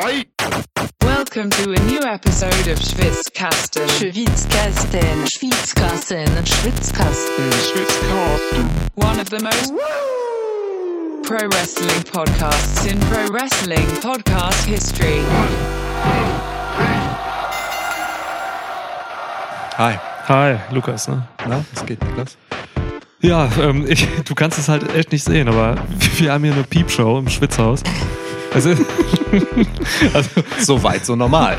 Welcome to a new episode of Schwitzkasten. Schwitzkasten. Schwitzkasten. Schwitzkasten. Schwitzkasten. One of the most pro wrestling podcasts in pro wrestling podcast history. Hi. Hi, Lukas, ne? Na, was geht, Niklas? Ja, ähm, ich, du kannst es halt echt nicht sehen, aber wir haben hier eine Piepshow im Schwitzhaus. Also, also So weit, so normal.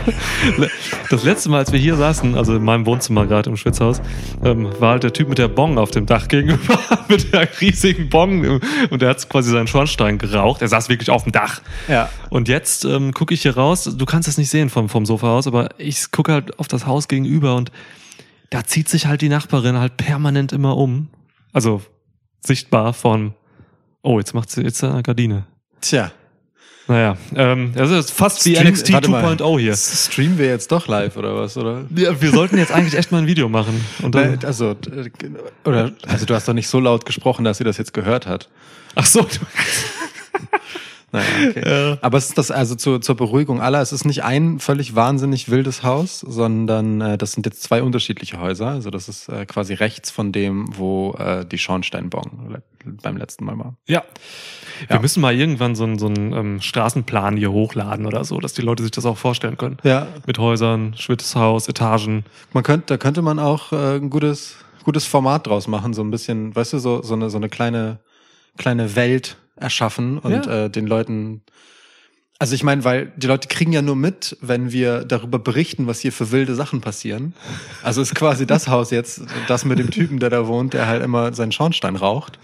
das letzte Mal, als wir hier saßen, also in meinem Wohnzimmer gerade im Schwitzhaus, ähm, war halt der Typ mit der Bong auf dem Dach gegenüber, mit der riesigen Bong und der hat quasi seinen Schornstein geraucht. Er saß wirklich auf dem Dach. Ja. Und jetzt ähm, gucke ich hier raus, du kannst es nicht sehen vom, vom Sofa aus, aber ich gucke halt auf das Haus gegenüber und da zieht sich halt die Nachbarin halt permanent immer um. Also sichtbar von, oh, jetzt macht sie jetzt eine Gardine. Tja. Naja, ähm, das ist fast wie Stream- NXT warte mal. 2.0 hier. Streamen wir jetzt doch live oder was, oder? Ja, wir sollten jetzt eigentlich echt mal ein Video machen. Und dann, also, äh, oder, also du hast doch nicht so laut gesprochen, dass sie das jetzt gehört hat. ach so, Naja, okay. Aber es ist das, also zur, zur Beruhigung aller, es ist nicht ein völlig wahnsinnig wildes Haus, sondern äh, das sind jetzt zwei unterschiedliche Häuser. Also das ist äh, quasi rechts von dem, wo äh, die Schornsteinbong beim letzten Mal war. ja. Wir Ja. müssen mal irgendwann so einen, so einen ähm, Straßenplan hier hochladen oder so, dass die Leute sich das auch vorstellen können. Ja, Mit Häusern, Schwitzhaus, Etagen. Man könnte, da könnte man auch äh, ein gutes, gutes Format draus machen, so ein bisschen, weißt du, so, so eine, so eine kleine, kleine Welt erschaffen und Ja. äh, den Leuten. Also ich meine, weil die Leute kriegen ja nur mit, wenn wir darüber berichten, was hier für wilde Sachen passieren. Also ist quasi das Haus jetzt, das mit dem Typen, der da wohnt, der halt immer seinen Schornstein raucht.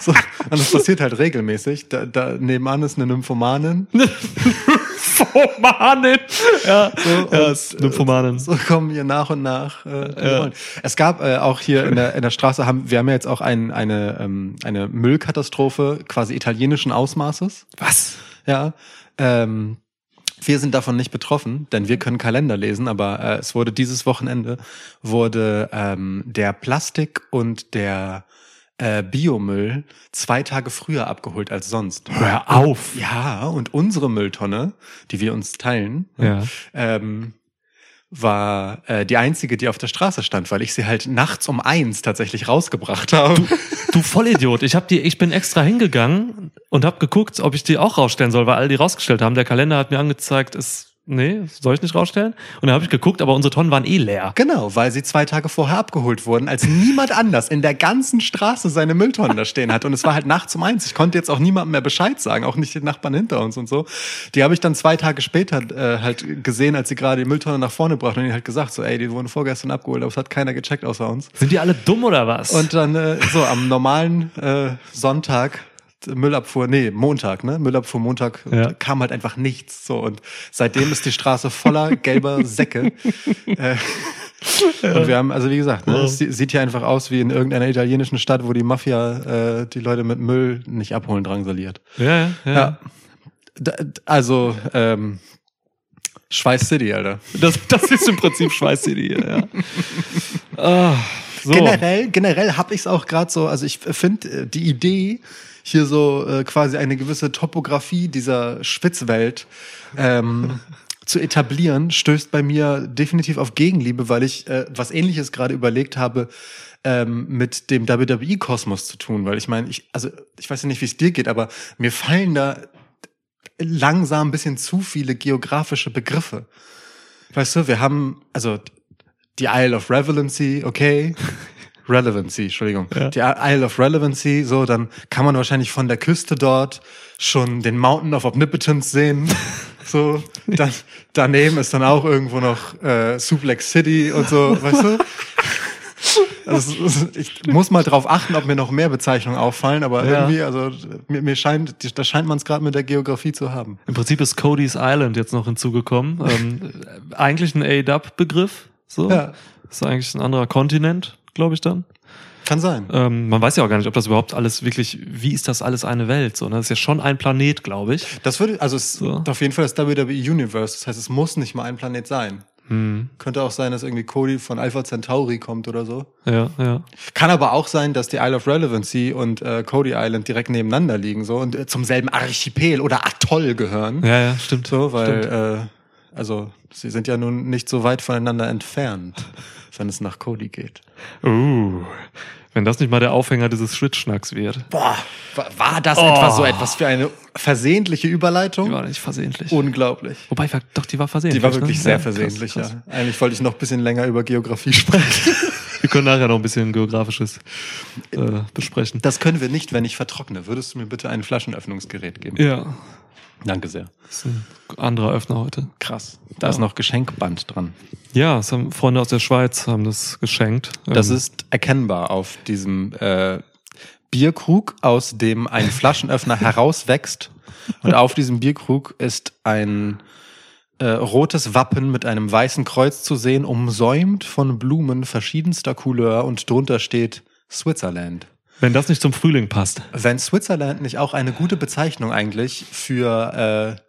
So, und das passiert halt regelmäßig. Da, da nebenan ist eine Nymphomanin. Nymphomanin! Ja, So, ja, Nymphomanin. So kommen hier nach und nach. Äh, Rollen. Es gab äh, auch hier in der, in der Straße, haben, wir haben ja jetzt auch ein, eine, ähm, eine Müllkatastrophe quasi italienischen Ausmaßes. Was? Ja. Ähm, wir sind davon nicht betroffen, denn wir können Kalender lesen, aber äh, es wurde dieses Wochenende wurde ähm, der Plastik und der äh, Biomüll zwei Tage früher abgeholt als sonst. Hör auf! Ja, und unsere Mülltonne, die wir uns teilen, Ja. ähm, war äh, die einzige, die auf der Straße stand, weil ich sie halt nachts um eins tatsächlich rausgebracht habe. Du Vollidiot, ich hab die, ich bin extra hingegangen und hab geguckt, ob ich die auch rausstellen soll, weil all die rausgestellt haben. Der Kalender hat mir angezeigt, ist nee, soll ich nicht rausstellen? Und dann habe ich geguckt, aber unsere Tonnen waren eh leer. Genau, weil sie zwei Tage vorher abgeholt wurden, als niemand anders in der ganzen Straße seine Mülltonnen da stehen hat. Und es war halt nachts um eins. Ich konnte jetzt auch niemandem mehr Bescheid sagen, auch nicht den Nachbarn hinter uns und so. Die habe ich dann zwei Tage später äh, halt gesehen, als sie gerade die Mülltonne nach vorne brachten und ihnen halt gesagt, so, ey, die wurden vorgestern abgeholt, aber es hat keiner gecheckt außer uns. Sind die alle dumm oder was? Und dann äh, so am normalen äh, Sonntag Müllabfuhr, nee, Montag, ne? Müllabfuhr Montag Ja. kam halt einfach nichts. So und seitdem ist die Straße voller gelber Säcke. äh, Und wir haben, also wie gesagt, ne, es sie- sieht hier einfach aus wie in irgendeiner italienischen Stadt, wo die Mafia äh, die Leute mit Müll nicht abholen drangsaliert. ja, ja, ja. Ja. Da, also, ähm, Schweiß City, Alter. Das, das ist im Prinzip Schweiß City ja. Ah, so. Generell, generell habe ich es auch gerade so, also ich finde die Idee, hier so äh, quasi eine gewisse Topografie dieser Schwitzwelt ähm, zu etablieren, stößt bei mir definitiv auf Gegenliebe, weil ich äh, was ähnliches gerade überlegt habe, ähm, mit dem WWE-Kosmos zu tun, weil ich meine, ich, also ich weiß ja nicht, wie es dir geht, aber mir fallen da langsam ein bisschen zu viele geografische Begriffe. Weißt du, wir haben, also die Isle of Relevancy, okay. Relevancy, Entschuldigung. Die Isle of Relevancy, so, dann kann man wahrscheinlich von der Küste dort schon den Mountain of Omnipotence sehen. So, dann, daneben ist dann auch irgendwo noch äh, Suplex City und so, weißt du? Also, ich muss mal drauf achten, ob mir noch mehr Bezeichnungen auffallen, aber Ja. irgendwie, also mir, mir scheint, da scheint man es gerade mit der Geografie zu haben. Im Prinzip ist Cody's Island jetzt noch hinzugekommen. ähm, eigentlich ein A-Dub-Begriff. So. Ja. Ist eigentlich ein anderer Kontinent, glaube ich dann. Kann sein. Ähm, man weiß ja auch gar nicht, ob das überhaupt alles wirklich, wie ist das alles eine Welt? So, ne? Das ist ja schon ein Planet, glaube ich. Das würde, also es So. ist auf jeden Fall das WWE Universe. Das heißt, es muss nicht mal ein Planet sein. Hm. Könnte auch sein, dass irgendwie Cody von Alpha Centauri kommt oder so. Ja, ja. Kann aber auch sein, dass die Isle of Relevancy und äh, Cody Island direkt nebeneinander liegen so und äh, zum selben Archipel oder Atoll gehören. Ja, ja, stimmt. So, weil äh, also sie sind ja nun nicht so weit voneinander entfernt, wenn es nach Cody geht. Uh, wenn das nicht mal der Aufhänger dieses Schwitzschnacks wird. Boah, wa- war das Oh. etwa so etwas für eine versehentliche Die Überleitung? war nicht versehentlich. Unglaublich. Wobei, doch, die war versehentlich. Die war wirklich ne? sehr Ja, krass, versehentlich, krass. ja. Eigentlich wollte ich noch ein bisschen länger über Geografie sprechen. Wir können nachher noch ein bisschen geografisches äh, besprechen. Das können wir nicht, wenn ich vertrockne. Würdest du mir bitte ein Flaschenöffnungsgerät geben? Ja, Danke sehr. das ist ein anderer Öffner heute. Krass. Da ist noch Geschenkband dran. Ja, das haben Freunde aus der Schweiz haben das geschenkt. Das Ähm, ist erkennbar auf diesem äh, Bierkrug, aus dem ein Flaschenöffner herauswächst. Und auf diesem Bierkrug ist ein äh, rotes Wappen mit einem weißen Kreuz zu sehen, umsäumt von Blumen verschiedenster Couleur und drunter steht Switzerland. Wenn das nicht zum Frühling passt. Wenn Switzerland nicht auch eine gute Bezeichnung eigentlich für äh,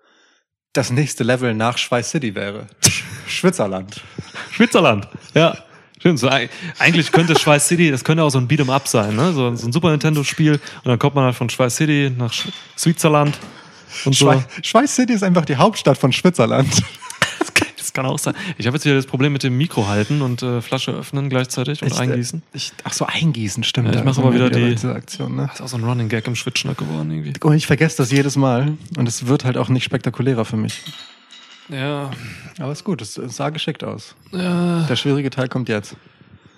das nächste Level nach Schweiß City wäre? Schwitzerland. Schwitzerland. Ja. Stimmt. So, eig- eigentlich könnte Schweiß City, das könnte auch so ein Beat'em Up sein, ne? So, so ein Super Nintendo-Spiel und dann kommt man halt von Schweiß City nach Sch Switzerland und so. Schweiß City ist einfach die Hauptstadt von Schwitzerland. Das kann, auch sein. Ich habe jetzt wieder das Problem mit dem Mikro halten und äh, Flasche öffnen gleichzeitig und Ich, äh, eingießen. Ich, ach so, eingießen, stimmt. Ja, ich Da mach sind aber wir wieder die- Aktion, ne? Das ist auch so ein Running Gag im Schwitzschnack geworden irgendwie. Und ich vergesse das jedes Mal. Und es wird halt auch nicht spektakulärer für mich. Ja, Aber ist gut, es, es sah geschickt aus. ja. Der schwierige Teil kommt jetzt.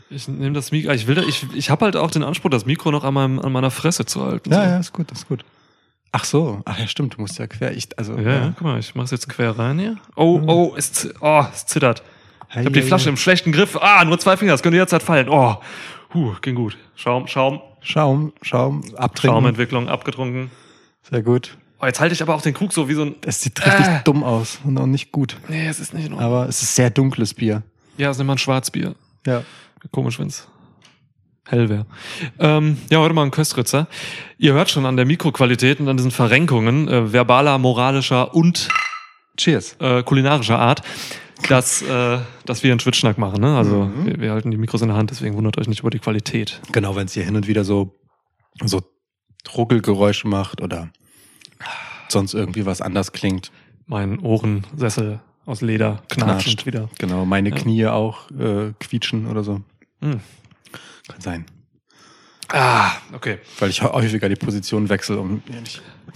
Ich nehme das Mikro. Ich will, da- ich, ich habe halt auch den Anspruch, das Mikro noch an, meinem, an meiner Fresse zu halten. Ja, so. ja, ist gut, ist gut. Ach so, ach ja, stimmt, du musst ja quer. Ich, also, Ja, ja, guck mal, ich mach's jetzt quer rein hier. Oh, oh, es, oh, es zittert. Ich habe die Flasche im schlechten Griff. Ah, nur zwei Finger, das könnte jederzeit fallen. Oh, huh, ging gut. Schaum, Schaum, Schaum, Schaum, abtrinken. Schaumentwicklung abgetrunken. Sehr gut. Oh, jetzt halte ich aber auch den Krug so wie so ein. Es sieht richtig Äh. dumm aus und auch nicht gut. Nee, es ist nicht in Ordnung. Aber es ist sehr dunkles Bier. Ja, es ist immer ein Schwarzbier. Ja. Komisch, wenn's hell wäre. Ähm, ja, heute mal ein Köstritzer. Ihr hört schon an der Mikroqualität und an diesen Verrenkungen äh, verbaler, moralischer und Cheers. äh, kulinarischer Art, dass, äh, dass wir einen Schwitzschnack machen. Ne? Also Mhm. wir, wir halten die Mikros in der Hand, deswegen wundert euch nicht über die Qualität. Genau, wenn es hier hin und wieder so, so Ruckelgeräusche macht oder sonst irgendwie was anders klingt. Mein Ohrensessel aus Leder knatschend Knatscht. wieder. Genau, meine Ja. Knie auch äh, quietschen oder so. Hm. Kann sein. Ah, okay. Weil ich häufiger die Position wechsle, um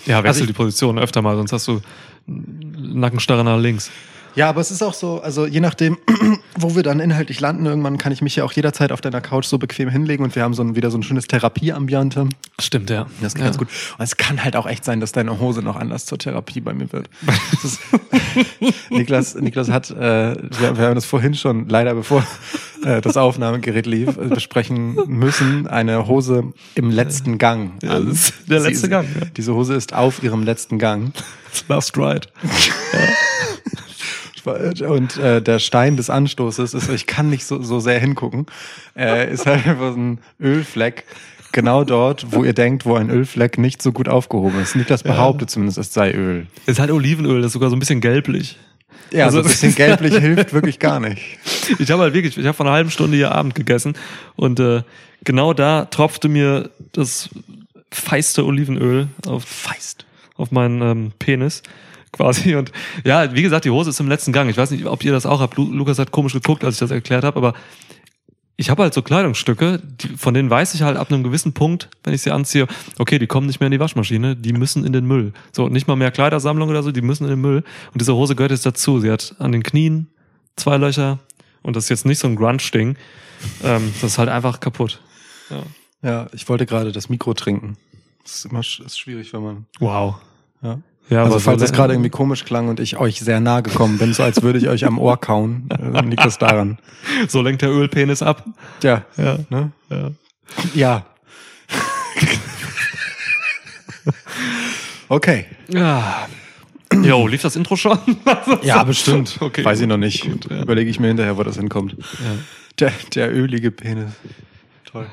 ja, wechsel Also die Position öfter mal, sonst hast du Nackenstarre nach links. Ja, aber es ist auch so, also je nachdem, wo wir dann inhaltlich landen, irgendwann kann ich mich ja auch jederzeit auf deiner Couch so bequem hinlegen und wir haben so ein, wieder so ein schönes Therapieambiente. Stimmt, ja. Das ist ja. ganz gut. Und es kann halt auch echt sein, dass deine Hose noch anders zur Therapie bei mir wird. Ist, Niklas, Niklas hat, äh, wir, wir haben das vorhin schon, leider bevor äh, das Aufnahmegerät lief, äh, besprechen müssen, eine Hose im letzten Gang. Ja, das ist der letzte Sie- Gang, ja. Diese Hose ist auf ihrem letzten Gang. Last Ride. Und äh, der Stein des Anstoßes ist, ich kann nicht so, so sehr hingucken, äh, ist halt einfach so ein Ölfleck. Genau dort, wo ihr denkt, wo ein Ölfleck nicht so gut aufgehoben ist. Niklas behauptet zumindest, es sei Öl. Es ist halt Olivenöl, das ist sogar so ein bisschen gelblich. Ja, Also- so ein bisschen gelblich hilft wirklich gar nicht. Ich habe halt wirklich, ich habe vor einer halben Stunde hier Abend gegessen und äh, genau da tropfte mir das feiste Olivenöl auf, Feist. auf meinen ähm, Penis quasi. Und ja, wie gesagt, die Hose ist im letzten Gang. Ich weiß nicht, ob ihr das auch habt. Lu Lukas hat komisch geguckt, als ich das erklärt habe, aber ich habe halt so Kleidungsstücke, die, von denen weiß ich halt ab einem gewissen Punkt, wenn ich sie anziehe, okay, die kommen nicht mehr in die Waschmaschine, die müssen in den Müll. So, nicht mal mehr Kleidersammlung oder so, die müssen in den Müll. Und diese Hose gehört jetzt dazu. Sie hat an den Knien zwei Löcher und das ist jetzt nicht so ein Grunge-Ding. Ähm, das ist halt einfach kaputt. Ja. Ja, ich wollte gerade das Mikro trinken. Das ist immer sch ist schwierig, wenn man. Wow. Ja. Ja, also falls so es gerade irgendwie komisch klang und ich euch sehr nahe gekommen bin, so als würde ich euch am Ohr kauen, äh, dann liegt das daran. so lenkt der Ölpenis ab. Ja. Ja. Ne? Ja. Ja. okay. Ja. Jo, lief das Intro schon? Ja, bestimmt. Okay, Weiß ich noch nicht. gut, ja. Überlege ich mir hinterher, wo das hinkommt. Ja. Der, der ölige Penis. Toll.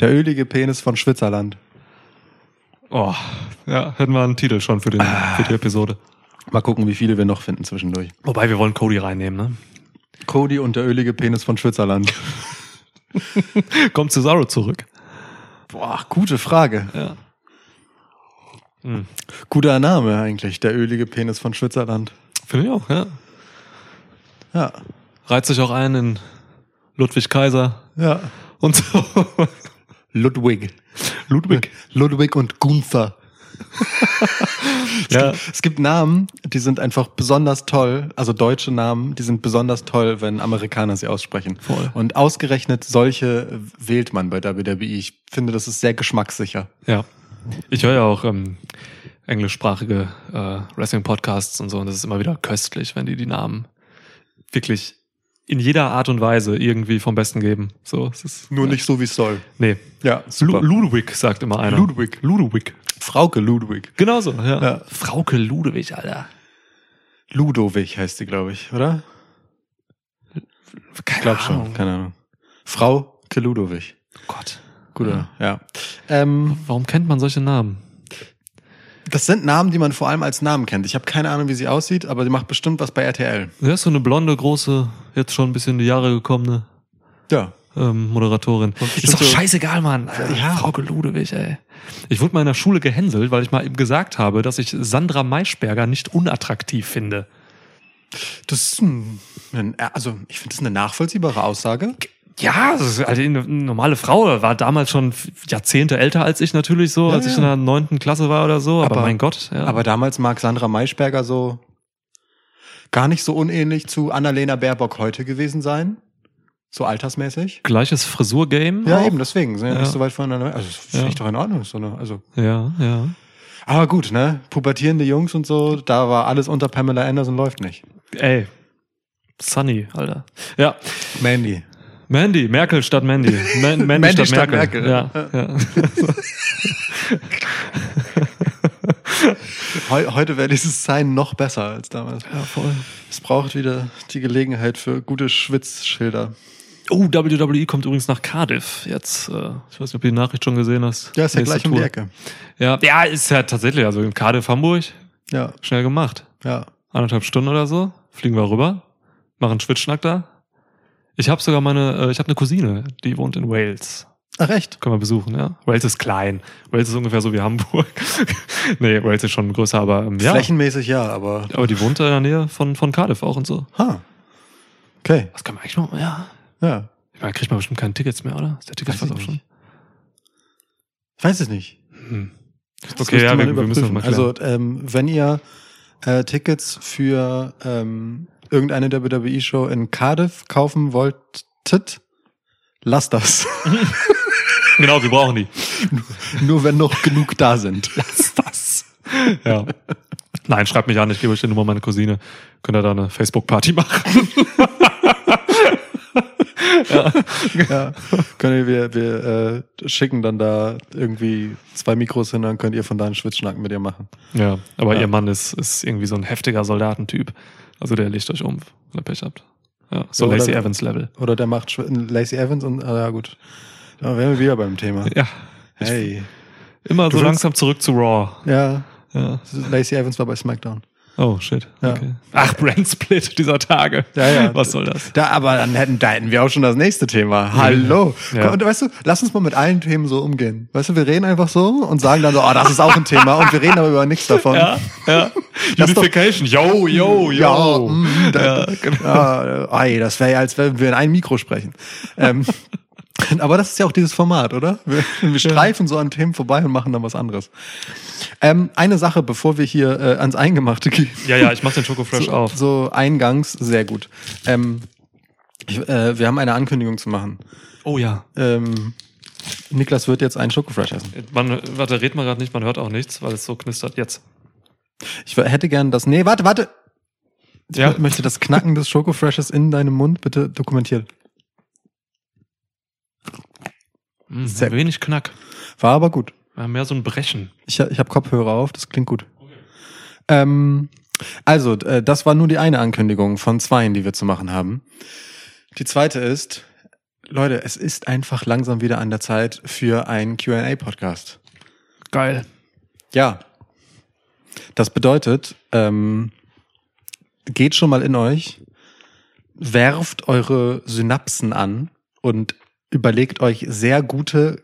Der ölige Penis von Schwitzerland. Oh, ja, hätten wir einen Titel schon für, den, für die Episode. Mal gucken, wie viele wir noch finden zwischendurch. Wobei, wir wollen Cody reinnehmen, ne? Cody und der ölige Penis von Schwitzerland. Kommt Cesaro zurück. Boah, gute Frage. Ja. Hm. Guter Name eigentlich, der ölige Penis von Schwitzerland. Finde ich auch, ja. Ja. Reizt sich auch ein in Ludwig Kaiser Ja. und so. Ludwig. Ludwig. Ludwig und Gunther. Ja. Es gibt Namen, die sind einfach besonders toll, also deutsche Namen, die sind besonders toll, wenn Amerikaner sie aussprechen. Voll. Und ausgerechnet solche wählt man bei WWE. Ich finde, das ist sehr geschmackssicher. Ja. Ich höre ja auch ähm, englischsprachige äh, Wrestling-Podcasts und so und das ist immer wieder köstlich, wenn die die Namen wirklich in jeder Art und Weise irgendwie vom Besten geben. So, es ist Nur nicht so, wie es soll. Nee. Ja, Lu Ludwig sagt immer einer. Ludwig. Ludwig. Frauke Ludwig. Genau so, ja. Ja. Frauke Ludwig, Alter. Ludowig heißt sie, glaube ich, oder? Keine Ich glaube schon, Ahnung. keine Ahnung. Frau Ludowig. Gott. Guter, ja. Ähm, Warum kennt man solche Namen? Das sind Namen, die man vor allem als Namen kennt. Ich habe keine Ahnung, wie sie aussieht, aber sie macht bestimmt was bei RTL. Ja, ist so eine blonde, große, jetzt schon ein bisschen in die Jahre gekommene Ja. ähm, Moderatorin. Ist doch scheißegal, Mann. Ja. Frauke Ludewig, ey. Ich wurde mal in der Schule gehänselt, weil ich mal eben gesagt habe, dass ich Sandra Maischberger nicht unattraktiv finde. Das ist ein, ein also ich finde das eine nachvollziehbare Aussage. Ja, ist also eine normale Frau, war damals schon Jahrzehnte älter als ich natürlich so, Ja, als ich ja. in der neunten Klasse war oder so. Aber, Aber- mein Gott, ja. Aber damals mag Sandra Maischberger so gar nicht so unähnlich zu Annalena Baerbock heute gewesen sein. So altersmäßig. gleiches Frisurgame. Ja, auch. eben, deswegen. Sind ja, nicht so weit voneinander. Also, das Ja. ich doch in Ordnung. So eine, also. Ja, ja. Aber gut, ne? Pubertierende Jungs und so, da war alles unter Pamela Anderson läuft nicht. Ey. Sunny, Alter. Ja. Mandy. Mandy, Merkel statt Mandy. Man, Mandy, Mandy statt, statt Merkel. Merkel. Ja, ja. Heu, heute wäre dieses Sein noch besser als damals. ja, voll. Es braucht wieder die Gelegenheit für gute Schwitzschilder. Oh, WWE kommt übrigens nach Cardiff jetzt. Äh, ich weiß nicht, ob du die Nachricht schon gesehen hast. Ja, ist ja gleich um die Tour. Ecke. Ja, ja, ist ja tatsächlich, also in Cardiff, Hamburg, Ja, schnell gemacht. ja. Anderthalb Stunden oder so, fliegen wir rüber, machen Schwitzschnack da. Ich habe sogar meine, äh, ich habe eine Cousine, die wohnt in Wales. Ach, echt? Können wir besuchen, ja. Wales ist klein. Wales ist ungefähr so wie Hamburg. nee, Wales ist schon größer, aber ähm, ja. Flächenmäßig ja, aber. Aber die wohnt in der Nähe von, von Cardiff auch und so. Ha. Okay. Das kann man eigentlich noch, ja. Ja. Ich meine, kriegt man bestimmt keine Tickets mehr, oder? Ist der Ticketpreis Weiß auch schon? Ich weiß es nicht. Hm. Das Okay, ja, wir, wir müssen das mal klären. Also, ähm, wenn ihr äh, Tickets für ähm, irgendeine WWE-Show in Cardiff kaufen wolltet, lasst das. genau, wir brauchen die. Nur wenn noch genug da sind. Lass das. Ja. Nein, schreibt mich an, ich gebe euch die Nummer meiner Cousine. Könnt ihr da eine Facebook-Party machen? ja. Können wir, wir äh, schicken dann da irgendwie zwei Mikros hin, dann könnt ihr von da einen Schwitzschnack mit ihr machen. Ja, aber Ja. ihr Mann ist, ist irgendwie so ein heftiger Soldatentyp. Also der legt euch um, wenn ihr Pech habt. Ja, so Ja, Lacey Evans Level. Oder der macht Lacey Evans und, ah, ja gut. Da wären wir wieder beim Thema. Ja. Hey. Immer Du so langsam zurück zu Raw. Ja, Ja. Lacey Evans war bei SmackDown. Oh, shit. Ja. Okay. Ach, Brand Split dieser Tage. Ja, ja. Was soll das? Da, aber dann hätten, da hätten wir auch schon das nächste Thema. Hallo. Ja. Und weißt du, lass uns mal mit allen Themen so umgehen. Weißt du, wir reden einfach so und sagen dann so, oh, das ist auch ein Thema und wir reden aber über nichts davon. Ja, ja. Unification. Yo, yo, Ja, yo. mm, da, Ja, genau. ja, äh, ey, das wäre ja, als wenn wir in ein Mikro sprechen. ähm, aber das ist ja auch dieses Format, oder? Wir, wir streifen so an Themen vorbei und machen dann was anderes. Ähm, eine Sache, bevor wir hier äh, ans Eingemachte gehen. Ja, ja, ich mach den Schoko Fresh so, auf. So eingangs, sehr gut. Ähm, ich, äh, wir haben eine Ankündigung zu machen. Oh ja. Ähm, Niklas wird jetzt einen Schokofresh essen. Man, warte, red mal gerade nicht, man hört auch nichts, weil es so knistert. Jetzt. Ich hätte gern das. Nee, warte, warte. Ich Ja. möchte das Knacken des Schokofreshes in deinem Mund bitte dokumentiert. Mhm, Sehr wenig Knack. War aber gut. Ja, mehr so ein Brechen. Ich, ich habe Kopfhörer auf, das klingt gut. Ähm, also, äh, das war nur die eine Ankündigung von zweien, die wir zu machen haben. Die zweite ist, Leute, es ist einfach langsam wieder an der Zeit für einen QA-Podcast. Geil. Ja. Das bedeutet, ähm, geht schon mal in euch, werft eure Synapsen an und überlegt euch sehr gute,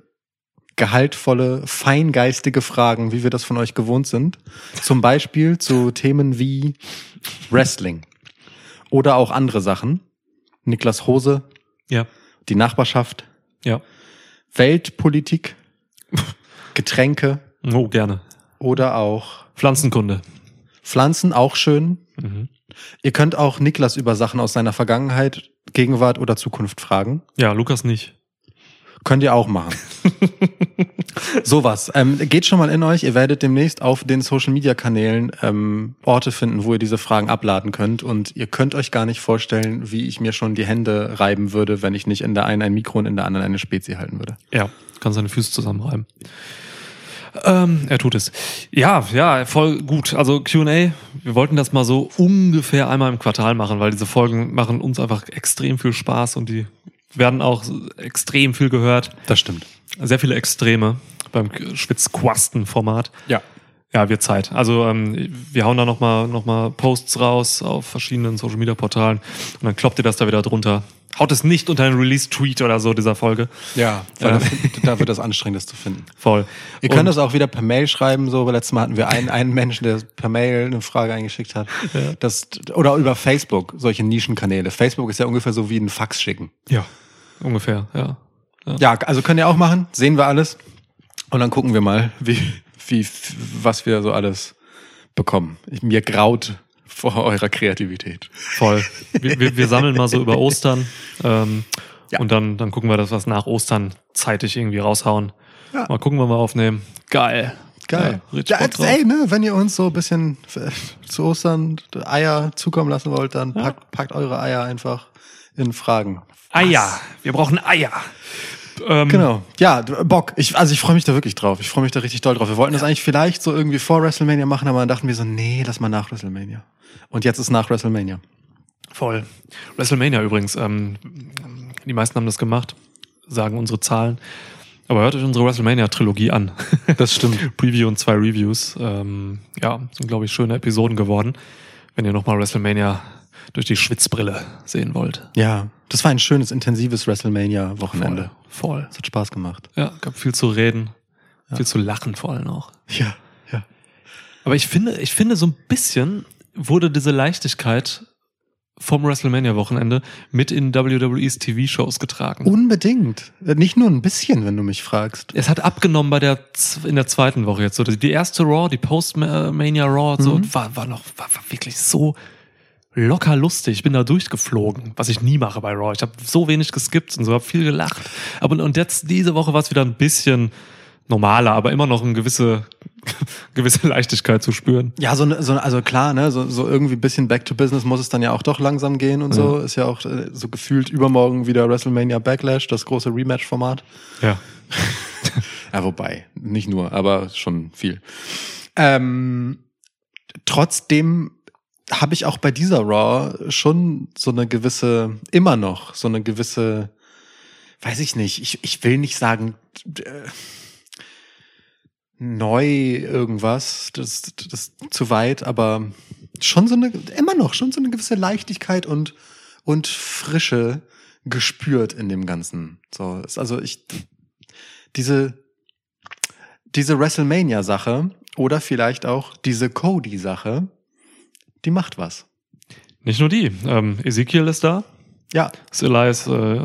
gehaltvolle, feingeistige Fragen, wie wir das von euch gewohnt sind. Zum Beispiel zu Themen wie Wrestling oder auch andere Sachen. Niklas Hose, Ja. die Nachbarschaft, Ja. Weltpolitik, Getränke Oh, gerne. oder auch Pflanzenkunde. Pflanzen, auch schön. Mhm. Ihr könnt auch Niklas über Sachen aus seiner Vergangenheit, Gegenwart oder Zukunft fragen. Ja, Lukas nicht. Könnt ihr auch machen. Sowas. Ähm, geht schon mal in euch. Ihr werdet demnächst auf den Social Media Kanälen ähm, Orte finden, wo ihr diese Fragen abladen könnt. Und ihr könnt euch gar nicht vorstellen, wie ich mir schon die Hände reiben würde, wenn ich nicht in der einen ein Mikro und in der anderen eine Spezie halten würde. Ja, kann seine Füße zusammenreiben. Ähm, er tut es. Ja, ja, voll gut. Also Q&A, wir wollten das mal so ungefähr einmal im Quartal machen, weil diese Folgen machen uns einfach extrem viel Spaß und die werden auch extrem viel gehört. Das stimmt. Sehr viele Extreme beim Schwitzquasten-Format. Ja. Ja, wird Zeit. Also ähm, wir hauen da nochmal noch mal Posts raus auf verschiedenen Social-Media-Portalen und dann kloppt ihr das da wieder drunter. Haut es nicht unter einen Release-Tweet oder so dieser Folge. Ja, weil Ja. Da, da wird das anstrengend, das zu finden. Voll. Ihr Und- könnt das auch wieder per Mail schreiben. So, weil letztes Mal hatten wir einen, einen Menschen, der per Mail eine Frage eingeschickt hat. Das, oder über Facebook, solche Nischenkanäle. Facebook ist ja ungefähr so wie ein Fax schicken. Ja, ungefähr, ja. Ja, also könnt ihr auch machen. Sehen wir alles. Und dann gucken wir mal, wie, wie, was wir so alles bekommen. Ich, mir graut vor eurer Kreativität. Voll. Wir, wir, wir sammeln mal so über Ostern ähm, Ja. und dann, dann gucken wir, dass wir es nach Ostern zeitig irgendwie raushauen. Ja. Mal gucken, wann wir aufnehmen. Geil. Geil. Ja, Ja, jetzt, ey, ne, wenn ihr uns so ein bisschen äh, zu Ostern Eier zukommen lassen wollt, dann packt, packt eure Eier einfach in Fragen. Eier. Wir brauchen Eier. Ähm, Genau. Ja, Bock. Ich, also ich freue mich da wirklich drauf. Ich freue mich da richtig doll drauf. Wir wollten das eigentlich vielleicht so irgendwie vor WrestleMania machen, aber dann dachten wir so, nee, lass mal nach WrestleMania. Und jetzt ist nach WrestleMania. Voll. WrestleMania übrigens. Ähm, die meisten haben das gemacht, sagen unsere Zahlen. Aber hört euch unsere WrestleMania-Trilogie an. Das stimmt. Preview und zwei Reviews. Ähm, ja, sind, glaube ich, schöne Episoden geworden. Wenn ihr nochmal WrestleMania durch die Schwitzbrille sehen wollt. Ja, das war ein schönes, intensives WrestleMania-Wochenende. Voll. Es hat Spaß gemacht. Ja, gab viel zu reden, viel zu lachen vor allem auch. Ja, ja. Aber ich finde, ich finde so ein bisschen wurde diese Leichtigkeit vom WrestleMania-Wochenende mit in WWEs TV-Shows getragen. Unbedingt. Nicht nur ein bisschen, wenn du mich fragst. es hat abgenommen bei der in der zweiten Woche jetzt so die erste Raw, die Post-Mania Raw und so Mhm. war war noch war, war wirklich so locker lustig. Ich bin da durchgeflogen, was ich nie mache bei Raw. Ich habe so wenig geskippt und so, habe viel gelacht. Aber und jetzt diese Woche war es wieder ein bisschen normaler, aber immer noch eine gewisse gewisse Leichtigkeit zu spüren. Ja, so, ne- so also klar, ne, so, so irgendwie ein bisschen back to business muss es dann ja auch doch langsam gehen und so. Ist ja auch äh, so gefühlt übermorgen wieder WrestleMania Backlash, das große Rematch-Format. Ja. Ja, wobei, nicht nur, aber schon viel. Ähm, trotzdem habe ich auch bei dieser Raw schon so eine gewisse, immer noch so eine gewisse, weiß ich nicht, ich, ich will nicht sagen, äh, neu irgendwas, das, das zu weit, aber schon so eine, immer noch, schon so eine gewisse Leichtigkeit und, und Frische gespürt in dem Ganzen. So, also ich, diese, diese WrestleMania-Sache oder vielleicht auch diese Cody-Sache, die macht was. Nicht nur die. Ähm, Ezekiel ist da. Ja, Ist Elias äh,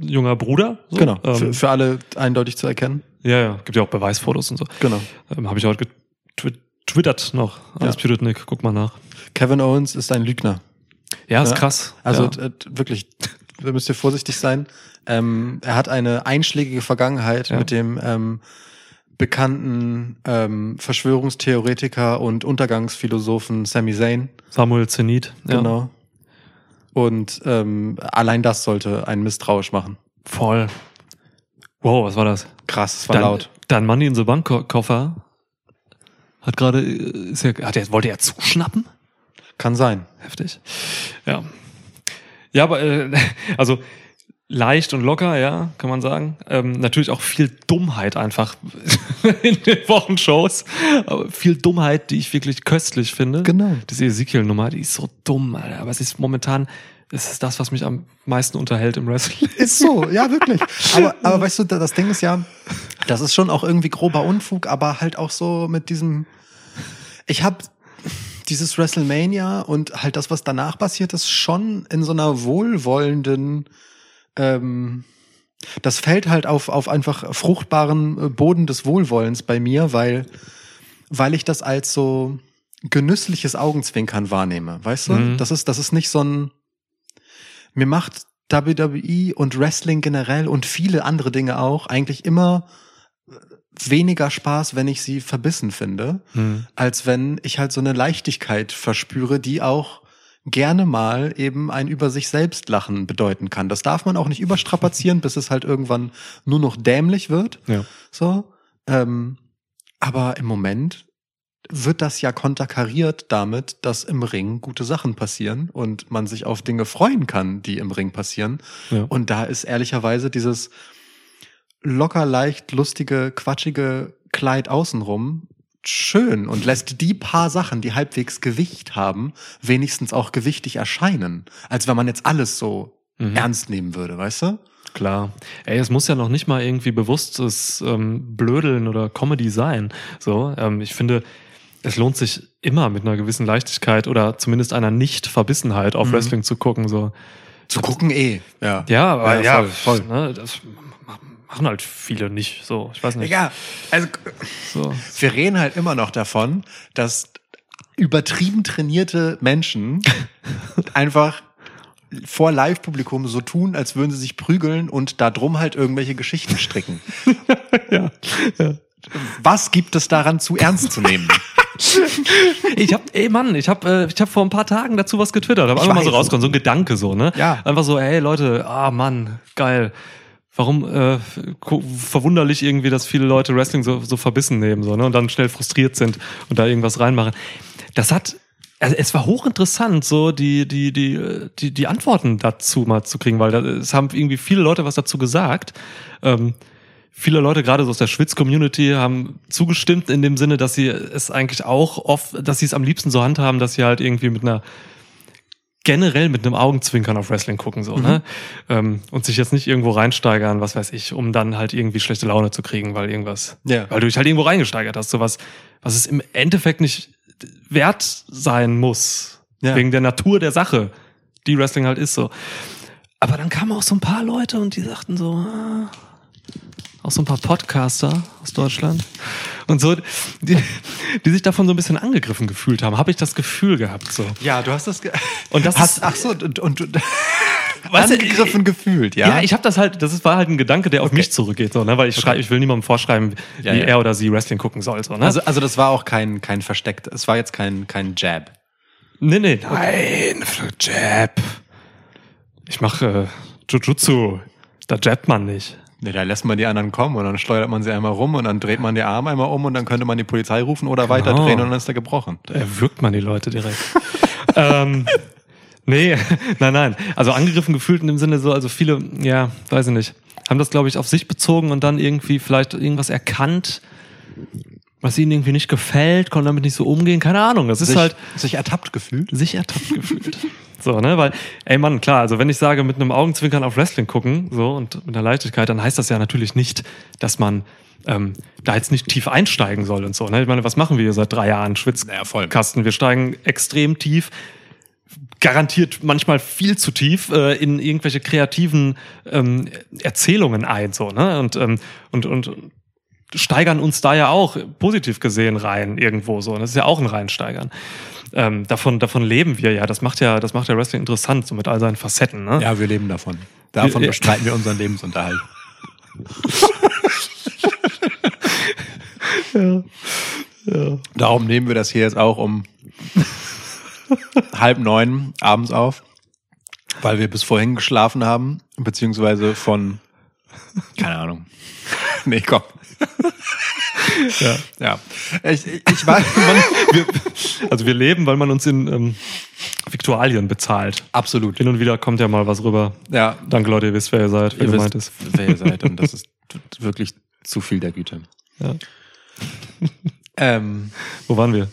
junger Bruder. So. genau. Ähm, für, für alle eindeutig zu erkennen. ja, ja. Gibt ja auch Beweisfotos und so. Genau. Ähm, Habe ich heute getwittert noch. Alles Ja. Nick, guck mal nach. Kevin Owens ist ein Lügner. Ja, ist Ja. krass. Also ja. äh, wirklich, da müsst ihr vorsichtig sein. Ähm, er hat eine einschlägige Vergangenheit mit dem ähm, bekannten ähm, Verschwörungstheoretiker und Untergangsphilosophen Sami Zayn. Samuel Zenit. Ja. Genau. Und ähm, allein das sollte einen misstrauisch machen. Voll. Wow, was war das? Krass, es war Dann, laut. Dann Money in the Bank Ko- Koffer hat gerade, äh, er, hat er, wollte er zuschnappen? Kann sein. Heftig. Ja. Ja, aber äh, also leicht und locker, ja, kann man sagen. Ähm, natürlich auch viel Dummheit einfach in den Wochenshows. Aber viel Dummheit, die ich wirklich köstlich finde. Genau. Diese Ezekiel-Nummer, die ist so dumm, Alter. Aber es ist momentan, es ist das, was mich am meisten unterhält im Wrestling. Ist so, ja, wirklich. Aber, aber weißt du, das Ding ist ja, das ist schon auch irgendwie grober Unfug, aber halt auch so mit diesem. Ich habe dieses WrestleMania und halt das, was danach passiert ist, schon in so einer wohlwollenden. Ähm, das fällt halt auf, auf einfach fruchtbaren äh, Boden des Wohlwollens bei mir, weil, weil ich das als so genüssliches Augenzwinkern wahrnehme. Weißt du? Mhm. Das ist, das ist nicht so ein. Mir macht WWE und Wrestling generell und viele andere Dinge auch eigentlich immer weniger Spaß, wenn ich sie verbissen finde, Hm. als wenn ich halt so eine Leichtigkeit verspüre, die auch gerne mal eben ein über sich selbst lachen bedeuten kann. Das darf man auch nicht überstrapazieren, bis es halt irgendwann nur noch dämlich wird. Ja. So. Ähm, aber im Moment wird das ja konterkariert damit, dass im Ring gute Sachen passieren und man sich auf Dinge freuen kann, die im Ring passieren. Ja. Und da ist ehrlicherweise dieses locker leicht lustige, quatschige Kleid außenrum schön und lässt die paar Sachen, die halbwegs Gewicht haben, wenigstens auch gewichtig erscheinen, als wenn man jetzt alles so Mhm. ernst nehmen würde, weißt du? Klar. Ey, es muss ja noch nicht mal irgendwie bewusstes ähm, Blödeln oder Comedy sein. So, ähm, ich finde, es lohnt sich immer mit einer gewissen Leichtigkeit oder zumindest einer Nicht-Verbissenheit auf Mhm. Wrestling zu gucken. So. Zu gucken eh, ja. Ja, aber ja, voll, voll. Ne, das machen halt viele nicht. So, ich weiß nicht. Ja, also So. wir reden halt immer noch davon, dass übertrieben trainierte Menschen einfach vor Live-Publikum so tun, als würden sie sich prügeln und da drum halt irgendwelche Geschichten stricken. Ja, ja. Was gibt es daran zu ernst zu nehmen? Ich hab, ey Mann, ich hab, äh, ich hab vor ein paar Tagen dazu was getwittert, hab einfach mal so rausgekommen, so ein Gedanke so, ne? Ja. Einfach so, ey Leute, ah Mann, geil. Warum äh, verwunderlich irgendwie, dass viele Leute Wrestling so, so verbissen nehmen so, ne? Und dann schnell frustriert sind und da irgendwas reinmachen. Das hat, also es war hochinteressant, so die, die, die, die, die Antworten dazu mal zu kriegen, weil da, es haben irgendwie viele Leute was dazu gesagt. Ähm, viele Leute, gerade so aus der Schwitz-Community, haben zugestimmt in dem Sinne, dass sie es eigentlich auch oft, dass sie es am liebsten so handhaben, dass sie halt irgendwie mit einer generell mit einem Augenzwinkern auf Wrestling gucken, so, ne? Ähm, und sich jetzt nicht irgendwo reinsteigern, was weiß ich, um dann halt irgendwie schlechte Laune zu kriegen, weil irgendwas, Ja. weil du dich halt irgendwo reingesteigert hast, so was, was es im Endeffekt nicht wert sein muss, Ja. wegen der Natur der Sache, die Wrestling halt ist, so. Aber dann kamen auch so ein paar Leute und die sagten so, ah, auch so ein paar Podcaster aus Deutschland und so, die, die sich davon so ein bisschen angegriffen gefühlt haben, habe ich das Gefühl gehabt, so. Ja, du hast das. Ge Und das hast, ist- ach so und, und Weißt du, angegriffen gefühlt, ja. Ja, ich habe das halt, das war halt ein Gedanke, der auf mich zurückgeht, so, ne? weil ich schreibe, ich will niemandem vorschreiben, wie Ja, er oder sie Wrestling gucken soll. So, ne? also, also das war auch kein kein versteckt. Es war jetzt kein kein Jab. nee, nee, nein, Jab. Ich mache äh, Jujutsu, da jabbt man nicht. Nee, da lässt man die anderen kommen und dann steuert man sie einmal rum und dann dreht man die Arme einmal um und dann könnte man die Polizei rufen oder weiterdrehen und dann ist er gebrochen. Da erwürgt man die Leute direkt. ähm, nee, nein, nein. Also angegriffen gefühlt in dem Sinne so, also viele, ja, weiß ich nicht, haben das, glaube ich, auf sich bezogen und dann irgendwie vielleicht irgendwas erkannt, was ihnen irgendwie nicht gefällt, konnten damit nicht so umgehen, keine Ahnung. Das ist sich, halt sich ertappt gefühlt. sich ertappt gefühlt. So, ne, weil, ey Mann, klar, also wenn ich sage, mit einem Augenzwinkern auf Wrestling gucken, so, und mit einer Leichtigkeit, dann heißt das ja natürlich nicht, dass man ähm, da jetzt nicht tief einsteigen soll und so. Ne? Ich meine, was machen wir hier seit drei Jahren? Schwitzkasten. Wir steigen extrem tief, garantiert manchmal viel zu tief äh, in irgendwelche kreativen ähm, Erzählungen ein, so, ne? Und, ähm, und, und steigern uns da ja auch positiv gesehen rein irgendwo so. Und das ist ja auch ein Reinsteigern. Ähm, davon, davon leben wir ja. Das macht ja, das macht ja Wrestling interessant, so mit all seinen Facetten. Ne? Ja, wir leben davon. Davon Ja. bestreiten wir unseren Lebensunterhalt. Darum nehmen wir das hier jetzt auch um halb neun abends auf, weil wir bis vorhin geschlafen haben, beziehungsweise von, keine Ahnung. Nee, komm. Ja. Ja. Ich, ich, weiß, man, Wir, also wir leben, weil man uns in ähm, Viktualien bezahlt. Absolut. Hin und wieder kommt ja mal was rüber. Ja, Danke Leute, ihr wisst, wer ihr seid, wer ihr gemeint wisst, ist. wer ihr seid und das ist wirklich zu viel der Güte. Ja. Ähm, Wo waren wir?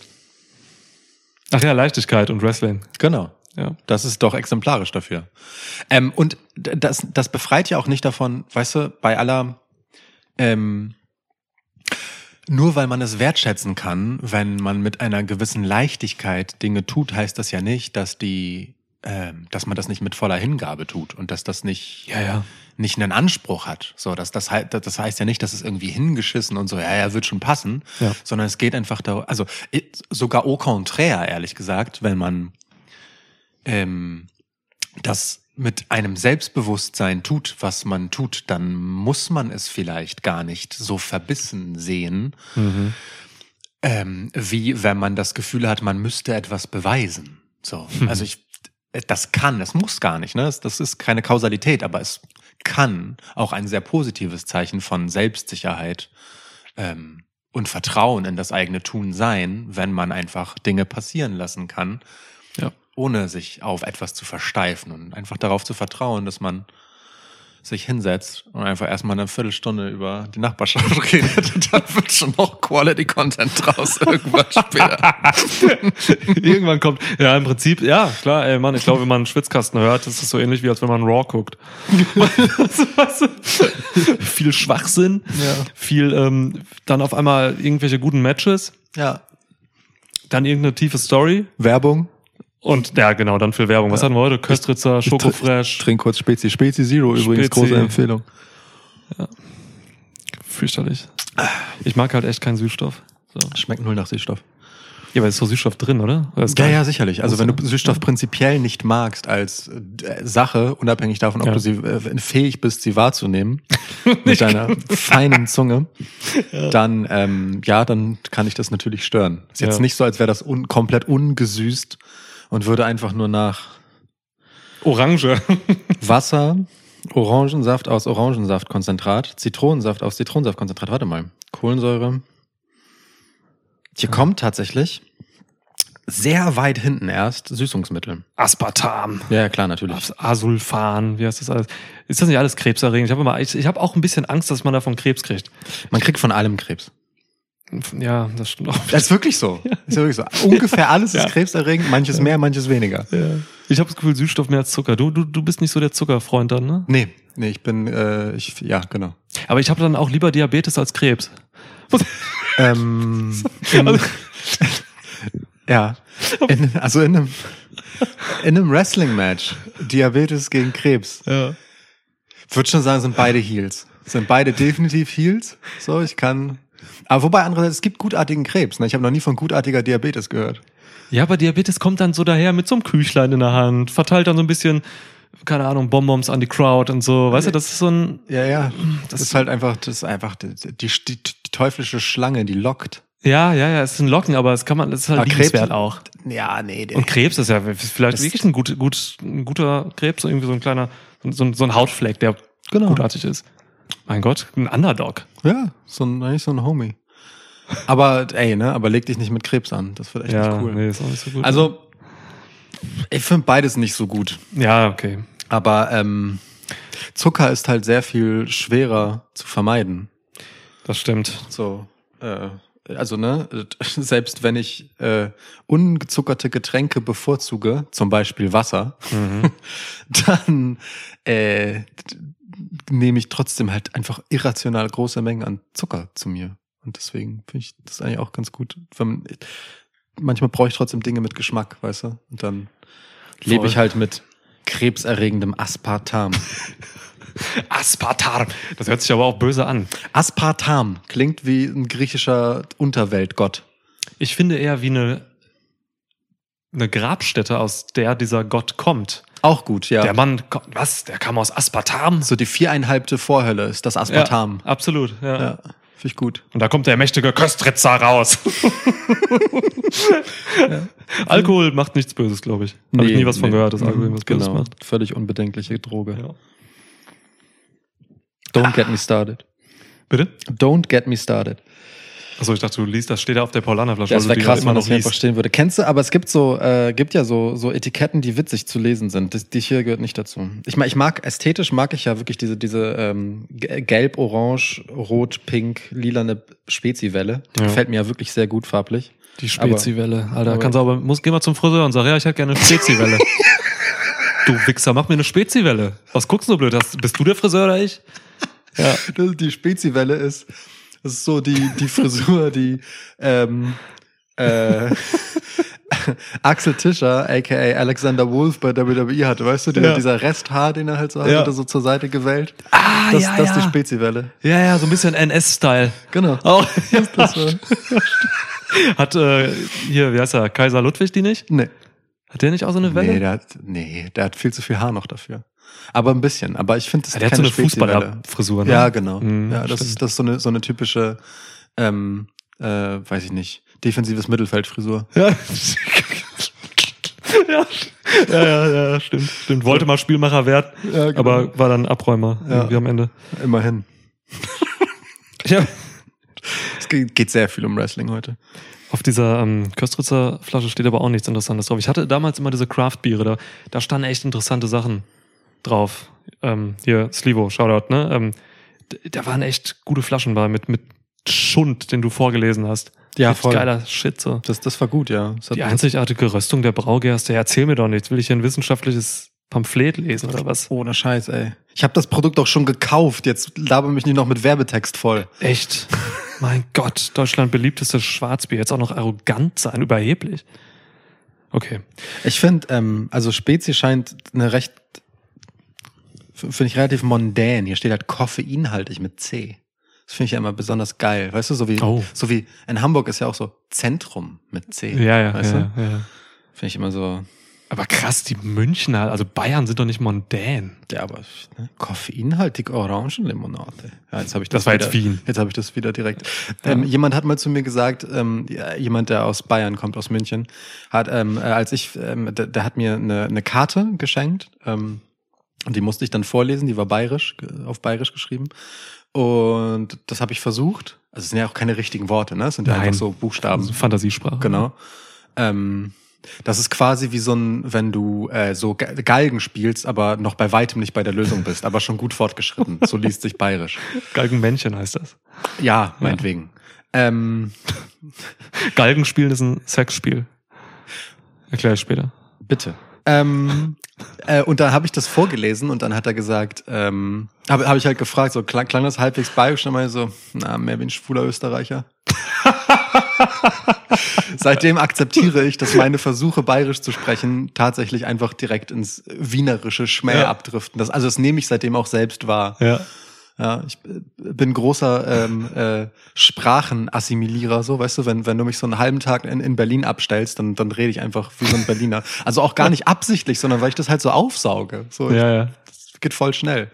Ach ja, Leichtigkeit und Wrestling. genau. Ja. Das ist doch exemplarisch dafür. Ähm, und das, das befreit ja auch nicht davon, weißt du, bei aller, ähm, nur weil man es wertschätzen kann, wenn man mit einer gewissen Leichtigkeit Dinge tut, heißt das ja nicht, dass die, ähm, dass man das nicht mit voller Hingabe tut und dass das nicht, Ja, ja. nicht einen Anspruch hat. So, dass das, hei- das heißt ja nicht, dass es irgendwie hingeschissen und so, ja, ja, wird schon passen, Ja. sondern es geht einfach darum, also sogar au contraire, ehrlich gesagt, wenn man ähm, das mit einem Selbstbewusstsein tut, was man tut, dann muss man es vielleicht gar nicht so verbissen sehen, Mhm. ähm, wie wenn man das Gefühl hat, man müsste etwas beweisen. So, also ich, das kann, das muss gar nicht, ne? Das, das ist keine Kausalität, aber es kann auch ein sehr positives Zeichen von Selbstsicherheit ähm, und Vertrauen in das eigene Tun sein, wenn man einfach Dinge passieren lassen kann, Ja. Ohne sich auf etwas zu versteifen und einfach darauf zu vertrauen, dass man sich hinsetzt und einfach erstmal eine Viertelstunde über die Nachbarschaft redet und dann wird schon noch Quality Content draus irgendwann später. Irgendwann kommt, ja, im Prinzip, ja, klar, ey, Mann, ich glaube, wenn man einen Schwitzkasten hört, ist es so ähnlich wie als wenn man Raw guckt. Viel Schwachsinn, Ja. viel, ähm, dann auf einmal irgendwelche guten Matches, Ja. dann irgendeine tiefe Story Werbung. Und, ja, genau, dann viel Werbung. Was hatten wir heute? Köstritzer, Schokofresh, Trink kurz Spezi. Spezi Zero übrigens, Spezi. große Empfehlung. fürchterlich. Ich mag halt echt keinen Süßstoff. So. Schmeckt null nach Süßstoff. Ja, aber ist doch Süßstoff drin, oder? oder Ja, ja, sicherlich. Also wenn du Süßstoff prinzipiell nicht magst als äh, Sache, unabhängig davon, ob Ja. du sie äh, fähig bist, sie wahrzunehmen, mit deiner feinen Zunge, dann ähm, ja, dann kann ich das natürlich stören. Ist jetzt Ja. nicht so, als wäre das un komplett ungesüßt und würde einfach nur nach Orange. Wasser, Orangensaft aus Orangensaftkonzentrat, Zitronensaft aus Zitronensaftkonzentrat. Warte mal. Kohlensäure. Hier kommt tatsächlich sehr weit hinten erst Süßungsmittel. Aspartam. Ja, ja, klar, natürlich. Asulfan, wie heißt das alles? Ist das nicht alles krebserregend? Ich habe ich, ich habe auch ein bisschen Angst, dass man davon Krebs kriegt. Man kriegt von allem Krebs. Ja, das stimmt auch. Das ist wirklich so. Ist ja wirklich so. Ungefähr alles Ja. ist krebserregend, manches mehr, manches weniger. Ja. Ich habe das Gefühl, Süßstoff mehr als Zucker. Du, du, du bist nicht so der Zuckerfreund dann, ne? Nee, nee, ich bin, äh, ich, ja, genau. Aber ich habe dann auch lieber Diabetes als Krebs. Ähm, in, Also- ja, in, also in einem, in einem Wrestling-Match, Diabetes gegen Krebs, Ja. würde schon sagen, sind beide Heels. Sind beide definitiv Heels. So, ich kann. Aber wobei andererseits, es gibt gutartigen Krebs. Ne? Ich habe noch nie von gutartiger Diabetes gehört. Ja, aber Diabetes kommt dann so daher mit so einem Küchlein in der Hand, verteilt dann so ein bisschen, keine Ahnung, Bonbons an die Crowd und so. Weißt du, das ist so ein, Ja, ja. Das ist halt einfach, das ist einfach die, die, die, die teuflische Schlange, die lockt. ja, ja, ja, es ist ein Locken, aber es kann man, es ist halt Aber liebenswert auch. Ja, nee, der, Und Krebs ist ja vielleicht Das- wirklich ein, gut, gut, ein guter Krebs, so irgendwie so ein kleiner, so ein, so ein Hautfleck, der Genau. gutartig ist. Mein Gott, ein Underdog. Ja, so ein, eigentlich so ein Homie. Aber ey, ne, aber leg dich nicht mit Krebs an. Das wird echt ja, nicht cool. nee, ist auch nicht so gut. Also, ich finde beides nicht so gut. ja, okay. Aber ähm, Zucker ist halt sehr viel schwerer zu vermeiden. Das stimmt. So, äh, also ne, selbst wenn ich äh, ungezuckerte Getränke bevorzuge, zum Beispiel Wasser, dann äh, nehme ich trotzdem halt einfach irrational große Mengen an Zucker zu mir. Und deswegen finde ich das eigentlich auch ganz gut. Wenn man, manchmal brauche ich trotzdem Dinge mit Geschmack, weißt du? Und dann lebe ich halt mit krebserregendem Aspartam. Aspartam. Das hört sich aber auch böse an. Aspartam klingt wie ein griechischer Unterweltgott. Ich finde eher wie eine, eine Grabstätte, aus der dieser Gott kommt. Auch gut, ja. Der Mann, kommt- was? Der kam aus Aspartam? so die viereinhalbte Vorhölle ist das Aspartam. Ja, absolut, ja. Ja, finde ich gut. Und da kommt der mächtige Köstritzer raus. Alkohol macht nichts Böses, glaube ich. Habe ich nie was von gehört, dass Alkohol was Böses genau. macht. Völlig unbedenkliche Droge. Ja. Don't get me started. Bitte? Don't get me started. Achso, ich dachte, du liest, das steht ja auf der Paulaner-Flasche. Das weil wäre du die krass, immer wenn noch das hier einfach stehen würde. Kennst du, aber es gibt so, äh, gibt ja so, so Etiketten, die witzig zu lesen sind. Das, die hier gehört nicht dazu. Ich mag, ich mag, ästhetisch mag ich ja wirklich diese, diese ähm, ge- gelb, orange, rot, pink, lilane Speziwelle. Die Ja. gefällt mir ja wirklich sehr gut farblich. Die Speziwelle. Alter, aber- kannst du aber, muss, geh mal zum Friseur und sag, ja, ich hätte gerne eine Speziwelle. du Wichser, mach mir eine Speziwelle. Was guckst du so blöd? Hast, bist du der Friseur oder ich? Ja. Das- Die Speziwelle ist, das ist so die, die Frisur, die ähm, äh, Axel Tischer, aka Alexander Wolf bei WWE hatte, weißt du, dieser, Ja. dieser Resthaar, den er halt so hat, Ja. so zur Seite gewellt. Ah, Das, ja, das ist ja. die Speziwelle. Ja, ja, so ein bisschen NS-Style. Genau. Auch. Das war, Hat äh, hier, wie heißt er, Kaiser Ludwig die nicht? nee. Hat der nicht auch so eine Welle? Nee, der hat, nee, der hat viel zu viel Haar noch dafür. Aber ein bisschen. Aber ich finde, das Ja, der hat so eine Fußballerfrisur, ne? Ja, genau. Mhm, ja, das stimmt. ist, das ist so eine, so eine typische, ähm, äh, weiß ich nicht, defensives Mittelfeldfrisur. Ja. ja. ja, ja, ja, stimmt, stimmt. Wollte mal Spielmacher werden, Ja, genau. aber war dann Abräumer Ja. irgendwie am Ende. Immerhin. Ja. Es geht, geht sehr viel um Wrestling heute. Auf dieser ähm, Köstritzer Flasche steht aber auch nichts Interessantes drauf. Ich hatte damals immer diese Craft-Biere, da, da standen echt interessante Sachen drauf. Ähm, hier, Slivo, Shoutout, ne? Ähm, da waren echt gute Flaschen bei mit, mit Schund, den du vorgelesen hast. Ja, voll. Geiler Shit, so. Das, das war gut, ja. Die einzigartige Röstung der Braugerste. Erzähl mir doch nichts. Will ich hier ein wissenschaftliches Pamphlet lesen oder was? ohne Scheiß, ey. Ich habe das Produkt auch schon gekauft. Jetzt laber mich nicht noch mit Werbetext voll. Echt? mein Gott, Deutschland beliebtestes Schwarzbier. Jetzt auch noch arrogant sein, überheblich. Okay. Ich finde, ähm, also Spezi scheint eine recht, finde ich relativ mondän. Hier steht halt koffeinhaltig mit C. Das finde ich ja immer besonders geil. Weißt du, so wie, Oh. so wie in Hamburg ist ja auch so Zentrum mit C. Ja, ja, weißt ja, du? ja. Finde ich immer so, Aber krass, die Münchner, also Bayern sind doch nicht mondän. ja, aber ne? koffeinhaltig Orangenlimonade. Ja, jetzt habe ich Das das, war jetzt wieder, Wien. Jetzt habe ich das wieder direkt. Ähm, jemand hat mal zu mir gesagt, ähm, ja, jemand, der aus Bayern kommt, aus München, hat, ähm, äh, als ich, ähm, der, der hat mir eine, eine Karte geschenkt. Ähm, und die musste ich dann vorlesen, die war bayerisch, ge- auf bayerisch geschrieben. Und das habe ich versucht. Also es sind ja auch keine richtigen Worte, ne? Es sind ja Nein. einfach so Buchstaben. Also Fantasiesprache. Genau. Ähm, das ist quasi wie so ein, wenn du äh, so Ge- Galgen spielst, aber noch bei weitem nicht bei der Lösung bist, aber schon gut fortgeschritten. So liest sich bayerisch. Galgenmännchen heißt das. Ja, meinetwegen. Ähm, Galgenspielen ist ein Sexspiel. Erkläre ich später. bitte. Ähm, äh, und dann habe ich das vorgelesen und dann hat er gesagt, ähm, habe hab ich halt gefragt, so klang, klang das halbwegs bayerisch, und dann meinte ich so, na, mehr wie ein schwuler Österreicher. Seitdem akzeptiere ich, dass meine Versuche, bayerisch zu sprechen, tatsächlich einfach direkt ins wienerische Schmäh Ja. abdriften. Das, also das nehme ich seitdem auch selbst wahr. Ja. Ja, ich äh, bin großer ähm, äh, Sprachenassimilierer, so, weißt du, wenn, wenn du mich so einen halben Tag in, in Berlin abstellst, dann, dann rede ich einfach wie so ein Berliner. Also auch gar nicht absichtlich, sondern weil ich das halt so aufsauge. So, Ja, ja. Das geht voll schnell.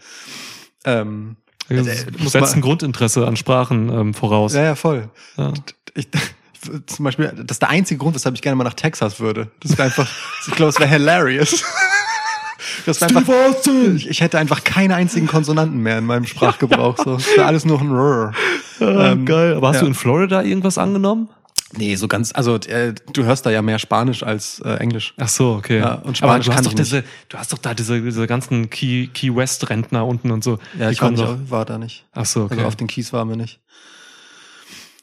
Ähm, Das äh, muss setzt ein Grundinteresse an Sprachen ähm, voraus. ja, ja, voll. Ja. Ich, ich, zum Beispiel, das ist der einzige Grund, weshalb ich gerne mal nach Texas würde. Das wäre einfach, ich glaube, es wäre hilarious. Das wär einfach, ich, ich hätte einfach keine einzigen Konsonanten mehr in meinem Sprachgebrauch. So. Das wäre alles nur ein Rrr. Ah, Ähm, geil. Aber hast ja. du in Florida irgendwas angenommen? Nee, so ganz, also äh, du hörst da ja mehr Spanisch als äh, Englisch. Ach so, okay. Ja, und Aber Spanisch du kann hast doch diese, du hast doch da diese, diese ganzen Key, Key West Rentner unten und so. Ja, ich war, nicht, war da nicht. Ach so, okay. Also auf den Kies waren wir nicht.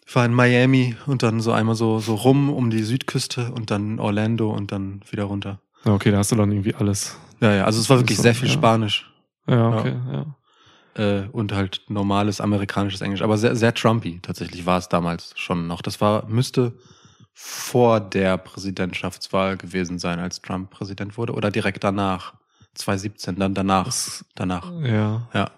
Ich war in Miami und dann so einmal so, so rum um die Südküste und dann Orlando und dann wieder runter. Okay, da hast du dann irgendwie alles. Ja, ja, also es war wirklich So, sehr viel ja. Spanisch Ja, okay, ja. äh, und halt normales amerikanisches Englisch, aber sehr, sehr Trumpy tatsächlich war es damals schon noch. Das war, müsste vor der Präsidentschaftswahl gewesen sein, als Trump Präsident wurde oder direkt danach. 2017, dann danach. Danach. Ja. Ja.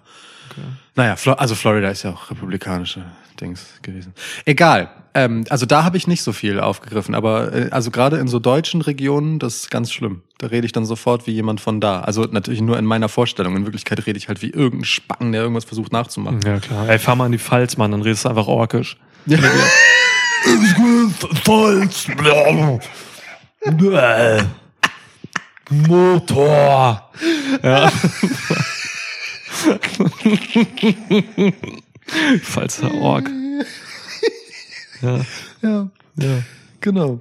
Okay. Naja, also Florida ist ja auch republikanische Dings gewesen. Egal. Ähm, also da habe ich nicht so viel aufgegriffen, aber äh, also gerade in so deutschen Regionen, das ist ganz schlimm. Da rede ich dann sofort wie jemand von da. Also natürlich nur in meiner Vorstellung. In Wirklichkeit rede ich halt wie irgendein Spacken, der irgendwas versucht nachzumachen. Ja, klar. Ey, fahr mal in die Pfalz, Mann, dann redest du einfach orkisch. Ja. Pfalz. Motor. Ja. Pfalzer Ork. Ja, Ja, ja. genau.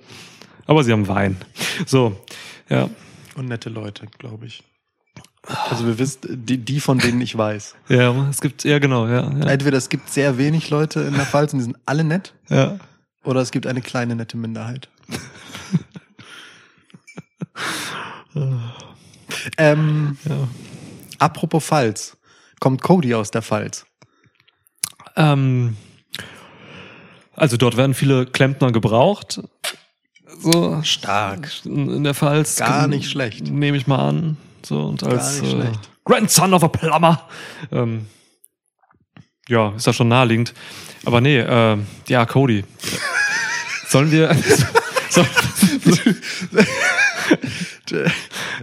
Aber sie haben Wein. So, ja. Und nette Leute, glaube ich. Also wir wissen, die, die von denen ich weiß. Ja, es gibt, ja genau, ja. Ja. Entweder es gibt sehr wenig Leute in der Pfalz und die sind alle nett, ja. oder es gibt eine kleine nette Minderheit. ähm, ja. apropos Pfalz, kommt Cody aus der Pfalz? Ähm, also dort werden viele Klempner gebraucht. So Stark. in der Pfalz. Gar nicht schlecht. Nehme ich mal an. So und als nicht äh, schlecht. Grandson of a Plumber. Ähm, ja, ist ja schon naheliegend. Aber nee, äh, ja, Cody. Sollen wir. so,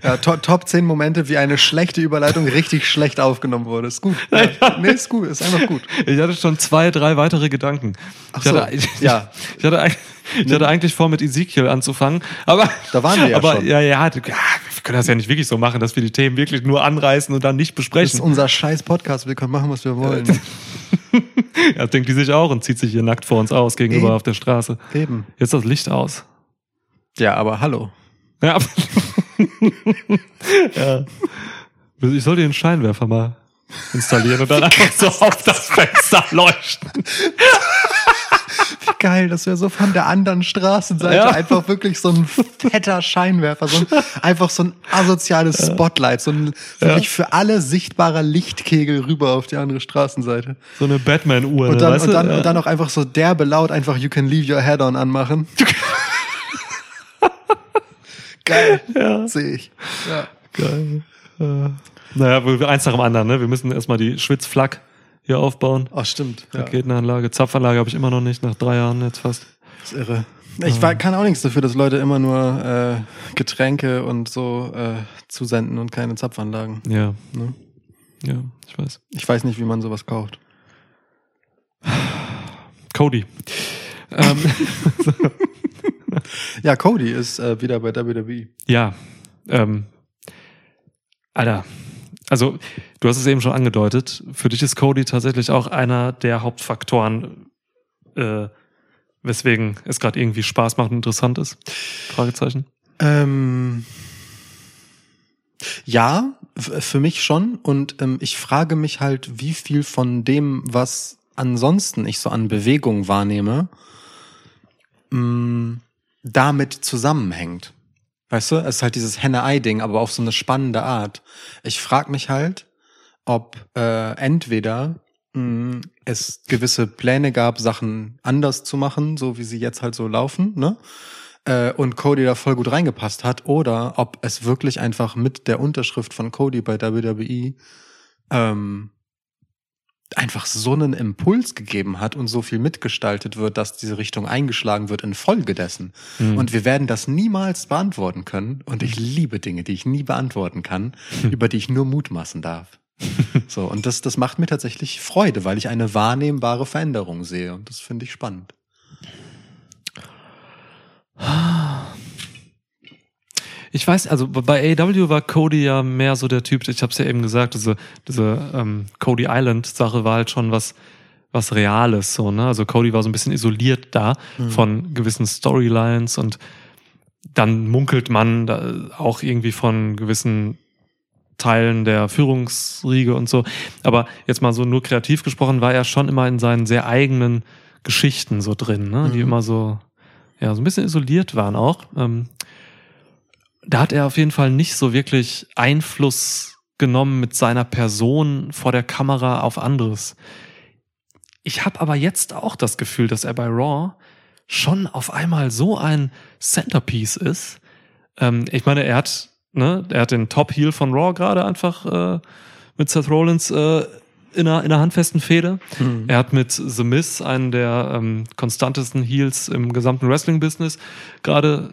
Ja, to Top 10 Momente, wie eine schlechte Überleitung richtig schlecht aufgenommen wurde. Ist gut. Ja. Nee, ist gut, ist einfach gut. ich hatte schon zwei, drei weitere Gedanken. Ach ich, hatte, so, ich, ja. ich, hatte, ich hatte eigentlich vor, mit Ezekiel anzufangen. Aber, Da waren wir ja aber, schon. Ja, ja, ja, wir können das ja nicht wirklich so machen, dass wir die Themen wirklich nur anreißen und dann nicht Das ist besprechen. unser scheiß Podcast. Wir können machen, was wir wollen. Ja, denkt die sich auch und zieht sich hier nackt vor uns aus gegenüber Eben. auf der Straße. Eben. Jetzt das Licht aus. Ja, aber hallo. Ja. ja. Ich soll dir einen Scheinwerfer mal installieren und dann einfach so auf das Fenster leuchten. Geil, das wäre so von der anderen Straßenseite Ja. einfach wirklich so ein fetter Scheinwerfer, so ein, einfach so ein asoziales Spotlight, so ein wirklich für alle sichtbarer Lichtkegel rüber auf die andere Straßenseite. So eine Batman-Uhr. Und ne, dann, weißt und du? dann, Ja. und dann auch einfach so derbe laut einfach You can leave your head on anmachen. Geil. Ja. Sehe ich. Ja. Geil. Äh, naja, eins nach dem anderen, ne? Wir müssen erstmal die Schwitzflak hier aufbauen. Oh, stimmt. Ja. Raketenanlage, Zapfanlage habe ich immer noch nicht, nach drei Jahren jetzt fast. Das ist irre. Ich war, kann auch nichts dafür, dass Leute immer nur äh, Getränke und so äh, zusenden und keine Zapfanlagen. Ja. Ne? Ja, ich weiß. Ich weiß nicht, wie man sowas kauft. Cody. ähm, Ja, Cody ist äh, wieder bei WWE. ja. Ähm, Alter. Also, du hast es eben schon angedeutet. Für dich ist Cody tatsächlich auch einer der Hauptfaktoren, äh, weswegen es gerade irgendwie Spaß macht und interessant ist. Fragezeichen. Ähm, ja, für mich schon. Und ähm, ich frage mich halt, wie viel von dem, was ansonsten ich so an Bewegung wahrnehme, mh, damit zusammenhängt. Weißt du, es ist halt dieses Henne-Ei-Ding, aber auf so eine spannende Art. Ich frage mich halt, ob äh, entweder mh, es gewisse Pläne gab, Sachen anders zu machen, so wie sie jetzt halt so laufen, ne? Äh, und Cody da voll gut reingepasst hat, oder ob es wirklich einfach mit der Unterschrift von Cody bei WWE ähm, einfach so einen Impuls gegeben hat und so viel mitgestaltet wird, dass diese Richtung eingeschlagen wird infolge dessen. Mhm. Und wir werden das niemals beantworten können. Und ich liebe Dinge, die ich nie beantworten kann, über die ich nur mutmaßen darf. So, und das, das macht mir tatsächlich Freude, weil ich eine wahrnehmbare Veränderung sehe. Und das finde ich spannend. Ich weiß, also bei AEW war Cody ja mehr so der Typ, ich habe es ja eben gesagt, diese, diese ähm, Cody Island-Sache war halt schon was, was Reales, so, ne? Also Cody war so ein bisschen isoliert da von gewissen Storylines und dann munkelt man da auch irgendwie von gewissen Teilen der Führungsriege und so. Aber jetzt mal so nur kreativ gesprochen, war er schon immer in seinen sehr eigenen Geschichten so drin, ne? die Mhm. immer so, ja, so ein bisschen isoliert waren auch. Ähm, da hat er auf jeden Fall nicht so wirklich Einfluss genommen mit seiner Person vor der Kamera auf anderes. Ich habe aber jetzt auch das Gefühl, dass er bei Raw schon auf einmal so ein Centerpiece ist. Ähm, ich meine, er hat, ne, er hat den Top Heel von Raw gerade einfach äh, mit Seth Rollins äh, in einer, in einer handfesten Fehde. Er hat mit The Miz einen der ähm, konstantesten Heels im gesamten Wrestling-Business gerade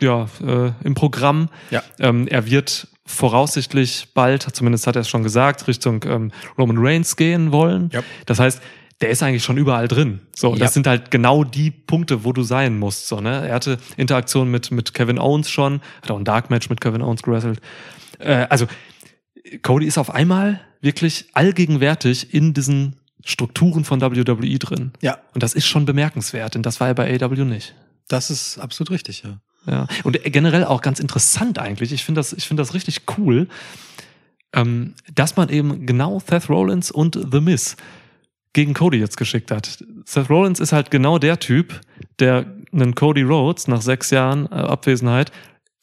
ja, äh, im Programm. Ja. Ähm, er wird voraussichtlich bald, zumindest hat er es schon gesagt, Richtung ähm, Roman Reigns gehen wollen. Ja. Das heißt, der ist eigentlich schon überall drin. So, Ja. das sind halt genau die Punkte, wo du sein musst. So, ne? Er hatte Interaktion mit, mit Kevin Owens schon, hat auch ein Dark Match mit Kevin Owens gewrestelt. Äh, also, Cody ist auf einmal wirklich allgegenwärtig in diesen Strukturen von WWE drin. Ja, Und das ist schon bemerkenswert, denn das war ja bei AW nicht. das ist absolut richtig, ja. Ja. Und generell auch ganz interessant eigentlich. Ich finde das, ich finde das richtig cool, ähm, dass man eben genau Seth Rollins und The Miz gegen Cody jetzt geschickt hat. Seth Rollins ist halt genau der Typ, der einen Cody Rhodes nach sechs Jahren äh, Abwesenheit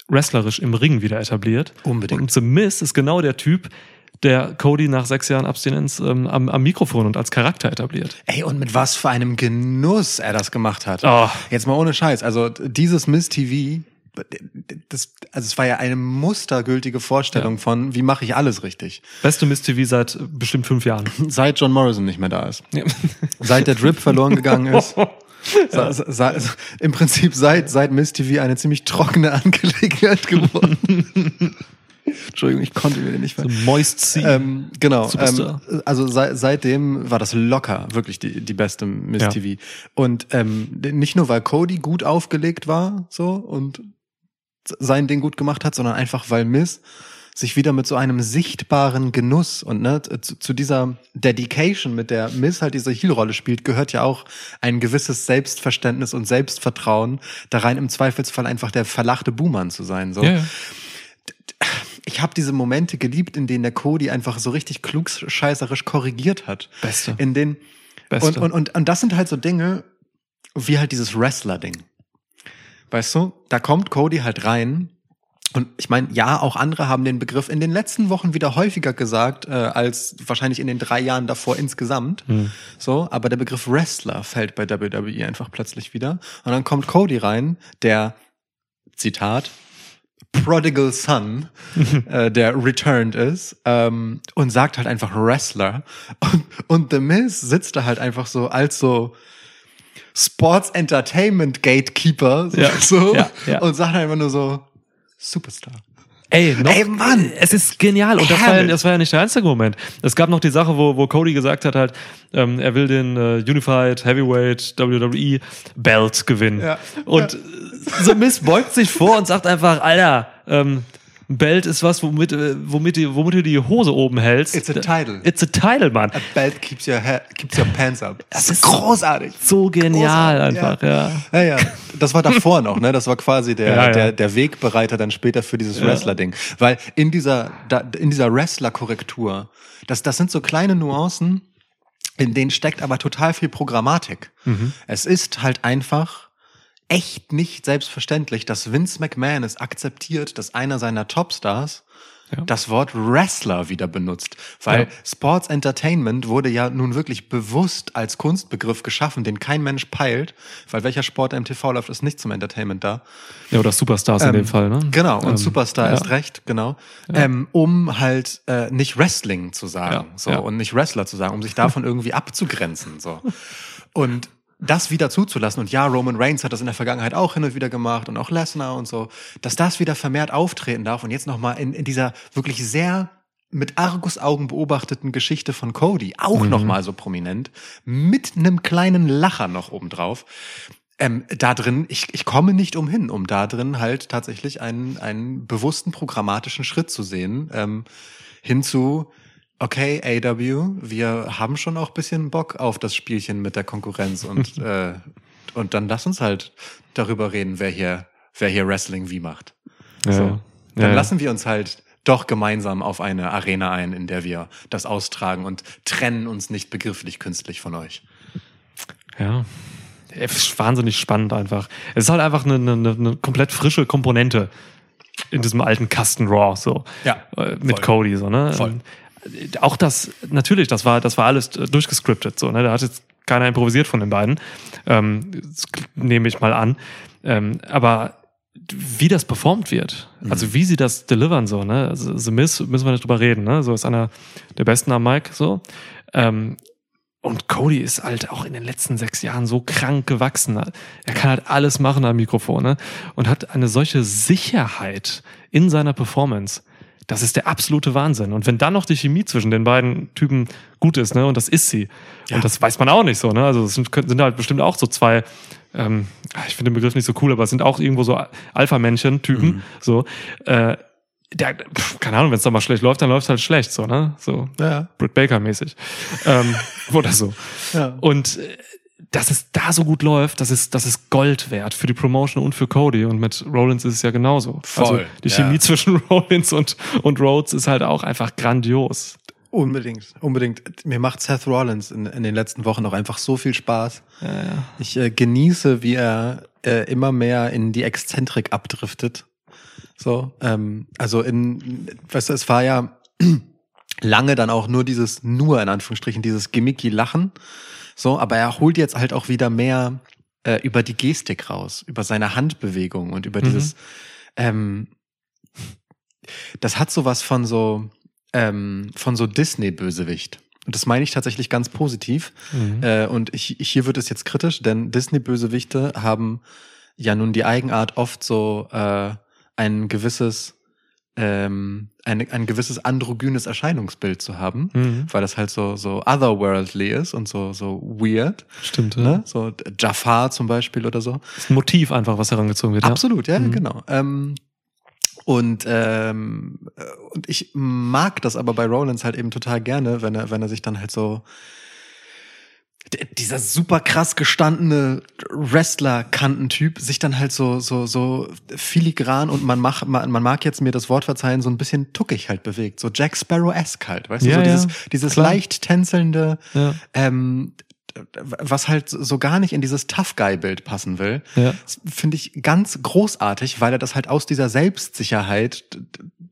wrestlerisch im Ring wieder etabliert. Unbedingt. Und The Miz ist genau der Typ, der Cody nach sechs Jahren Abstinenz ähm, am, am Mikrofon und als Charakter etabliert. Ey, und mit was für einem Genuss er das gemacht hat. Oh. Jetzt mal ohne Scheiß. Also dieses Miss TV, das, also es war ja eine mustergültige Vorstellung Ja. von, wie mache ich alles richtig. Beste Miss TV seit äh, bestimmt fünf Jahren. Seit John Morrison nicht mehr da ist. Ja. Seit der Drip verloren gegangen ist. Sa- sa- sa- Im Prinzip seit, seit Miss TV eine ziemlich trockene Angelegenheit geworden. Entschuldigung, ich konnte mir den nicht ver Moist Sea. ähm, genau. Ähm, also sei, seitdem war das locker wirklich die, die beste Miss Ja. TV. Und ähm, nicht nur, weil Cody gut aufgelegt war so und sein Ding gut gemacht hat, sondern einfach, weil Miss sich wieder mit so einem sichtbaren Genuss und ne, zu, zu dieser Dedication, mit der Miss halt diese Heel-Rolle spielt, gehört ja auch ein gewisses Selbstverständnis und Selbstvertrauen da rein, im Zweifelsfall einfach der verlachte Buhmann zu sein. So ja. Ich habe diese Momente geliebt, in denen der Cody einfach so richtig klugscheißerisch korrigiert hat. Beste. In den Beste. und, und, und, und das sind halt so Dinge, wie halt dieses Wrestler-Ding. Weißt du, da kommt Cody halt rein. Und ich meine, ja, auch andere haben den Begriff in den letzten Wochen wieder häufiger gesagt, äh, als wahrscheinlich in den drei Jahren davor insgesamt. Hm. So, aber der Begriff Wrestler fällt bei WWE einfach plötzlich wieder. Und dann kommt Cody rein, der, Zitat, Prodigal Son, äh, der returned ist, ähm, und sagt halt einfach Wrestler. Und, und The Miz sitzt da halt einfach so als so Sports Entertainment Gatekeeper Ja, so ja, ja. und sagt einfach nur so Superstar. Ey, noch, Ey, Mann! es ist genial. Und das war, ja, das war ja nicht der einzige Moment. Es gab noch die Sache, wo, wo Cody gesagt hat, halt, ähm, er will den äh, Unified Heavyweight WWE Belt gewinnen. Ja. Und ja. The Miz beugt sich vor und sagt einfach, Alter, ähm, Belt ist was, womit, äh, womit, die, womit du die Hose oben hältst. It's a title. It's a title, Mann. A belt keeps your, keeps your pants up. Das ist großartig. So genial Großartig, einfach, ja. Ja, ja. Das war davor noch, ne? Das war quasi der, Ja, ja. Der, der Wegbereiter dann später für dieses Wrestler-Ding. Weil in dieser, da, in dieser Wrestler-Korrektur, das, das sind so kleine Nuancen, in denen steckt aber total viel Programmatik. Mhm. Es ist halt einfach echt nicht selbstverständlich, dass Vince McMahon es akzeptiert, dass einer seiner Topstars Ja. das Wort Wrestler wieder benutzt. Weil Ja. Sports Entertainment wurde ja nun wirklich bewusst als Kunstbegriff geschaffen, den kein Mensch peilt, weil welcher Sport im TV läuft, ist nicht zum Entertainment da. Ja, oder Superstars in dem Fall, ne? Genau, und Ähm, Superstar ja. ist recht, genau. Ähm, um halt äh, nicht Wrestling zu sagen, so und nicht Wrestler zu sagen, um sich davon irgendwie abzugrenzen, so. Und das wieder zuzulassen, und ja, Roman Reigns hat das in der Vergangenheit auch hin und wieder gemacht und auch Lesnar und so, dass das wieder vermehrt auftreten darf. Und jetzt nochmal in, in dieser wirklich sehr mit Argusaugen beobachteten Geschichte von Cody auch noch mal so prominent, mit einem kleinen Lacher noch obendrauf. Ähm, da drin, ich, ich komme nicht umhin, um da drin halt tatsächlich einen, einen bewussten programmatischen Schritt zu sehen, ähm, hinzu, okay, AW, wir haben schon auch bisschen Bock auf das Spielchen mit der Konkurrenz und, äh, und dann lass uns halt darüber reden, wer hier, wer hier Wrestling wie macht. Ja, So. Dann Ja, lassen wir uns halt doch gemeinsam auf eine Arena ein, in der wir das austragen und trennen uns nicht begrifflich künstlich von euch. Ja. Es ist wahnsinnig spannend einfach. Es ist halt einfach eine, eine, eine komplett frische Komponente in diesem alten Kasten Raw, so. Ja, Äh, Mit voll. Cody, so, ne? Voll. Auch das, natürlich, das war, das war alles äh, durchgescriptet, so, ne? Da hat jetzt keiner improvisiert von den beiden. Ähm, nehme ich mal an. Ähm, aber wie das performt wird, Mhm. also wie sie das delivern, so, ne? Also, The Miz müssen wir nicht drüber reden, ne? So ist einer der besten am Mic, so. Ähm, und Cody ist halt auch in den letzten sechs Jahren so krank gewachsen. Er kann halt alles machen am Mikrofon ne? und hat eine solche Sicherheit in seiner Performance. Das ist der absolute Wahnsinn. Und wenn dann noch die Chemie zwischen den beiden Typen gut ist, ne, und das ist sie, Ja. und das weiß man auch nicht so, ne, also es sind, sind halt bestimmt auch so zwei, ähm, ich finde den Begriff nicht so cool, aber es sind auch irgendwo so Alpha-Männchen-Typen, so, äh, der, pf, keine Ahnung, wenn es da mal schlecht läuft, dann läuft halt schlecht, so, ne? So Ja. Britt Baker mäßig. ähm, oder so. Ja. Und äh, dass es da so gut läuft, das ist, das ist Gold wert für die Promotion und für Cody. Und mit Rollins ist es ja genauso. Voll, Also die ja. Chemie zwischen Rollins und, und Rhodes ist halt auch einfach grandios. Unbedingt, unbedingt. Mir macht Seth Rollins in, in den letzten Wochen auch einfach so viel Spaß. Ich äh, genieße, wie er äh, immer mehr in die Exzentrik abdriftet. So, ähm, also in, weißt du, es war ja lange dann auch nur dieses, nur in Anführungsstrichen, dieses gimmicky Lachen. So, aber er holt jetzt halt auch wieder mehr äh, über die Gestik raus, über seine Handbewegung und über Mhm. dieses, ähm, das hat sowas von so, ähm, von so Disney-Bösewicht. Und das meine ich tatsächlich ganz positiv. Mhm. Äh, und ich, ich, hier wird es jetzt kritisch, denn Disney-Bösewichte haben ja nun die Eigenart, oft so äh, ein gewisses, ähm, ein, ein gewisses androgynes Erscheinungsbild zu haben, Mhm. weil das halt so, so otherworldly ist und so, so weird. Stimmt, ja. Ne? So Jafar zum Beispiel oder so. Das ist ein Motiv einfach, was herangezogen wird. Absolut, ja, Mhm. genau. Ähm, und, ähm, äh, und ich mag das aber bei Rollins halt eben total gerne, wenn er, wenn er sich dann halt so dieser super krass gestandene Wrestler-Kantentyp sich dann halt so, so, so filigran und man mag, man, man mag jetzt mir das Wort verzeihen, so ein bisschen tuckig halt bewegt. So Jack Sparrow-esque halt, weißt Ja, du? So ja, dieses, dieses klar. leicht tänzelnde, Ja. ähm, was halt so gar nicht in dieses Tough Guy Bild passen will. Ja. Finde ich ganz großartig, weil er das halt aus dieser Selbstsicherheit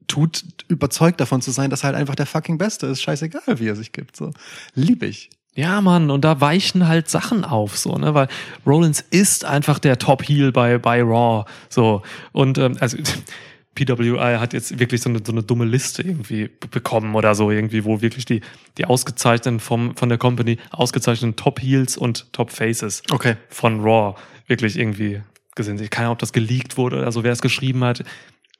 tut, überzeugt davon zu sein, dass er halt einfach der fucking Beste ist. Scheißegal, wie er sich gibt. So lieb ich. Ja, Mann, und da weichen halt Sachen auf, so, ne, weil Rollins ist einfach der Top-Heel bei, bei Raw, so. Und, ähm, also, PWI hat jetzt wirklich so eine, so eine dumme Liste irgendwie bekommen oder so, irgendwie, wo wirklich die, die ausgezeichneten vom, von der Company, ausgezeichneten Top-Heels und Top-Faces Okay. von Raw wirklich irgendwie gesehen sind. Keine Ahnung, ob das geleakt wurde oder so, wer es geschrieben hat,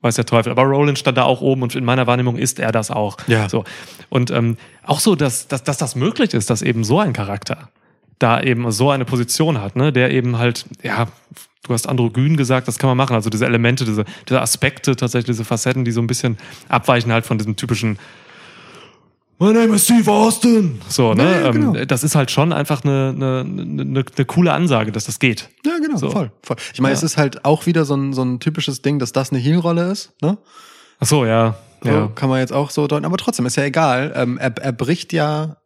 weiß der Teufel. Aber Rollins stand da auch oben und in meiner Wahrnehmung ist er das auch. Ja. So. Und ähm, auch so, dass, dass, dass das möglich ist, dass eben so ein Charakter da eben so eine Position hat, ne, der eben halt, ja, du hast androgyn gesagt, das kann man machen, also diese Elemente, diese, diese Aspekte, tatsächlich diese Facetten, die so ein bisschen abweichen halt von diesem typischen My name is Steve Austin. So, ne? Ja, ja, genau. ähm, das ist halt schon einfach eine, eine, eine, eine coole Ansage, dass das geht. Ja, genau, So. voll, voll. Ich meine, Ja. es ist halt auch wieder so ein, so ein typisches Ding, dass das eine Heel-Rolle ist, ne? Ach so, ja. So, ja. Kann man jetzt auch so deuten, aber trotzdem ist ja egal. Ähm, er, er bricht ja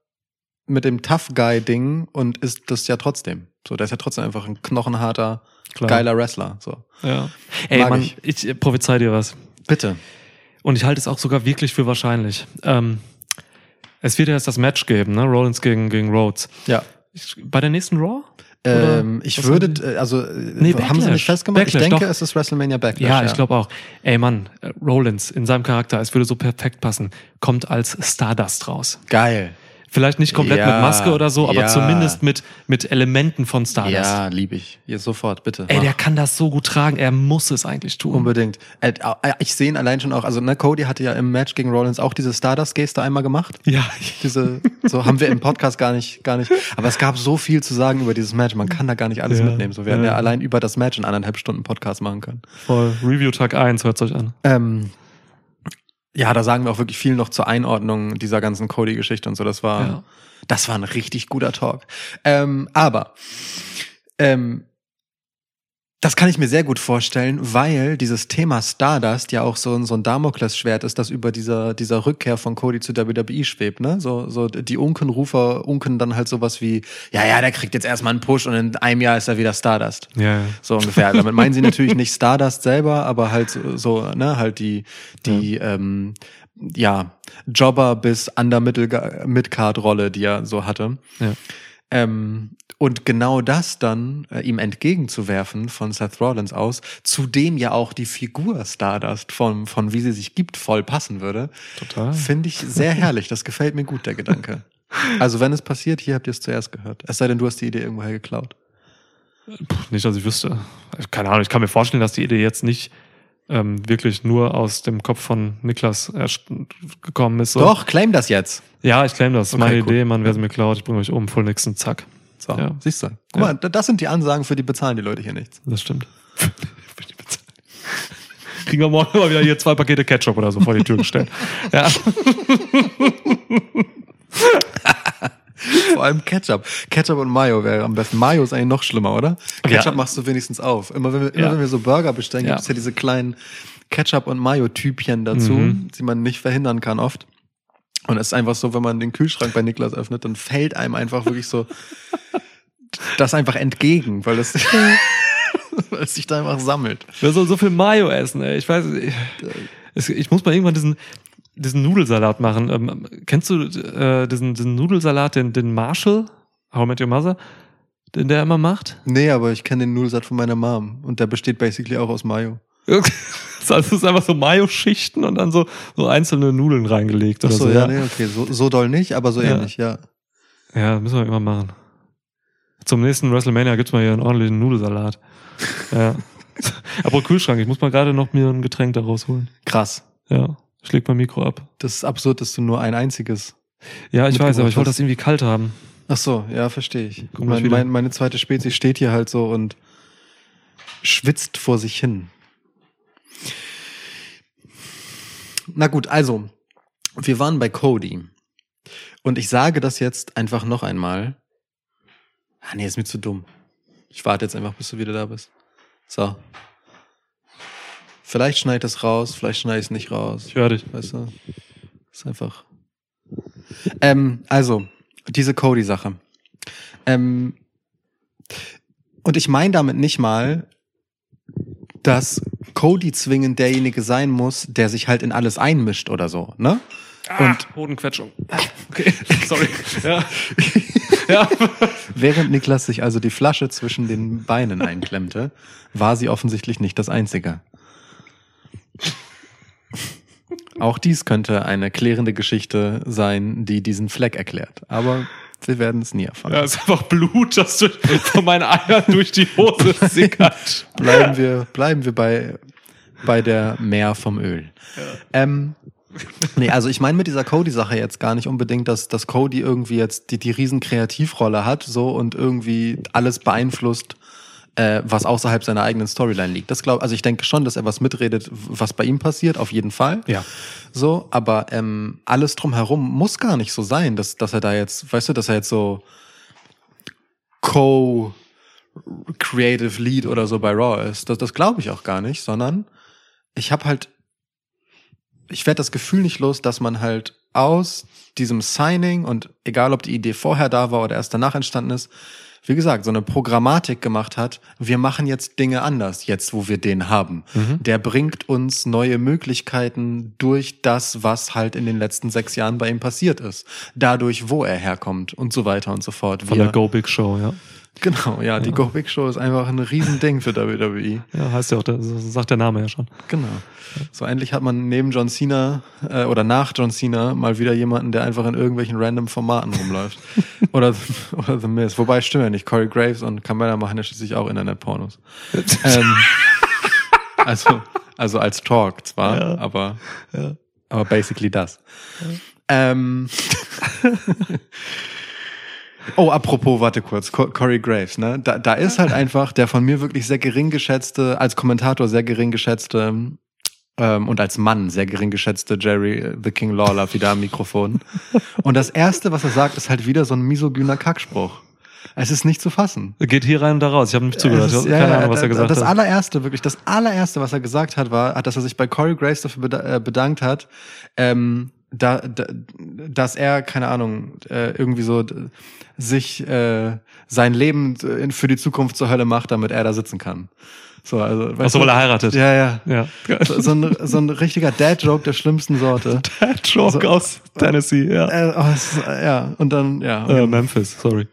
mit dem Tough Guy-Ding und ist das ja trotzdem. So, der ist ja trotzdem einfach ein knochenharter, Klar. geiler Wrestler. So. ja. Ey, Mag Mann, ich. ich, ich prophezei dir was. Bitte. Und ich halte es auch sogar wirklich für wahrscheinlich. Ähm, es wird ja jetzt das Match geben, ne? Rollins gegen, gegen Rhodes. Ja. Bei der nächsten Raw? Ähm, ich was würde, äh, also äh, Nee, haben sie Backlash. nicht festgemacht? Backlash, ich denke, doch. es ist WrestleMania Backlash. Ja, ich glaube auch. Ey Mann, äh, Rollins in seinem Charakter, es würde so perfekt passen, kommt als Stardust raus. Geil. Vielleicht nicht komplett Ja, mit Maske oder so, aber ja. zumindest mit, mit Elementen von Stardust. Ja, liebe ich. Hier sofort, bitte. Ey, Mach. der kann das so gut tragen, er muss es eigentlich tun. Unbedingt. Äh, äh, ich sehe ihn allein schon auch, also ne, Cody hatte ja im Match gegen Rollins auch diese Stardust-Geste einmal gemacht. Ja, Diese, so haben wir im Podcast gar nicht, gar nicht. Aber es gab so viel zu sagen über dieses Match, man kann da gar nicht alles Ja, mitnehmen. So, wir hätten ja allein über das Match in anderthalb Stunden Podcast machen können. voll. Review Tag 1, hört's euch an. Ähm, ja, da sagen wir auch wirklich viel noch zur Einordnung dieser ganzen Cody-Geschichte und so. Das war, Ja. das war ein richtig guter Talk. Ähm, aber ähm, das kann ich mir sehr gut vorstellen, weil dieses Thema Stardust ja auch so, ein- so ein Damoklesschwert ist, das über dieser, dieser Rückkehr von Cody zu WWE schwebt, ne? So, so die Unkenrufer unken dann halt sowas wie, ja, ja, der kriegt jetzt erstmal einen Push und in einem Jahr ist er wieder Stardust. Ja, ja. So ungefähr. Damit meinen sie natürlich nicht Stardust selber, aber halt so, so ne, halt die, die, ähm, ja, Jobber bis Under Midcard Rolle, die er so hatte. Ja. Ähm, und genau das dann äh, ihm entgegenzuwerfen von Seth Rollins aus, zu dem ja auch die Figur Stardust von, von wie sie sich gibt voll passen würde, Total. finde ich sehr herrlich. Das gefällt mir gut, der Gedanke. Also wenn es passiert, hier habt ihr es zuerst gehört. Es sei denn, du hast die Idee irgendwoher geklaut. Puh, nicht, dass ich wüsste. Keine Ahnung, ich kann mir vorstellen, dass die Idee jetzt nicht ähm, wirklich nur aus dem Kopf von Niklas gekommen ist. So. Doch, claim das jetzt. Ja, ich claim das. Okay, Meine cool. Idee, Mann, wer sie mir klaut, ich bringe euch um, voll nixen, zack. So, Ja. siehst du. Guck Ja. mal, da- das sind die Ansagen, für die bezahlen die Leute hier nichts. Das stimmt. kriegen wir morgen mal wieder hier zwei Pakete Ketchup oder so vor die Tür gestellt. Ja. Vor allem Ketchup. Ketchup und Mayo wäre am besten. Mayo ist eigentlich noch schlimmer, oder? Ketchup Ja. machst du wenigstens auf. Immer wenn wir, immer Ja. wenn wir so Burger bestellen, Ja. gibt es ja diese kleinen Ketchup- und Mayo-Typchen dazu, Mhm. die man nicht verhindern kann oft. Und es ist einfach so, wenn man den Kühlschrank bei Niklas öffnet, dann fällt einem einfach wirklich so das einfach entgegen, weil es, weil es sich da einfach sammelt. Wer soll so viel Mayo essen, ey? Ich weiß, ich, es- ich muss mal irgendwann diesen, diesen Nudelsalat machen. Ähm, kennst du äh, diesen, diesen Nudelsalat, den, den Marshall, How I Met Your Mother, den der immer macht? Nee, aber ich kenne den Nudelsalat von meiner Mom und der besteht basically auch aus Mayo. Also es ist einfach so Mayo-Schichten und dann so, so einzelne Nudeln reingelegt oder so, so. ja, nee, okay, so, so doll nicht, aber so Ja. ähnlich, ja. Ja, müssen wir immer machen. Zum nächsten WrestleMania gibt's mal hier einen ordentlichen Nudelsalat. Ja. Aber Kühlschrank, ich muss mal gerade noch mir ein Getränk daraus holen. Krass. Ja, ich leg mein Mikro ab. Das ist absurd, dass du nur ein einziges. Ja, ich weiß, aber ich wollte das irgendwie kalt haben. Ach so, ja, verstehe ich. Mein, mein, meine zweite Spezies steht hier halt so und schwitzt vor sich hin. Na gut, also, wir waren bei Cody. Und ich sage das jetzt einfach noch einmal. Ah, nee, ist mir zu dumm. Ich warte jetzt einfach, bis du wieder da bist. So. Vielleicht schneid es raus, vielleicht schneid ich es nicht raus. Ich höre dich. Weißt du? Ist einfach. Ähm, also, diese Cody-Sache. Ähm, und ich meine damit nicht mal, dass Cody zwingend derjenige sein muss, der sich halt in alles einmischt oder so, ne? Und Hodenquetschung. Okay, sorry. Ja. ja. Während Niklas sich also die Flasche zwischen den Beinen einklemmte, war sie offensichtlich nicht das Einzige. Auch dies könnte eine klärende Geschichte sein, die diesen Fleck erklärt. Aber wir werden es nie erfahren. Ja, ist einfach Blut, das durch, von meinen Eiern durch die Hose sickert. Bleiben wir, bleiben wir bei, bei der Meer vom Öl. Ähm, nee, also ich meine mit dieser Cody-Sache jetzt gar nicht unbedingt, dass, dass Cody irgendwie jetzt die, die riesen Kreativrolle hat so und irgendwie alles beeinflusst, äh, was außerhalb seiner eigenen Storyline liegt. Das glaub, also ich denke schon, dass er was mitredet, was bei ihm passiert, auf jeden Fall. Ja. So, aber ähm, alles drumherum muss gar nicht so sein, dass, dass er da jetzt, weißt du, dass er jetzt so co Creative Lead oder so bei Raw ist. Das, das glaube ich auch gar nicht, sondern ich habe halt, ich werde das Gefühl nicht los, dass man halt aus diesem Signing und egal ob die Idee vorher da war oder erst danach entstanden ist, wie gesagt, so eine Programmatik gemacht hat, wir machen jetzt Dinge anders, jetzt wo wir den haben. Der bringt uns neue Möglichkeiten durch das, was halt in den letzten sechs Jahren bei ihm passiert ist. Dadurch, wo er herkommt und so weiter und so fort. Von Wir- der Go Big Show, ja. Genau, ja, die Go Big Show ist einfach ein Riesending für WWE. Ja, heißt ja auch, das sagt der Name ja schon. Genau. So endlich hat man neben John Cena äh, oder nach John Cena mal wieder jemanden, der einfach in irgendwelchen random Formaten rumläuft. oder, oder The Miz. Wobei stimmt ja nicht. Corey Graves und Carmella machen ja schließlich auch Internetpornos. ähm, also, also als Talk zwar, Ja. aber, Ja. aber basically das. Ähm, Oh, apropos, warte kurz, Co- Corey Graves, ne? Da, da ist halt einfach der von mir wirklich sehr gering geschätzte, als Kommentator sehr gering geschätzte ähm, und als Mann sehr gering geschätzte Jerry äh, The King Lawler wieder am Mikrofon. Und das erste, was er sagt, ist halt wieder so ein misogyner Kackspruch. Es ist nicht zu fassen. Geht hier rein und da raus. Ich habe nicht zugehört. Ich ist- hab ja, keine Ahnung, was er gesagt das hat. allererste, wirklich, das allererste, was er gesagt hat, war, dass er sich bei Corey Graves dafür äh, bedankt hat, ähm, da, da, dass er, keine Ahnung, äh, irgendwie so sich äh, sein Leben in- für die Zukunft zur Hölle macht, damit er da sitzen kann. So, also, Ach weißt so, du? weil er heiratet. Ja, ja. Ja. So, so, ein, so ein richtiger Dad-Joke der schlimmsten Sorte. Joke So. aus Tennessee, ja. Äh, oh, ist, äh, ja, und dann, ja. Äh, Memphis, sorry.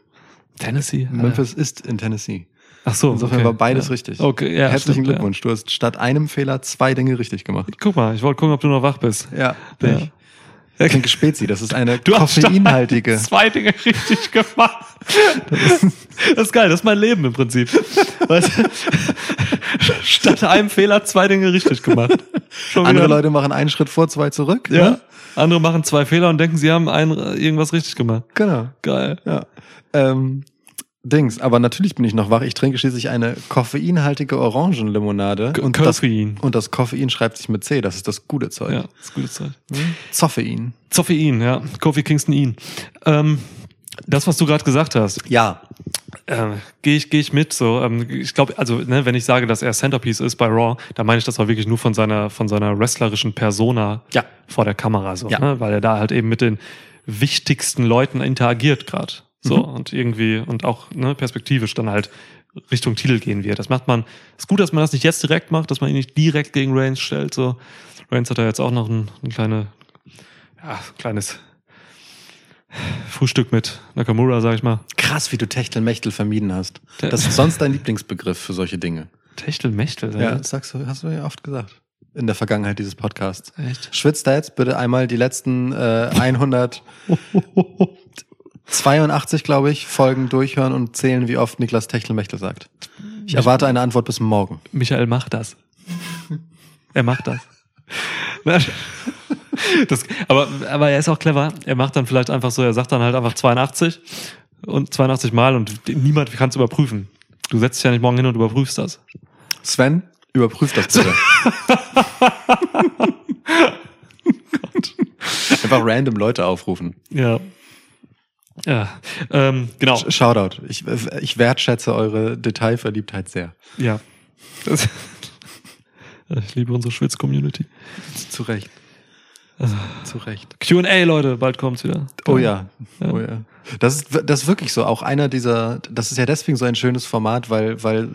Tennessee? Memphis ist in Tennessee. Ach so. Insofern okay. war beides ja. richtig. Okay, ja. Herzlichen stimmt, Glückwunsch. Du hast statt einem Fehler zwei Dinge richtig gemacht. Ja. Guck mal, ich wollte gucken, ob du noch wach bist. Ja, bin Ja. ich. Ich trinke Spezi, das ist eine Du hast koffeinhaltige. zwei Dinge richtig gemacht. Das ist geil, das ist mein Leben im Prinzip. Weißt du? Statt einem Fehler zwei Dinge richtig gemacht. Schon Andere wieder- Leute machen einen Schritt vor, zwei zurück. Ja. ne? Andere machen zwei Fehler und denken, sie haben ein, irgendwas richtig gemacht. Genau. Geil. Ja. Ähm, Dings. Aber natürlich bin ich noch wach. Ich trinke schließlich eine koffeinhaltige Orangenlimonade. K- Und das, Koffein. und das Koffein schreibt sich mit C. Das ist das gute Zeug. Ja, das gute Zeit. Zoffein. Zoffein, ja. Kofi Kingston Ihn. Ähm, das, was du gerade gesagt hast, Ja. äh, gehe ich, geh ich mit. So, ähm, ich glaube, also ne, wenn ich sage, dass er Centerpiece ist bei Raw, dann meine ich das auch wirklich nur von seiner von seiner wrestlerischen Persona Ja. vor der Kamera, so, Ja. ne? weil er da halt eben mit den wichtigsten Leuten interagiert gerade. So Mhm. und irgendwie und auch ne, perspektivisch dann halt Richtung Titel gehen wird. Das macht man. Ist gut, dass man das nicht jetzt direkt macht, dass man ihn nicht direkt gegen Reigns stellt. So, Reigns hat ja jetzt auch noch ein, ein kleine, ja, kleines Frühstück mit Nakamura, sag ich mal. Krass, wie du Techtelmechtel vermieden hast. Das ist sonst dein Lieblingsbegriff für solche Dinge. Techtelmechtel, Ja, das sagst du, hast du ja oft gesagt. In der Vergangenheit dieses Podcasts. Echt? Schwitzt da jetzt bitte einmal die letzten äh, 182, glaube ich, Folgen durchhören und zählen, wie oft Niklas Techtelmechtel sagt. Ich erwarte eine Antwort bis morgen. Michael macht das. er macht das. das aber, aber er ist auch clever. Er macht dann vielleicht einfach so, er sagt dann halt einfach 82 und 82 Mal und niemand kann es überprüfen. Du setzt dich ja nicht morgen hin und überprüfst das. Sven, überprüf das bitte. Einfach random Leute aufrufen. Ja. Ja, ähm, genau. Shoutout. Ich, ich wertschätze eure Detailverliebtheit sehr. Ja. Das, ich liebe unsere Schwitz-Community. Zu Recht. Zu Recht. Q&A, Leute, bald kommt's wieder. Oh ja. Oh ja. Das ist, das ist wirklich so. Auch einer dieser, das ist ja deswegen so ein schönes Format, weil, weil,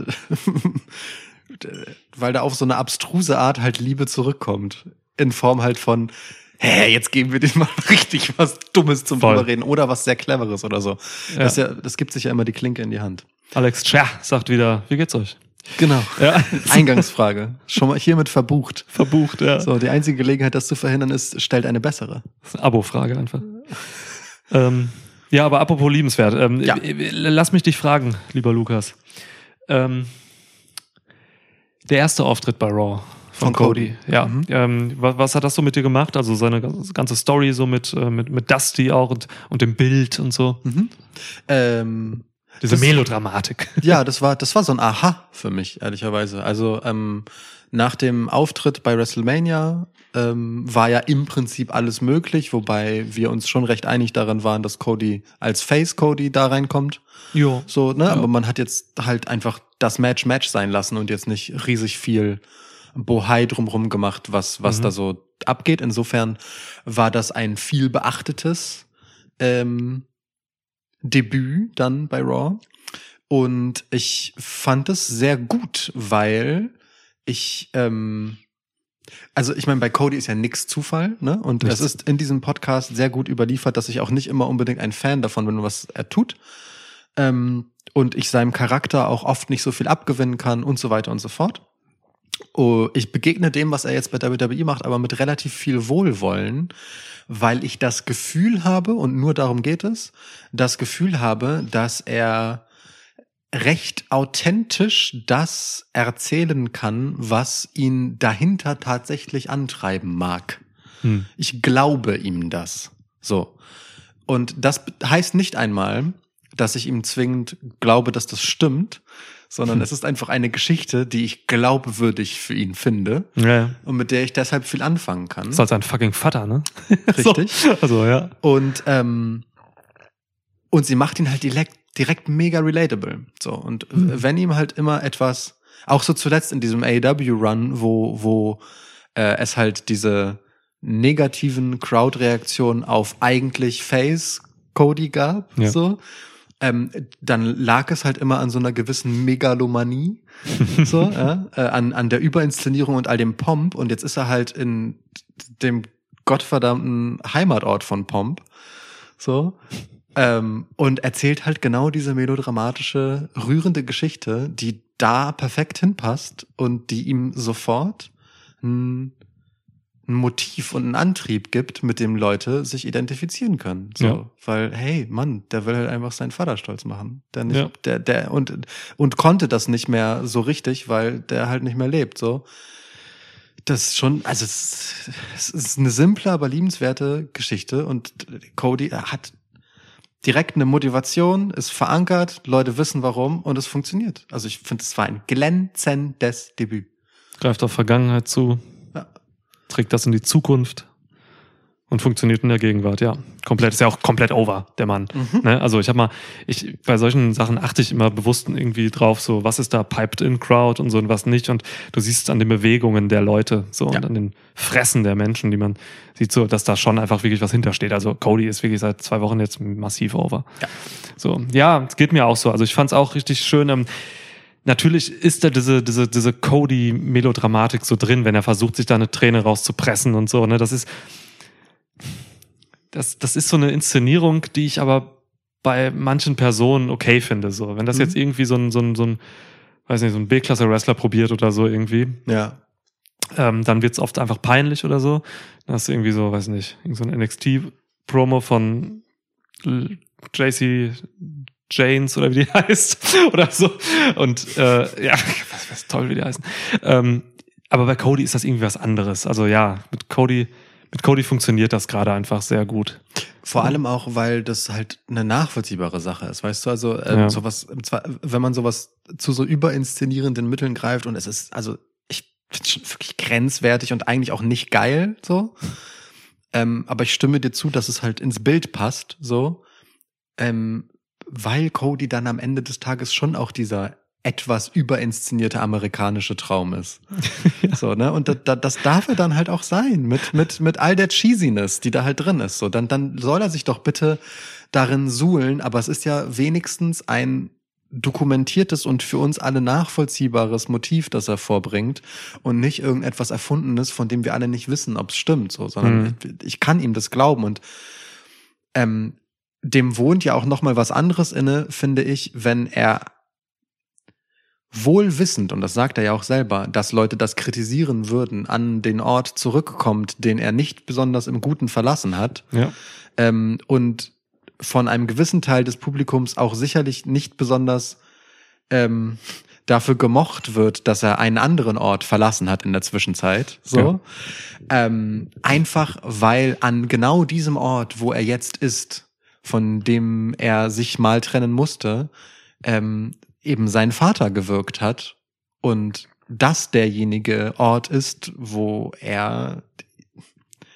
weil da auf so eine abstruse Art halt Liebe zurückkommt. In Form halt von, hä, jetzt geben wir denen mal richtig was Dummes zum Voll. drüber reden oder was sehr Cleveres oder so. Ja. Das, ja, das gibt sich ja immer die Klinke in die Hand. Alex Tscher sagt wieder, wie geht's euch? Genau. Ja. Eingangsfrage. Schon mal hiermit verbucht. Verbucht, ja. So, die einzige Gelegenheit, das zu verhindern, ist, stellt eine bessere. Abo-Frage einfach. ähm, ja, aber apropos liebenswert. Ähm, Ja. äh, Lass mich dich fragen, lieber Lukas. Ähm, der erste Auftritt bei Raw von, Von Cody. Cody. Ja. Mhm. Ähm, was, was hat das so mit dir gemacht? Also seine ganze- Story so mit, äh, mit, mit Dusty auch und, und dem Bild und so. Ähm, Diese Melodramatik. ja, das war, das war so ein Aha für mich, ehrlicherweise. Also ähm, nach dem Auftritt bei WrestleMania ähm, war ja im Prinzip alles möglich, wobei wir uns schon recht einig daran waren, dass Cody als Face Cody da reinkommt. Jo. So, ne? Aber man hat jetzt halt einfach das Match Match sein lassen und jetzt nicht riesig viel Bohai drumrum gemacht, was, was Mhm. da so abgeht. Insofern war das ein viel beachtetes ähm, Debüt dann bei Raw. Und ich fand es sehr gut, weil ich, ähm, also ich meine, bei Cody ist ja nix Zufall, ne? Und es ist in diesem Podcast sehr gut überliefert, dass ich auch nicht immer unbedingt ein Fan davon bin, was er tut. Ähm, und ich seinem Charakter auch oft nicht so viel abgewinnen kann und so weiter und so fort. Oh, ich begegne dem, was er jetzt bei WWE macht, aber mit relativ viel Wohlwollen, weil ich das Gefühl habe, und nur darum geht es, das Gefühl habe, dass er recht authentisch das erzählen kann, was ihn dahinter tatsächlich antreiben mag. Hm. Ich glaube ihm das. So. Und das heißt nicht einmal, dass ich ihm zwingend glaube, dass das stimmt, sondern es ist einfach eine Geschichte, die ich glaubwürdig für ihn finde Ja, und mit der ich deshalb viel anfangen kann. ist halt sein fucking Vater, ne? Richtig. So. Also, ja. Und, ähm, und sie macht ihn halt direkt, direkt mega relatable. So. Und Mhm. wenn ihm halt immer etwas, auch so zuletzt in diesem AEW-Run, wo, wo äh, es halt diese negativen Crowd-Reaktionen auf eigentlich Face Cody gab, Ja. so, ähm, dann lag es halt immer an so einer gewissen Megalomanie, so, ja, äh, an, an der Überinszenierung und all dem Pomp. Und jetzt ist er halt in dem gottverdammten Heimatort von Pomp, so, ähm, und erzählt halt genau diese melodramatische, rührende Geschichte, die da perfekt hinpasst und die ihm sofort ein, ein Motiv und einen Antrieb gibt, mit dem Leute sich identifizieren können. So, Ja. weil, hey, Mann, der will halt einfach seinen Vater stolz machen. Der nicht, Ja. der, der, und, und konnte das nicht mehr so richtig, weil der halt nicht mehr lebt, so. Das ist schon, also es, es ist eine simple, aber liebenswerte Geschichte und Cody hat direkt eine Motivation, ist verankert, Leute wissen warum und es funktioniert. Also ich finde, es war ein glänzendes Debüt. Greift auf Vergangenheit zu. Trägt das in die Zukunft und funktioniert in der Gegenwart, ja. Komplett, ist ja auch komplett over, der Mann. Ne? Also ich habe mal, ich, bei solchen Sachen achte ich immer bewusst irgendwie drauf, so was ist da piped in Crowd und so und was nicht. Und du siehst es an den Bewegungen der Leute so Ja. und an den Fressen der Menschen, die man sieht, so, dass da schon einfach wirklich was hintersteht. Also Cody ist wirklich seit zwei Wochen jetzt massiv over. Ja. So, ja, es geht mir auch so. Also ich fand es auch richtig schön. Ähm, Natürlich ist da diese, diese, diese Cody-Melodramatik so drin, wenn er versucht, sich da eine Träne rauszupressen und so. Ne? Das ist, das, das ist so eine Inszenierung, die ich aber bei manchen Personen okay finde. So, wenn das Mhm. jetzt irgendwie so ein, so ein, so ein, weiß nicht, so ein B-Klasse-Wrestler probiert oder so irgendwie, Ja. ähm, dann wird's oft einfach peinlich oder so. Dann hast du irgendwie so, weiß nicht, irgend so ein NXT-Promo von JC Janes oder wie die heißt oder so. Und äh, ja, was, was toll, wie die heißen. Ähm, aber bei Cody ist das irgendwie was anderes. Also ja, mit Cody, mit Cody funktioniert das gerade einfach sehr gut. Vor allem auch, weil das halt eine nachvollziehbare Sache ist, weißt du? Also ähm, Ja. sowas, wenn man sowas zu so überinszenierenden Mitteln greift und es ist, also ich finde schon wirklich grenzwertig und eigentlich auch nicht geil, so. Ähm, aber ich stimme dir zu, dass es halt ins Bild passt, so. Ähm, weil Cody dann am Ende des Tages schon auch dieser etwas überinszenierte amerikanische Traum ist. So, ne? Und da, da, das darf er dann halt auch sein, mit, mit, mit all der Cheesiness, die da halt drin ist. So, dann, dann soll er sich doch bitte darin suhlen, aber es ist ja wenigstens ein dokumentiertes und für uns alle nachvollziehbares Motiv, das er vorbringt und nicht irgendetwas Erfundenes, von dem wir alle nicht wissen, ob es stimmt, so, sondern Mhm. ich, ich kann ihm das glauben und ähm, dem wohnt ja auch noch mal was anderes inne, finde ich, wenn er wohl wissend, und das sagt er ja auch selber, dass Leute das kritisieren würden, an den Ort zurückkommt, den er nicht besonders im Guten verlassen hat, Ja. ähm, und von einem gewissen Teil des Publikums auch sicherlich nicht besonders ähm, dafür gemocht wird, dass er einen anderen Ort verlassen hat in der Zwischenzeit. So. Ähm, einfach weil an genau diesem Ort, wo er jetzt ist, von dem er sich mal trennen musste, ähm, eben sein Vater gewirkt hat und das derjenige Ort ist, wo er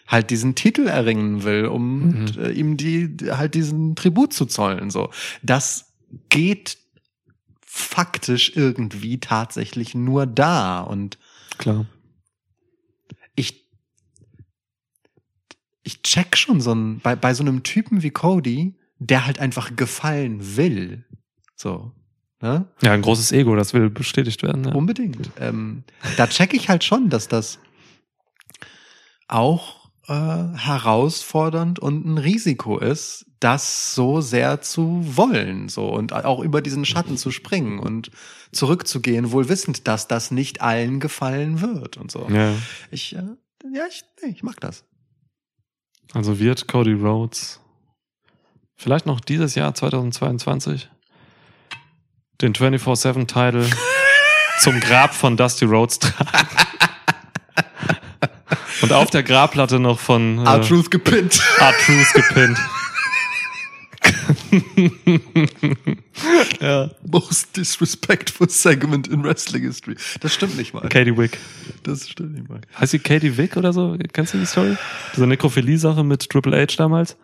halt diesen Titel erringen will, um Mhm. äh, ihm die halt diesen Tribut zu zollen. So, das geht faktisch irgendwie tatsächlich nur da und Klar. Ich check schon so ein bei bei so einem Typen wie Cody, der halt einfach gefallen will. So, ne? Ja, ein großes Ego, das will bestätigt werden. Ja. Unbedingt. Ähm, da check ich halt schon, dass das auch äh, herausfordernd und ein Risiko ist, das so sehr zu wollen, so und auch über diesen Schatten zu springen und zurückzugehen, wohl wissend, dass das nicht allen gefallen wird und so. ja. Ich, äh, ja, ich, nee, ich mag das. Also wird Cody Rhodes vielleicht noch dieses Jahr 2022 den 24-7-Title zum Grab von Dusty Rhodes tragen. Und auf der Grabplatte noch von äh, R-Truth gepinnt. R-Truth gepinnt. ja. Most disrespectful segment in Wrestling History. Das stimmt nicht mal. Katie Wick. Das stimmt nicht mal. Heißt sie Katie Wick oder so? Kennst du die Story? Diese Nekrophilie-Sache mit Triple H damals?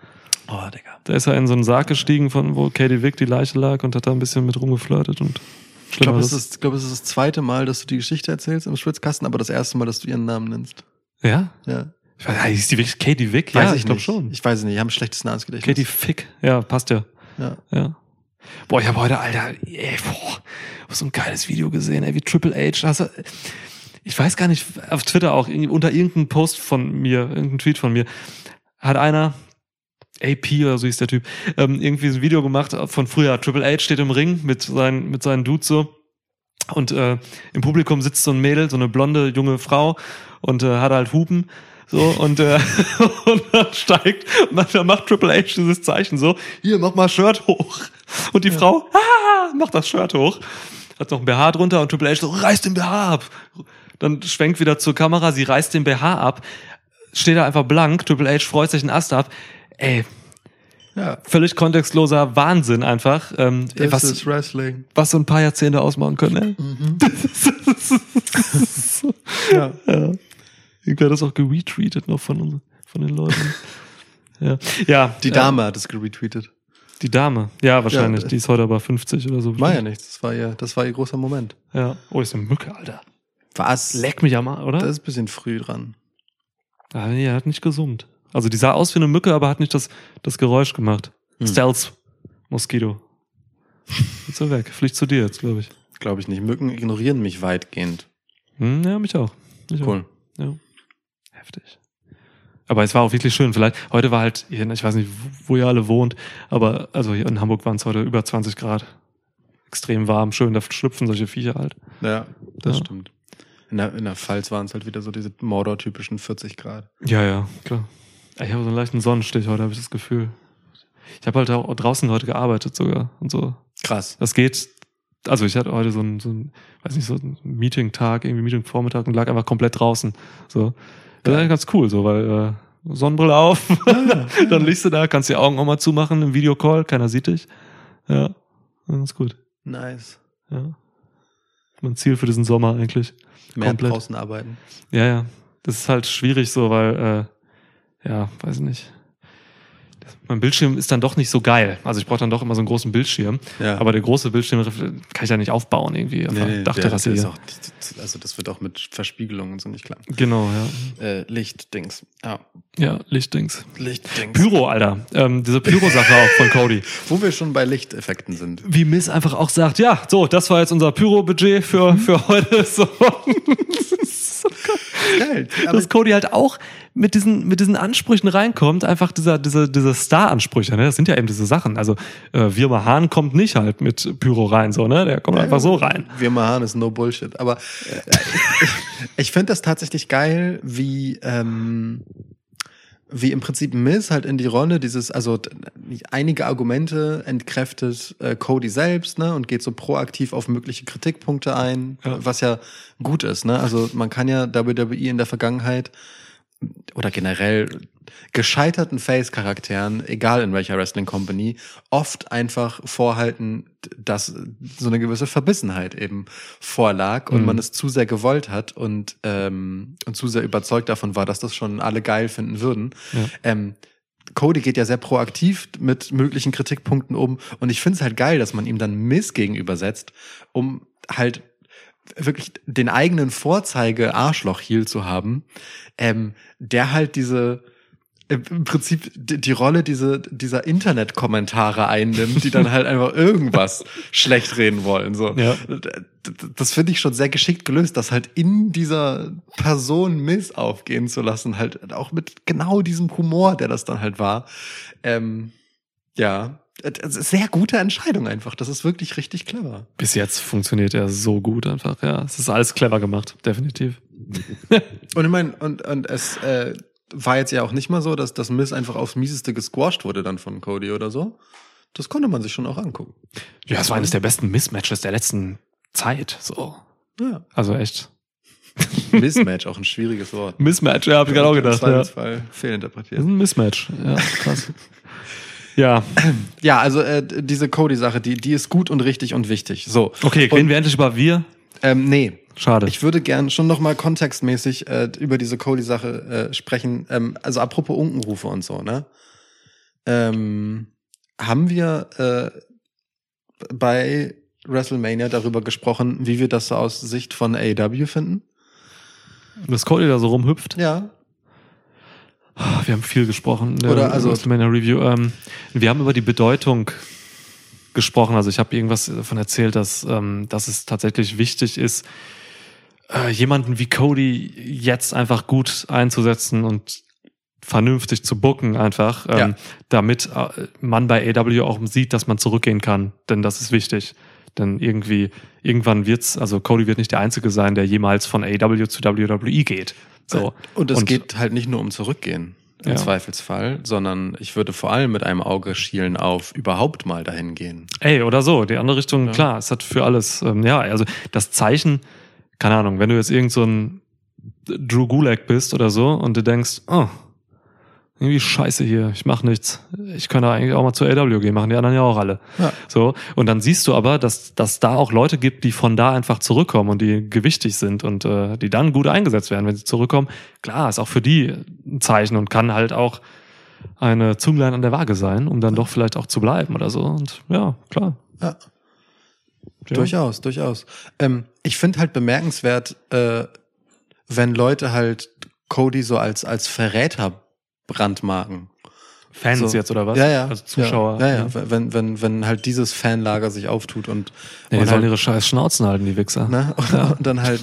Oh, Digga. Da ist er in so einen Sarg gestiegen, von wo Katie Wick die Leiche lag und hat da ein bisschen mit rumgeflirtet und Ich glaube, es, ist- ich glaube, es ist das zweite Mal, dass du die Geschichte erzählst im Schwitzkasten, aber das erste Mal, dass du ihren Namen nennst. Ja? Ja. Ich weiß, ist die wirklich Katie Wick? Weiß ja, ich ich glaube schon. Ich weiß es nicht. Ich habe ein schlechtes Namensgedächtnis. Katie Fick. Ja, passt ja. Ja. Ja. Boah, ich habe heute, Alter, ey, boah, so ein geiles Video gesehen, ey, wie Triple H. Hast du, ich weiß gar nicht, auf Twitter auch, unter irgendeinem Post von mir, irgendein Tweet von mir, hat einer, AP oder so hieß der Typ, ähm, irgendwie so ein Video gemacht von früher. Triple H steht im Ring mit seinen, mit seinen Dudes so. Und äh, im Publikum sitzt so ein Mädel, so eine blonde junge Frau und äh, hat halt Hupen. So, und, äh, und dann steigt, und dann macht Triple H dieses Zeichen so, hier, mach mal Shirt hoch. Und die Frau, ah, macht das Shirt hoch. Hat noch ein BH drunter und Triple H so, reiß den BH ab. Dann schwenkt wieder zur Kamera, sie reißt den BH ab, steht da einfach blank, Triple H freut sich einen Ast ab. Ey, Ja. Völlig kontextloser Wahnsinn einfach. Ähm, Das was, ist Wrestling. was so ein paar Jahrzehnte ausmachen können. Mhm. ey. Ja. ja. Irgendwer hat das auch geretweetet noch von, uns, von den Leuten. ja. ja. Die äh, Dame hat es geretweetet. Die Dame. Ja, wahrscheinlich. Ja. Die ist heute aber 50 oder so. War ja nichts. Das war ihr, das war ihr großer Moment. Ja. Oh, ist eine Mücke, Alter. Was? Leck mich am Arsch, oder? Das ist ein bisschen früh dran. Ah, nee, er hat nicht gesummt. Also die sah aus wie eine Mücke, aber hat nicht das, das Geräusch gemacht. Hm. Stealth Moskito. Ist so weg. Fliegt zu dir jetzt, glaube ich. Glaube ich nicht. Mücken ignorieren mich weitgehend. Hm, ja, mich auch. Mich Cool. Auch. Heftig. Aber es war auch wirklich schön. Vielleicht, heute war halt, ich weiß nicht, wo ihr alle wohnt, aber also hier in Hamburg waren es heute über 20 Grad. Extrem warm, schön, da schlüpfen solche Viecher halt. Ja, das Ja. stimmt. In der, in der Pfalz waren es halt wieder so diese Mordor-typischen 40 Grad. Ja, ja, klar. Ich habe so einen leichten Sonnenstich heute, habe ich das Gefühl. Ich habe halt auch draußen heute gearbeitet sogar und so. Krass. Das geht. Also ich hatte heute so ein, so ein weiß nicht, so ein Meeting-Tag, irgendwie Meeting-Vormittag und lag einfach komplett draußen. So. Das war ganz cool, so, weil äh, Sonnenbrille auf, dann liegst du da, kannst die Augen auch mal zumachen im Videocall, keiner sieht dich. Ja, ganz gut. Nice. Ja. Mein Ziel für diesen Sommer eigentlich. Mehr Komplett. draußen arbeiten. Ja, ja. Das ist halt schwierig so, weil, äh, ja, weiß ich nicht. Mein Bildschirm ist dann doch nicht so geil. Also ich brauche dann doch immer so einen großen Bildschirm. Ja. Aber der große Bildschirm kann ich ja nicht aufbauen irgendwie. Auf Nee, nee, Dachterrasse der, der auch, also das wird auch mit Verspiegelung und so nicht klar. Genau, ja. Äh, Lichtdings. Ja. Ja, Lichtdings. Lichtdings. Pyro, Alter. Ähm, diese Pyro-Sache auch von Cody. Wo wir schon bei Lichteffekten sind. Wie Miss einfach auch sagt, ja, so, das war jetzt unser Pyro-Budget für, für heute. So. Geil. dass Cody halt auch mit diesen, mit diesen Ansprüchen reinkommt, einfach dieser, diese, diese Star-Ansprüche, ne? Das sind ja eben diese Sachen. Also, äh, Wirma Hahn kommt nicht halt mit Pyro rein, so, ne? Der kommt einfach so rein. Wir machen ist no bullshit. Aber äh, ich, ich finde das tatsächlich geil, wie, ähm, wie im Prinzip Miss halt in die Rolle dieses, also einige Argumente entkräftet äh, Cody selbst, ne, und geht so proaktiv auf mögliche Kritikpunkte ein, Ja. was ja gut ist, ne. Also man kann ja WWE in der Vergangenheit oder generell gescheiterten Face-Charakteren, egal in welcher Wrestling-Company, oft einfach vorhalten, dass so eine gewisse Verbissenheit eben vorlag und Mhm. man es zu sehr gewollt hat und, ähm, und zu sehr überzeugt davon war, dass das schon alle geil finden würden. Ja. Ähm, Cody geht ja sehr proaktiv mit möglichen Kritikpunkten um und ich finde es halt geil, dass man ihm dann Miss gegenübersetzt, um halt wirklich den eigenen Vorzeige Arschloch Heel zu haben, ähm, der halt diese im im Prinzip die, die Rolle diese, dieser Internet-Kommentare einnimmt, die dann halt einfach irgendwas schlecht reden wollen. So. Ja. Das finde ich schon sehr geschickt gelöst, das halt in dieser Person Miss aufgehen zu lassen, halt auch mit genau diesem Humor, der das dann halt war. Ähm, ja, sehr gute Entscheidung einfach. Das ist wirklich richtig clever. Bis jetzt funktioniert er so gut einfach, ja. Es ist alles clever gemacht, definitiv. Und ich meine, und, und es äh, war jetzt ja auch nicht mal so, dass das Miss einfach aufs Mieseste gesquasht wurde dann von Cody oder so. Das konnte man sich schon auch angucken. Ja, es war eines der besten Mismatches der letzten Zeit, so. Ja. Also echt. Mismatch, auch ein schwieriges Wort. Mismatch, ja, hab ich gerade auch gedacht. Ja. Das Zweifelsfall fehlinterpretiert. ist ein Mismatch, ja, krass. ja, Ja, also äh, diese Cody-Sache, die, die ist gut und richtig und wichtig. So. okay, reden wir endlich über wir. ähm, nee. Schade. Ich würde gern schon noch mal kontextmäßig äh, über diese Cody-Sache äh, sprechen. Ähm, also apropos Unkenrufe und so, ne? Ähm, haben wir äh, bei WrestleMania darüber gesprochen, wie wir das so aus Sicht von AEW finden? Dass Cody da so rumhüpft. Ja. Wir haben viel gesprochen in der Oder also- WrestleMania Review. Ähm, wir haben über die Bedeutung gesprochen. Also ich habe irgendwas davon erzählt, dass, ähm, dass es tatsächlich wichtig ist, äh, jemanden wie Cody jetzt einfach gut einzusetzen und vernünftig zu booken einfach, ähm, Ja. damit äh, man bei AW auch sieht, dass man zurückgehen kann. Denn das ist wichtig. Denn irgendwie, irgendwann wird's, also Cody wird nicht der Einzige sein, der jemals von AW zu WWE geht. So. Und es geht halt nicht nur um Zurückgehen im Ja. Zweifelsfall, sondern ich würde vor allem mit einem Auge schielen auf überhaupt mal dahin gehen. Ey, oder so, die andere Richtung, Ja. klar, es hat für alles, ähm, ja, also das Zeichen, keine Ahnung, wenn du jetzt irgend so ein Drew Gulak bist oder so und du denkst, oh, irgendwie scheiße hier, ich mach nichts. Ich könnte eigentlich auch mal zur AW gehen, machen die anderen ja auch alle. Ja. So. Und dann siehst du aber, dass, dass da auch Leute gibt, die von da einfach zurückkommen und die gewichtig sind und äh, die dann gut eingesetzt werden, wenn sie zurückkommen. Klar, ist auch für die ein Zeichen und kann halt auch eine Zünglein an der Waage sein, um dann doch vielleicht auch zu bleiben oder so. Und ja, klar. Ja. Ja. Durchaus, durchaus. Ähm, ich finde halt bemerkenswert, äh, wenn Leute halt Cody so als, als Verräter brandmarken. Fans So. jetzt oder was? Ja, ja. Also Zuschauer. Ja, ja. ja. Wenn, wenn, wenn halt dieses Fanlager sich auftut und, Ja, die und sollen halt, ihre scheiß Schnauzen halten, die Wichser. ne, und, dann halt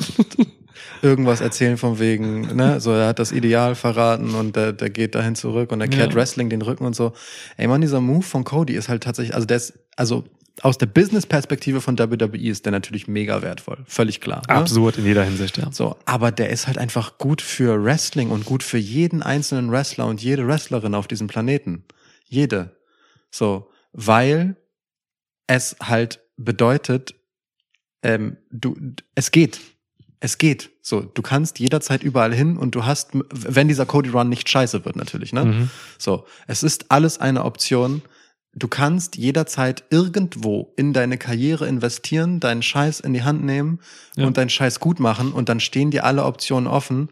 irgendwas erzählen von wegen, ne, so er hat das Ideal verraten und der, der geht dahin zurück und er kehrt Ja. Wrestling den Rücken und so. Ey man, dieser Move von Cody ist halt tatsächlich, also der ist, also aus der Business-Perspektive von WWE ist der natürlich mega wertvoll. Völlig klar. Ne? Absurd in jeder Hinsicht, ja. So, aber der ist halt einfach gut für Wrestling und gut für jeden einzelnen Wrestler und jede Wrestlerin auf diesem Planeten. Jede. So, weil es halt bedeutet, ähm, du, es geht. Es geht. So, du kannst jederzeit überall hin und du hast, wenn dieser Cody Run nicht scheiße wird, natürlich, ne? Mhm. So, es ist alles eine Option. Du kannst jederzeit irgendwo in deine Karriere investieren, deinen Scheiß in die Hand nehmen Ja. und deinen Scheiß gut machen und dann stehen dir alle Optionen offen.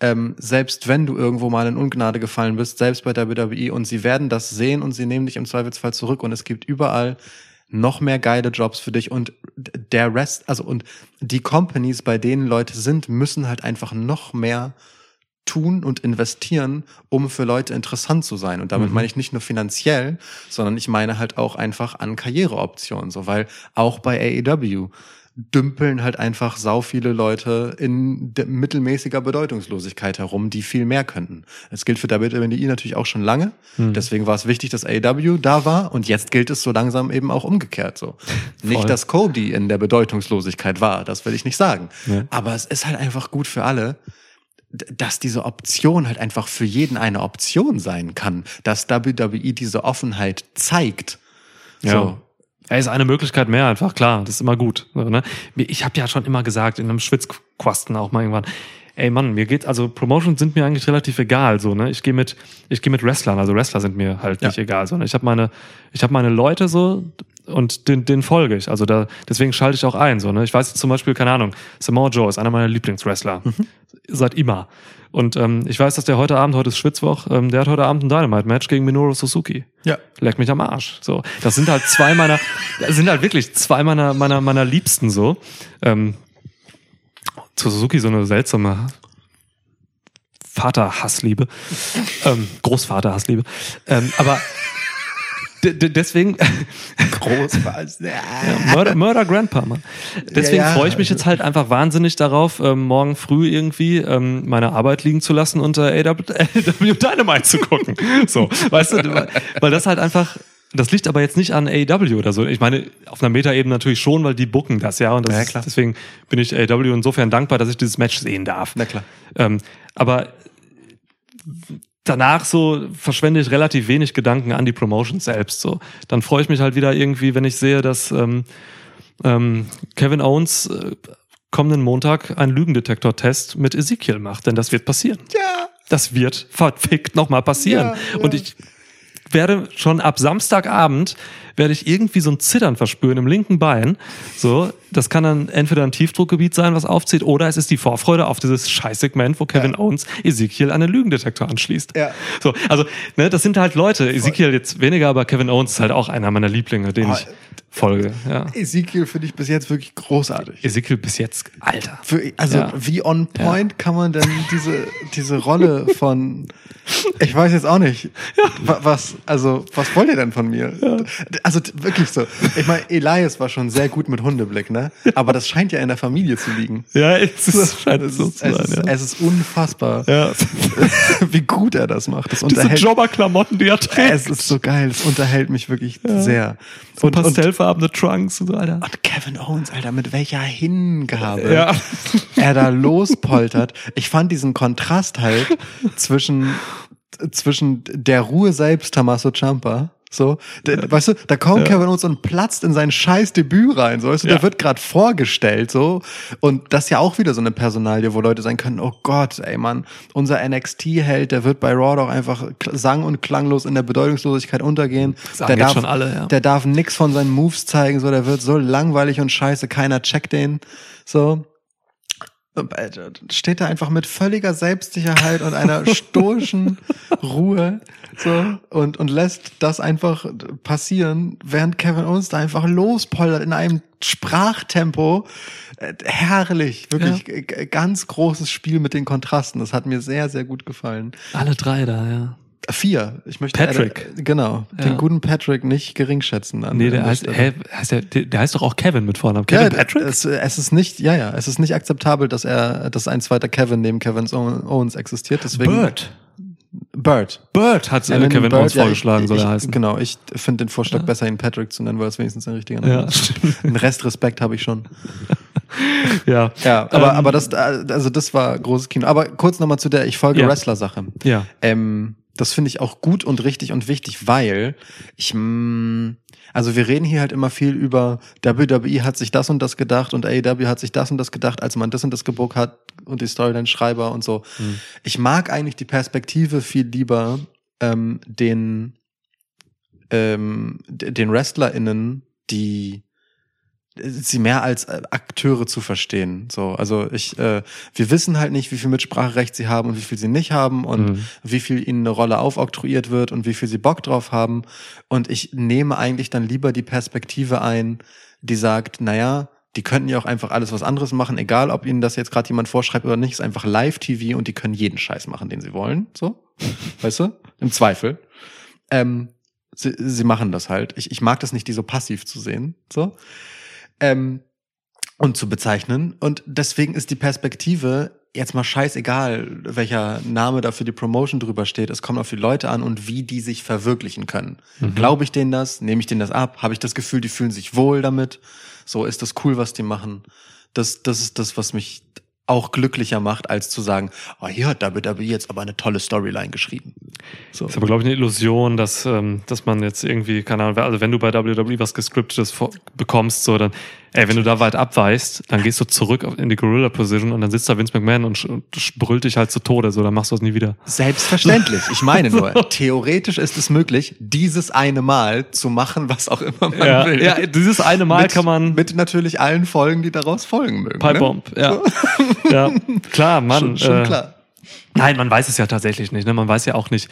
Ähm, selbst wenn du irgendwo mal in Ungnade gefallen bist, selbst bei der WWE und sie werden das sehen und sie nehmen dich im Zweifelsfall zurück und es gibt überall noch mehr geile Jobs für dich und der Rest, also und die Companies, bei denen Leute sind, müssen halt einfach noch mehr tun und investieren, um für Leute interessant zu sein. Und damit Mhm. meine ich nicht nur finanziell, sondern ich meine halt auch einfach an Karriereoptionen, so weil auch bei AEW dümpeln halt einfach sau viele Leute in mittelmäßiger Bedeutungslosigkeit herum, die viel mehr könnten. Das gilt für WWE natürlich auch schon lange. Mhm. Deswegen war es wichtig, dass AEW da war und jetzt gilt es so langsam eben auch umgekehrt so. Nicht, dass Cody in der Bedeutungslosigkeit war, das will ich nicht sagen. Ja. Aber es ist halt einfach gut für alle, dass diese Option halt einfach für jeden eine Option sein kann, dass WWE diese Offenheit zeigt. Ja. Er ist eine Möglichkeit mehr einfach, klar, das ist immer gut. So, ne? Ich habe ja schon immer gesagt, in einem Schwitzquasten auch mal irgendwann, ey Mann, mir geht, also Promotions sind mir eigentlich relativ egal, so, ne? Ich gehe mit, ich gehe mit Wrestlern, also Wrestler sind mir halt Ja. nicht egal, sondern ich habe meine, ich habe meine Leute so und den, den folge ich. Also da, deswegen schalte ich auch ein, so, ne? Ich weiß zum Beispiel, keine Ahnung, Samoa Joe ist einer meiner Lieblingswrestler. Seit immer. Und ähm, ich weiß, dass der heute Abend, heute ist Schwitzwoch, ähm, der hat heute Abend ein Dynamite-Match gegen Minoru Suzuki Ja. leck mich am Arsch. So, das sind halt zwei meiner, das sind halt wirklich zwei meiner meiner meiner Liebsten so. Ähm, zu Suzuki so eine seltsame Vaterhassliebe, ähm, Großvaterhassliebe. Ähm, aber deswegen Groß. ja, Murder, Murder Grandpa, Mann. Deswegen Ja, ja. freue ich mich jetzt halt einfach wahnsinnig darauf, ähm, morgen früh irgendwie ähm, meine Arbeit liegen zu lassen und äh, AW, AW Dynamite zu gucken. So, weißt du, weil, das halt einfach, das liegt aber jetzt nicht an AW oder so. Ich meine, auf einer Metaebene natürlich schon, weil die bucken das ja und das Ja, ist, klar. deswegen bin ich AW insofern dankbar, dass ich dieses Match sehen darf. Na klar. Ähm, aber danach so verschwende ich relativ wenig Gedanken an die Promotion selbst. So, dann freue ich mich halt wieder irgendwie, wenn ich sehe, dass ähm, ähm, Kevin Owens äh, kommenden Montag einen Lügendetektor-Test mit Ezekiel macht, denn das wird passieren. Ja. Das wird verfickt nochmal passieren. Ja, ja. Und ich werde schon ab Samstagabend werde ich irgendwie so ein Zittern verspüren im linken Bein. So, das kann dann entweder ein Tiefdruckgebiet sein, was aufzieht, oder es ist die Vorfreude auf dieses Scheißsegment, wo Kevin Ja. Owens Ezekiel an den Lügendetektor anschließt. Ja. So, also, ne, das sind halt Leute. Ezekiel jetzt weniger, aber Kevin Owens ist halt auch einer meiner Lieblinge, den Oh, ich folge. Ja. Ezekiel finde ich bis jetzt wirklich großartig. Ezekiel bis jetzt, Alter. Für, also Ja. wie on point kann man denn diese diese Rolle von ich weiß jetzt auch nicht wa- was also was wollt ihr denn von mir also wirklich so ich meine Elias war schon sehr gut mit Hundeblick ne aber das scheint ja in der Familie zu liegen Ja, es ist, scheint es so zu es, sein. ist, ja. es ist unfassbar ja. wie gut er das macht das Diese unterhält Jobberklamotten, die er trägt. es ist so geil es unterhält mich wirklich sehr so und, und, pastellfarbene Trunks und so, Alter. und Kevin Owens Alter mit welcher Hingabe Ja. er da lospoltert. Ich fand diesen Kontrast halt zwischen, zwischen der Ruhe selbst, Tommaso Ciampa, So, der, weißt du, da kommt Kevin Owens und platzt in sein scheiß Debüt rein, so, weißt du, Ja. der wird gerade vorgestellt, so, und das ist ja auch wieder so eine Personalie, wo Leute sein können, oh Gott, ey Mann, unser NXT-Held, der wird bei Raw doch einfach sang- und klanglos in der Bedeutungslosigkeit untergehen. Sagen der darf, schon alle, ja. Der darf nix von seinen Moves zeigen, so, der wird so langweilig und scheiße, keiner checkt den, so. Äh, steht da einfach mit völliger Selbstsicherheit und einer stoischen Ruhe so und und lässt das einfach passieren, während Kevin Owens da einfach lospollert in einem Sprachtempo. Äh, Herrlich, wirklich g- ganz großes Spiel mit den Kontrasten. Das hat mir sehr sehr gut gefallen. Alle drei da, ja. Vier. Ich möchte Patrick. Äh, genau, den Ja. guten Patrick nicht geringschätzen. An Nee, an der heißt, hä, heißt der, der der heißt doch auch Kevin mit Vornamen. Kevin ja, Patrick? Es, es ist nicht, ja, ja, es ist nicht akzeptabel, dass er, dass ein zweiter Kevin neben Kevin Owens existiert. Deswegen Bird. Bird. Bird hat äh, Kevin Bird, Owens ja, vorgeschlagen, ich, soll er heißen. Genau, ich finde den Vorschlag besser, ihn Patrick zu nennen, weil es wenigstens ein richtiger Name ist. stimmt. Einen Rest Respekt habe ich schon. Ja. Ja, aber, Ähm, aber das, äh, also das war großes Kino. Aber kurz nochmal zu der Ich folge. Wrestler-Sache. Ja. Ähm, das finde ich auch gut und richtig und wichtig, weil ich, mh, also wir reden hier halt immer viel über WWE hat sich das und das gedacht und AEW hat sich das und das gedacht, als man das und das gebuckt hat und die Storyline-Schreiber und so. Mhm. Ich mag eigentlich die Perspektive viel lieber, ähm, den, ähm, den WrestlerInnen, die sie mehr als äh, Akteure zu verstehen. So, also ich, äh, wir wissen halt nicht, wie viel Mitspracherecht sie haben und wie viel sie nicht haben und Mhm. wie viel ihnen eine Rolle aufoktroyiert wird und wie viel sie Bock drauf haben. Und ich nehme eigentlich dann lieber die Perspektive ein, die sagt, naja, die könnten ja auch einfach alles was anderes machen, egal ob ihnen das jetzt gerade jemand vorschreibt oder nicht, ist einfach Live-TV und die können jeden Scheiß machen, den sie wollen. So, weißt du? Im Zweifel. Ähm, sie, sie machen das halt. Ich, ich mag das nicht, die so passiv zu sehen. So ähm, und zu bezeichnen. Und deswegen ist die Perspektive jetzt mal scheißegal, welcher Name da für die Promotion drüber steht. Es kommt auf die Leute an und wie die sich verwirklichen können. Glaube ich denen das? Nehme ich denen das ab? Habe ich das Gefühl, die fühlen sich wohl damit? So ist das cool, was die machen. Das, das ist das, was mich auch glücklicher macht, als zu sagen, oh, hier hat WWE jetzt aber eine tolle Storyline geschrieben. So. ist aber, glaube ich, eine Illusion, dass, ähm, dass man jetzt irgendwie, keine Ahnung, also wenn du bei WWE was gescriptetes bekommst, so dann, ey, wenn du da weit abweichst, dann gehst du zurück in die Gorilla Position und dann sitzt da Vince McMahon und, und brüllt dich halt zu Tode, so, dann machst du es nie wieder. Selbstverständlich. Ich meine nur, theoretisch ist es möglich, dieses eine Mal zu machen, was auch immer man Ja, will. ja, dieses eine Mal mit, kann man mit natürlich allen Folgen, die daraus folgen mögen. Pipe ne? Bomb, ja. ja, klar, Mann. Schon, schon äh, klar. Nein, man weiß es ja tatsächlich nicht. Ne? Man weiß ja auch nicht,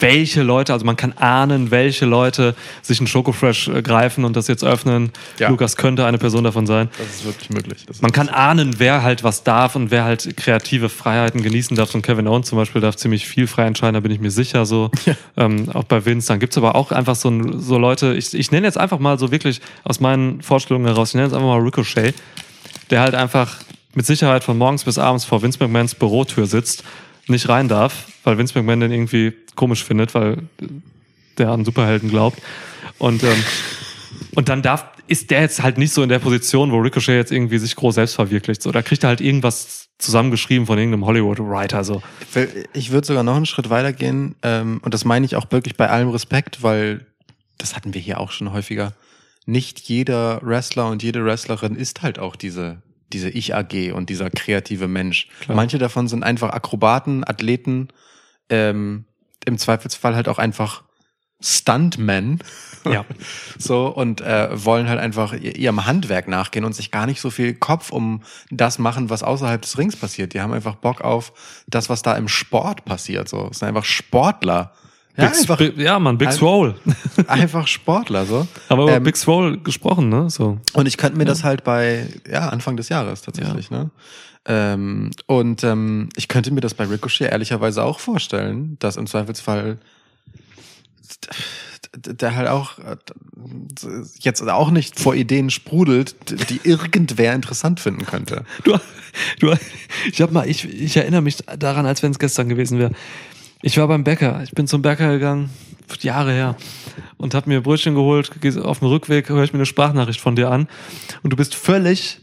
welche Leute, also man kann ahnen, welche Leute sich einen Schokofresh äh, greifen und das jetzt öffnen. Ja. Lukas könnte eine Person davon sein. Das ist wirklich möglich. Das Man kann ahnen, wer halt was darf und wer halt kreative Freiheiten genießen darf. Und Kevin Owens zum Beispiel darf ziemlich viel frei entscheiden, da bin ich mir sicher so. Ähm, auch bei Vince. Dann gibt's aber auch einfach so, ein- so Leute, ich, ich nenne jetzt einfach mal so wirklich aus meinen Vorstellungen heraus, ich nenne jetzt einfach mal Ricochet, der halt einfach mit Sicherheit von morgens bis abends vor Vince McMahons Bürotür sitzt, nicht rein darf, weil Vince McMahon den irgendwie komisch findet, weil der an Superhelden glaubt. Und, ähm, und dann darf, ist der jetzt halt nicht so in der Position, wo Ricochet jetzt irgendwie sich groß selbst verwirklicht. So, da kriegt er halt irgendwas zusammengeschrieben von irgendeinem Hollywood-Writer. So. Ich würde sogar noch einen Schritt weitergehen, ähm, und das meine ich auch wirklich bei allem Respekt, weil das hatten wir hier auch schon häufiger. Nicht jeder Wrestler und jede Wrestlerin ist halt auch diese, diese Ich-AG und dieser kreative Mensch. Klar. Manche davon sind einfach Akrobaten, Athleten, ähm, im Zweifelsfall halt auch einfach Stuntmen. Ja. So, und äh, wollen halt einfach ihrem Handwerk nachgehen und sich gar nicht so viel Kopf um das machen, was außerhalb des Rings passiert. Die haben einfach Bock auf das, was da im Sport passiert. So, es sind einfach Sportler. Ja, Big, einfach, ja, Mann, Big Swole. einfach Sportler. So. Aber über Ähm, Big Swole gesprochen, ne? So. Und ich könnte mir das halt bei ja, Anfang des Jahres tatsächlich, ne? Ähm, und ähm, ich könnte mir das bei Ricochet ehrlicherweise auch vorstellen, dass im Zweifelsfall der halt auch jetzt auch nicht vor Ideen sprudelt, die irgendwer interessant finden könnte. Du, du, ich hab mal, ich, ich erinnere mich daran, als wenn es gestern gewesen wäre. Ich war beim Bäcker. Ich bin zum Bäcker gegangen, Jahre her, und habe mir Brötchen geholt. Geh- Auf dem Rückweg höre ich mir eine Sprachnachricht von dir an. Und du bist völlig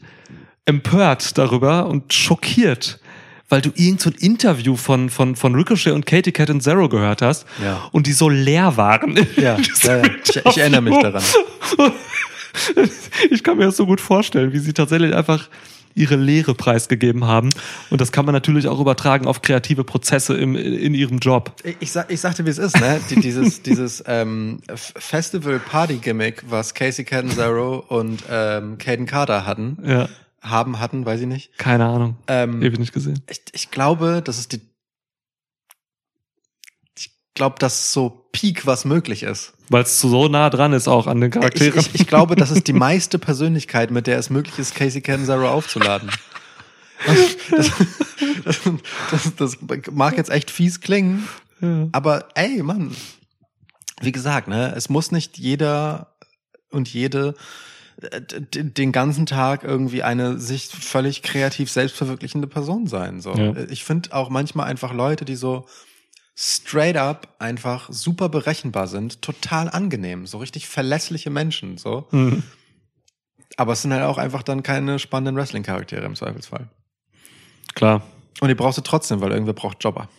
empört darüber und schockiert, weil du irgend so ein Interview von, von, von Ricochet und Katie Cat and Zero gehört hast Ja. und die so leer waren. Ja, ja, ja. Ich, ich erinnere mich daran. Ich kann mir das so gut vorstellen, wie sie tatsächlich einfach ihre Lehre preisgegeben haben. Und das kann man natürlich auch übertragen auf kreative Prozesse im, in ihrem Job. Ich, ich, sag, ich sagte, wie es ist, ne? Die, dieses dieses ähm, Festival-Party-Gimmick, was Casey Catanzaro und ähm, Caden Carter hatten, Ja, haben, hatten, weiß ich nicht. keine Ahnung. Ähm, Ewig nicht gesehen. ich, ich glaube, das ist die. Ich glaube, das ist so Peak, was möglich ist. Weil es so nah dran ist auch an den Ich, Charakteren. ich, ich glaube, das ist die meiste Persönlichkeit, mit der es möglich ist, Casey Catanzaro aufzuladen. Das, das, das, das mag jetzt echt fies klingen, ja. aber ey, Mann, wie gesagt, ne, es muss nicht jeder und jede äh, den ganzen Tag irgendwie eine sich völlig kreativ selbstverwirklichende Person sein. So, Ja. ich finde auch manchmal einfach Leute, die so straight up einfach super berechenbar sind, total angenehm, so richtig verlässliche Menschen, so. Mhm. Aber es sind halt auch einfach dann keine spannenden Wrestling-Charaktere im Zweifelsfall. Klar. Und die brauchst du trotzdem, weil irgendwer braucht Jobber.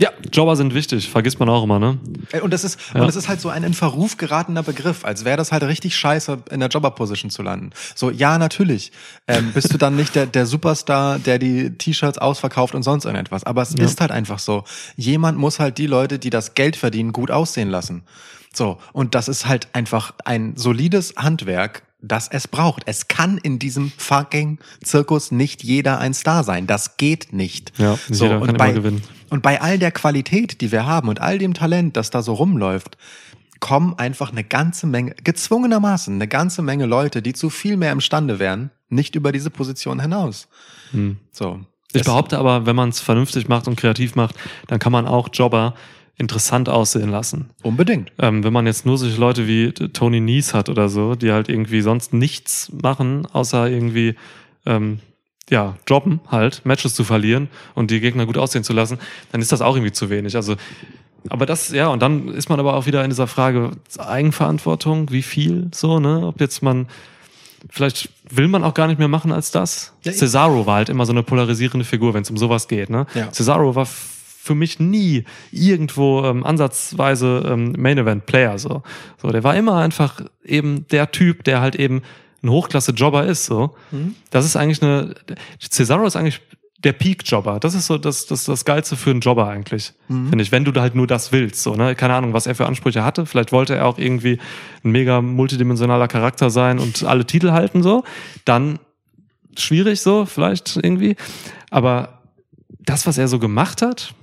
Ja, Jobber sind wichtig, vergisst man auch immer, ne? Und das ist, Ja. und das ist halt so ein in Verruf geratener Begriff, als wäre das halt richtig scheiße, in der Jobber-Position zu landen. So, ja, natürlich. Ähm, bist du dann nicht der, der Superstar, der die T-Shirts ausverkauft und sonst irgendetwas. Aber es Ja. ist halt einfach so. Jemand muss halt die Leute, die das Geld verdienen, gut aussehen lassen. So. Und das ist halt einfach ein solides Handwerk, das es braucht. Es kann in diesem fucking Zirkus nicht jeder ein Star sein. Das geht nicht. Ja, so, jeder und kann bei, immer gewinnen. Und bei all der Qualität, die wir haben und all dem Talent, das da so rumläuft, kommen einfach eine ganze Menge, gezwungenermaßen eine ganze Menge Leute, die zu viel mehr imstande wären, nicht über diese Position hinaus. Hm. So. Ich behaupte aber, wenn man es vernünftig macht und kreativ macht, dann kann man auch Jobber interessant aussehen lassen. Unbedingt. Ähm, wenn man jetzt nur solche Leute wie Tony Nies hat oder so, die halt irgendwie sonst nichts machen, außer irgendwie ähm, ja, jobben halt, Matches zu verlieren und die Gegner gut aussehen zu lassen, dann ist das auch irgendwie zu wenig. Also, aber das, ja, und dann ist man aber auch wieder in dieser Frage Eigenverantwortung, wie viel so, ne? Ob jetzt man, vielleicht will man auch gar nicht mehr machen als das. Ja, Cesaro war halt immer so eine polarisierende Figur, wenn es um sowas geht, ne? Ja. Cesaro war für mich nie irgendwo ähm, ansatzweise ähm, Main Event Player so. So, der war immer einfach eben der Typ, der halt eben ein Hochklasse Jobber ist so. Das ist eigentlich eine Cesaro ist eigentlich der Peak Jobber. Das ist so das das das geilste für einen Jobber eigentlich, finde ich, wenn du da halt nur das willst so, ne? Keine Ahnung, was er für Ansprüche hatte, vielleicht wollte er auch irgendwie ein mega multidimensionaler Charakter sein und alle Titel halten so, dann schwierig so, vielleicht irgendwie, aber das, was er so gemacht hat,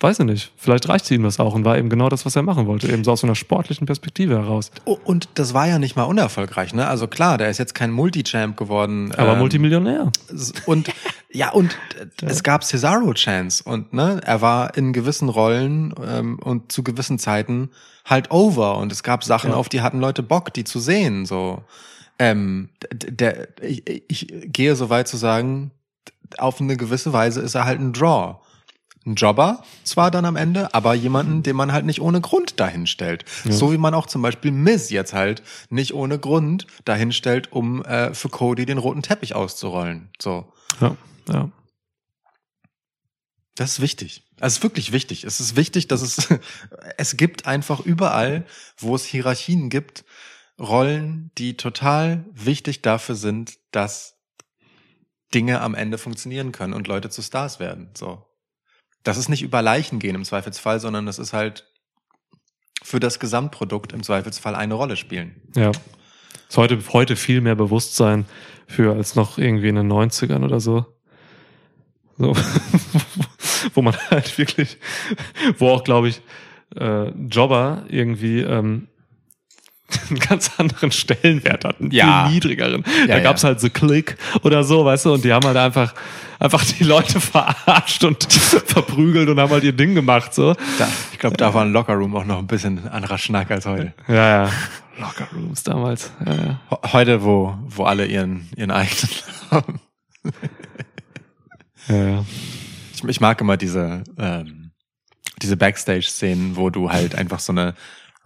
weiß ich nicht. Vielleicht reicht ihm das auch und war eben genau das, was er machen wollte, eben so aus so einer sportlichen Perspektive heraus. Oh, und das war ja nicht mal unerfolgreich, ne? Also klar, der ist jetzt kein Multichamp geworden. Aber ähm, Multimillionär. Und ja, und äh, es gab Cesaro Chance und ne, er war in gewissen Rollen ähm, und zu gewissen Zeiten halt over und es gab Sachen, Ja. auf die hatten Leute Bock, die zu sehen. So, ähm, der, ich, ich gehe so weit zu sagen, auf eine gewisse Weise ist er halt ein Draw. Ein Jobber zwar dann am Ende, aber jemanden, den man halt nicht ohne Grund dahin stellt. So wie man auch zum Beispiel Miz jetzt halt nicht ohne Grund dahin stellt, um äh, für Cody den roten Teppich auszurollen. So. Ja, ja. Das ist wichtig. Es ist wirklich wichtig. Es ist wichtig, dass es, es gibt einfach überall, wo es Hierarchien gibt, Rollen, die total wichtig dafür sind, dass Dinge am Ende funktionieren können und Leute zu Stars werden. So. Das ist nicht über Leichen gehen im Zweifelsfall, sondern das ist halt für das Gesamtprodukt im Zweifelsfall eine Rolle spielen. Ja. Ist heute, heute viel mehr Bewusstsein für als noch irgendwie in den 90ern oder so. So. wo man halt wirklich, wo auch, glaube ich, äh, Jobber irgendwie ähm, einen ganz anderen Stellenwert hatten, Ja. viel niedrigeren. Ja, da gab's ja. halt so Click oder so, weißt du, und die haben halt einfach, einfach die Leute verarscht und verprügelt und haben halt ihr Ding gemacht, so. Da, ich glaube, da war ein Lockerroom auch noch ein bisschen anderer Schnack als heute. Ja, ja. Locker Rooms damals. Ja, ja. Heute, wo, wo alle ihren, ihren eigenen haben. ja, ja. Ich, ich mag immer diese, ähm, diese Backstage-Szenen, wo du halt einfach so eine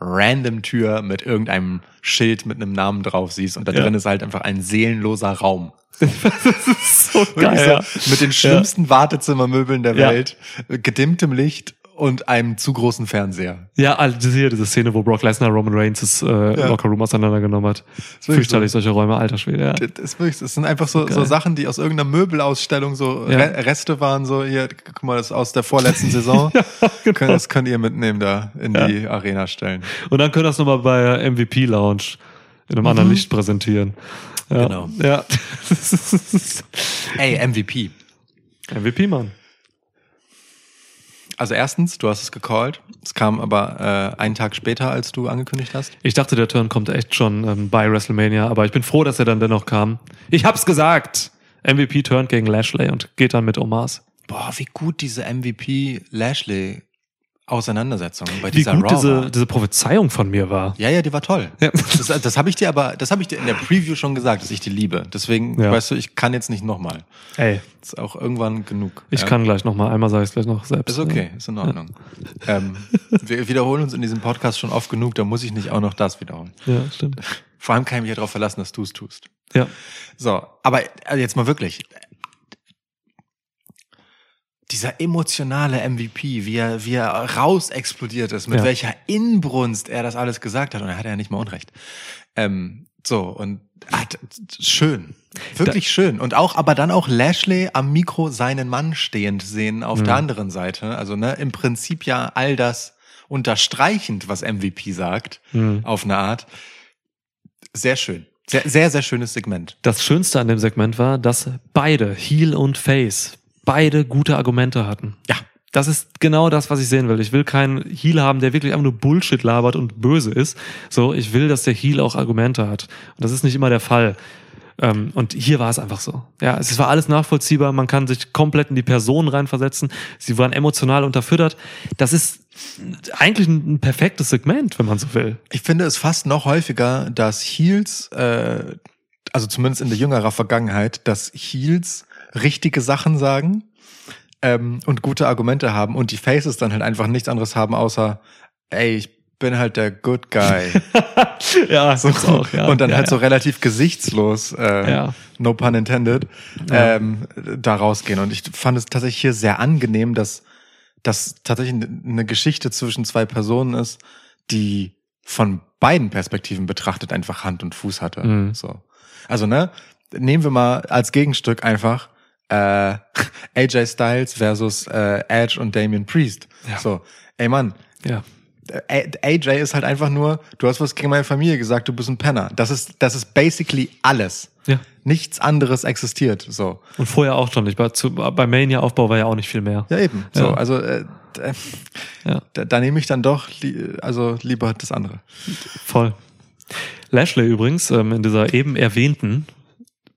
random Tür mit irgendeinem Schild mit einem Namen drauf siehst und da Ja. drin ist halt einfach ein seelenloser Raum. das ist so geil. ja. so, mit den schlimmsten Wartezimmermöbeln der Ja. Welt, gedimmtem Licht und einem zu großen Fernseher. Ja, also hier, diese Szene, wo Brock Lesnar Roman Reigns das äh, Ja. Lockerroom auseinandergenommen hat. Fürchterlich, solche Räume, alter Schwede, ja. Das, ist wirklich, das sind einfach so, Geil. so Sachen, die aus irgendeiner Möbelausstellung so Ja. Re Reste waren, so hier, guck mal, das ist aus der vorletzten Saison. genau. Könnt- Das könnt ihr mitnehmen da in Ja. die Arena stellen. Und dann können wir das nochmal bei MVP Lounge in einem anderen Licht präsentieren. Ja. Genau. Ja. Ey, MVP. MVP, Mann. Also erstens, du hast es gecallt. Es kam aber äh, einen Tag später, als du angekündigt hast. Ich dachte, der Turn kommt echt schon ähm, bei WrestleMania, aber ich bin froh, dass er dann dennoch kam. Ich hab's gesagt! MVP turnt gegen Lashley und geht dann mit Omas. Boah, wie gut diese MVP Lashley Auseinandersetzung bei Wie dieser gut Raw diese, war. diese Prophezeiung von mir war. Ja, ja, die war toll. Ja. Das, das habe ich dir aber, das habe ich dir in der Preview schon gesagt, dass ich die liebe. Deswegen, Ja. weißt du, ich kann jetzt nicht nochmal. Ey, Ist auch irgendwann genug. ich ja. kann gleich nochmal, einmal sage ich gleich noch selbst. Ist okay, ist in Ordnung. Ähm, wir wiederholen uns in diesem Podcast schon oft genug, da muss ich nicht auch noch das wiederholen. Ja, stimmt. Vor allem kann ich mich ja darauf verlassen, dass du es tust. Ja. So, aber also jetzt mal wirklich. Dieser emotionale MVP, wie er, wie er raus explodiert ist, mit Ja. welcher Inbrunst er das alles gesagt hat, und er hat ja nicht mal Unrecht. Ähm, so, und hat, schön. Wirklich schön. Und auch, aber dann auch Lashley am Mikro seinen Mann stehend sehen auf der anderen Seite. Also, ne, im Prinzip ja all das unterstreichend, was MVP sagt, Mhm. auf eine Art. Sehr schön. Sehr, sehr, sehr schönes Segment. Das Schönste an dem Segment war, dass beide, Heel und Face, beide gute Argumente hatten. Ja. Das ist genau das, was ich sehen will. Ich will keinen Heel haben, der wirklich einfach nur Bullshit labert und böse ist. So, ich will, dass der Heel auch Argumente hat. Und das ist nicht immer der Fall. Ähm, und hier war es einfach so. Ja, es war alles nachvollziehbar. Man kann sich komplett in die Personen reinversetzen. Sie waren emotional unterfüttert. Das ist eigentlich ein, perfektes Segment, wenn man so will. Ich finde es fast noch häufiger, dass Heels, äh, also zumindest in der jüngerer Vergangenheit, dass Heels richtige Sachen sagen ähm, und gute Argumente haben und die Faces dann halt einfach nichts anderes haben, außer, ey, ich bin halt der Good Guy. ja, so auch, ja. und dann ja, halt ja. so relativ gesichtslos, äh, Ja. no pun intended, ähm, da rausgehen. Und ich fand es tatsächlich hier sehr angenehm, dass das tatsächlich eine- eine Geschichte zwischen zwei Personen ist, die von beiden Perspektiven betrachtet einfach Hand und Fuß hatte. Mhm. So. Also, ne, nehmen wir mal als Gegenstück einfach äh, AJ Styles versus äh, Edge und Damian Priest. Ja. So, ey Mann, ja. AJ ist halt einfach nur, du hast was gegen meine Familie gesagt, du bist ein Penner. Das ist, das ist basically alles. Ja. Nichts anderes existiert. So. Und vorher auch schon nicht. Bei, zu, bei Mania-Aufbau war ja auch nicht viel mehr. Ja, eben. So, Ja. also äh, Ja. da, da nehme ich dann doch also lieber das andere. Voll. Lashley übrigens, ähm, in dieser eben erwähnten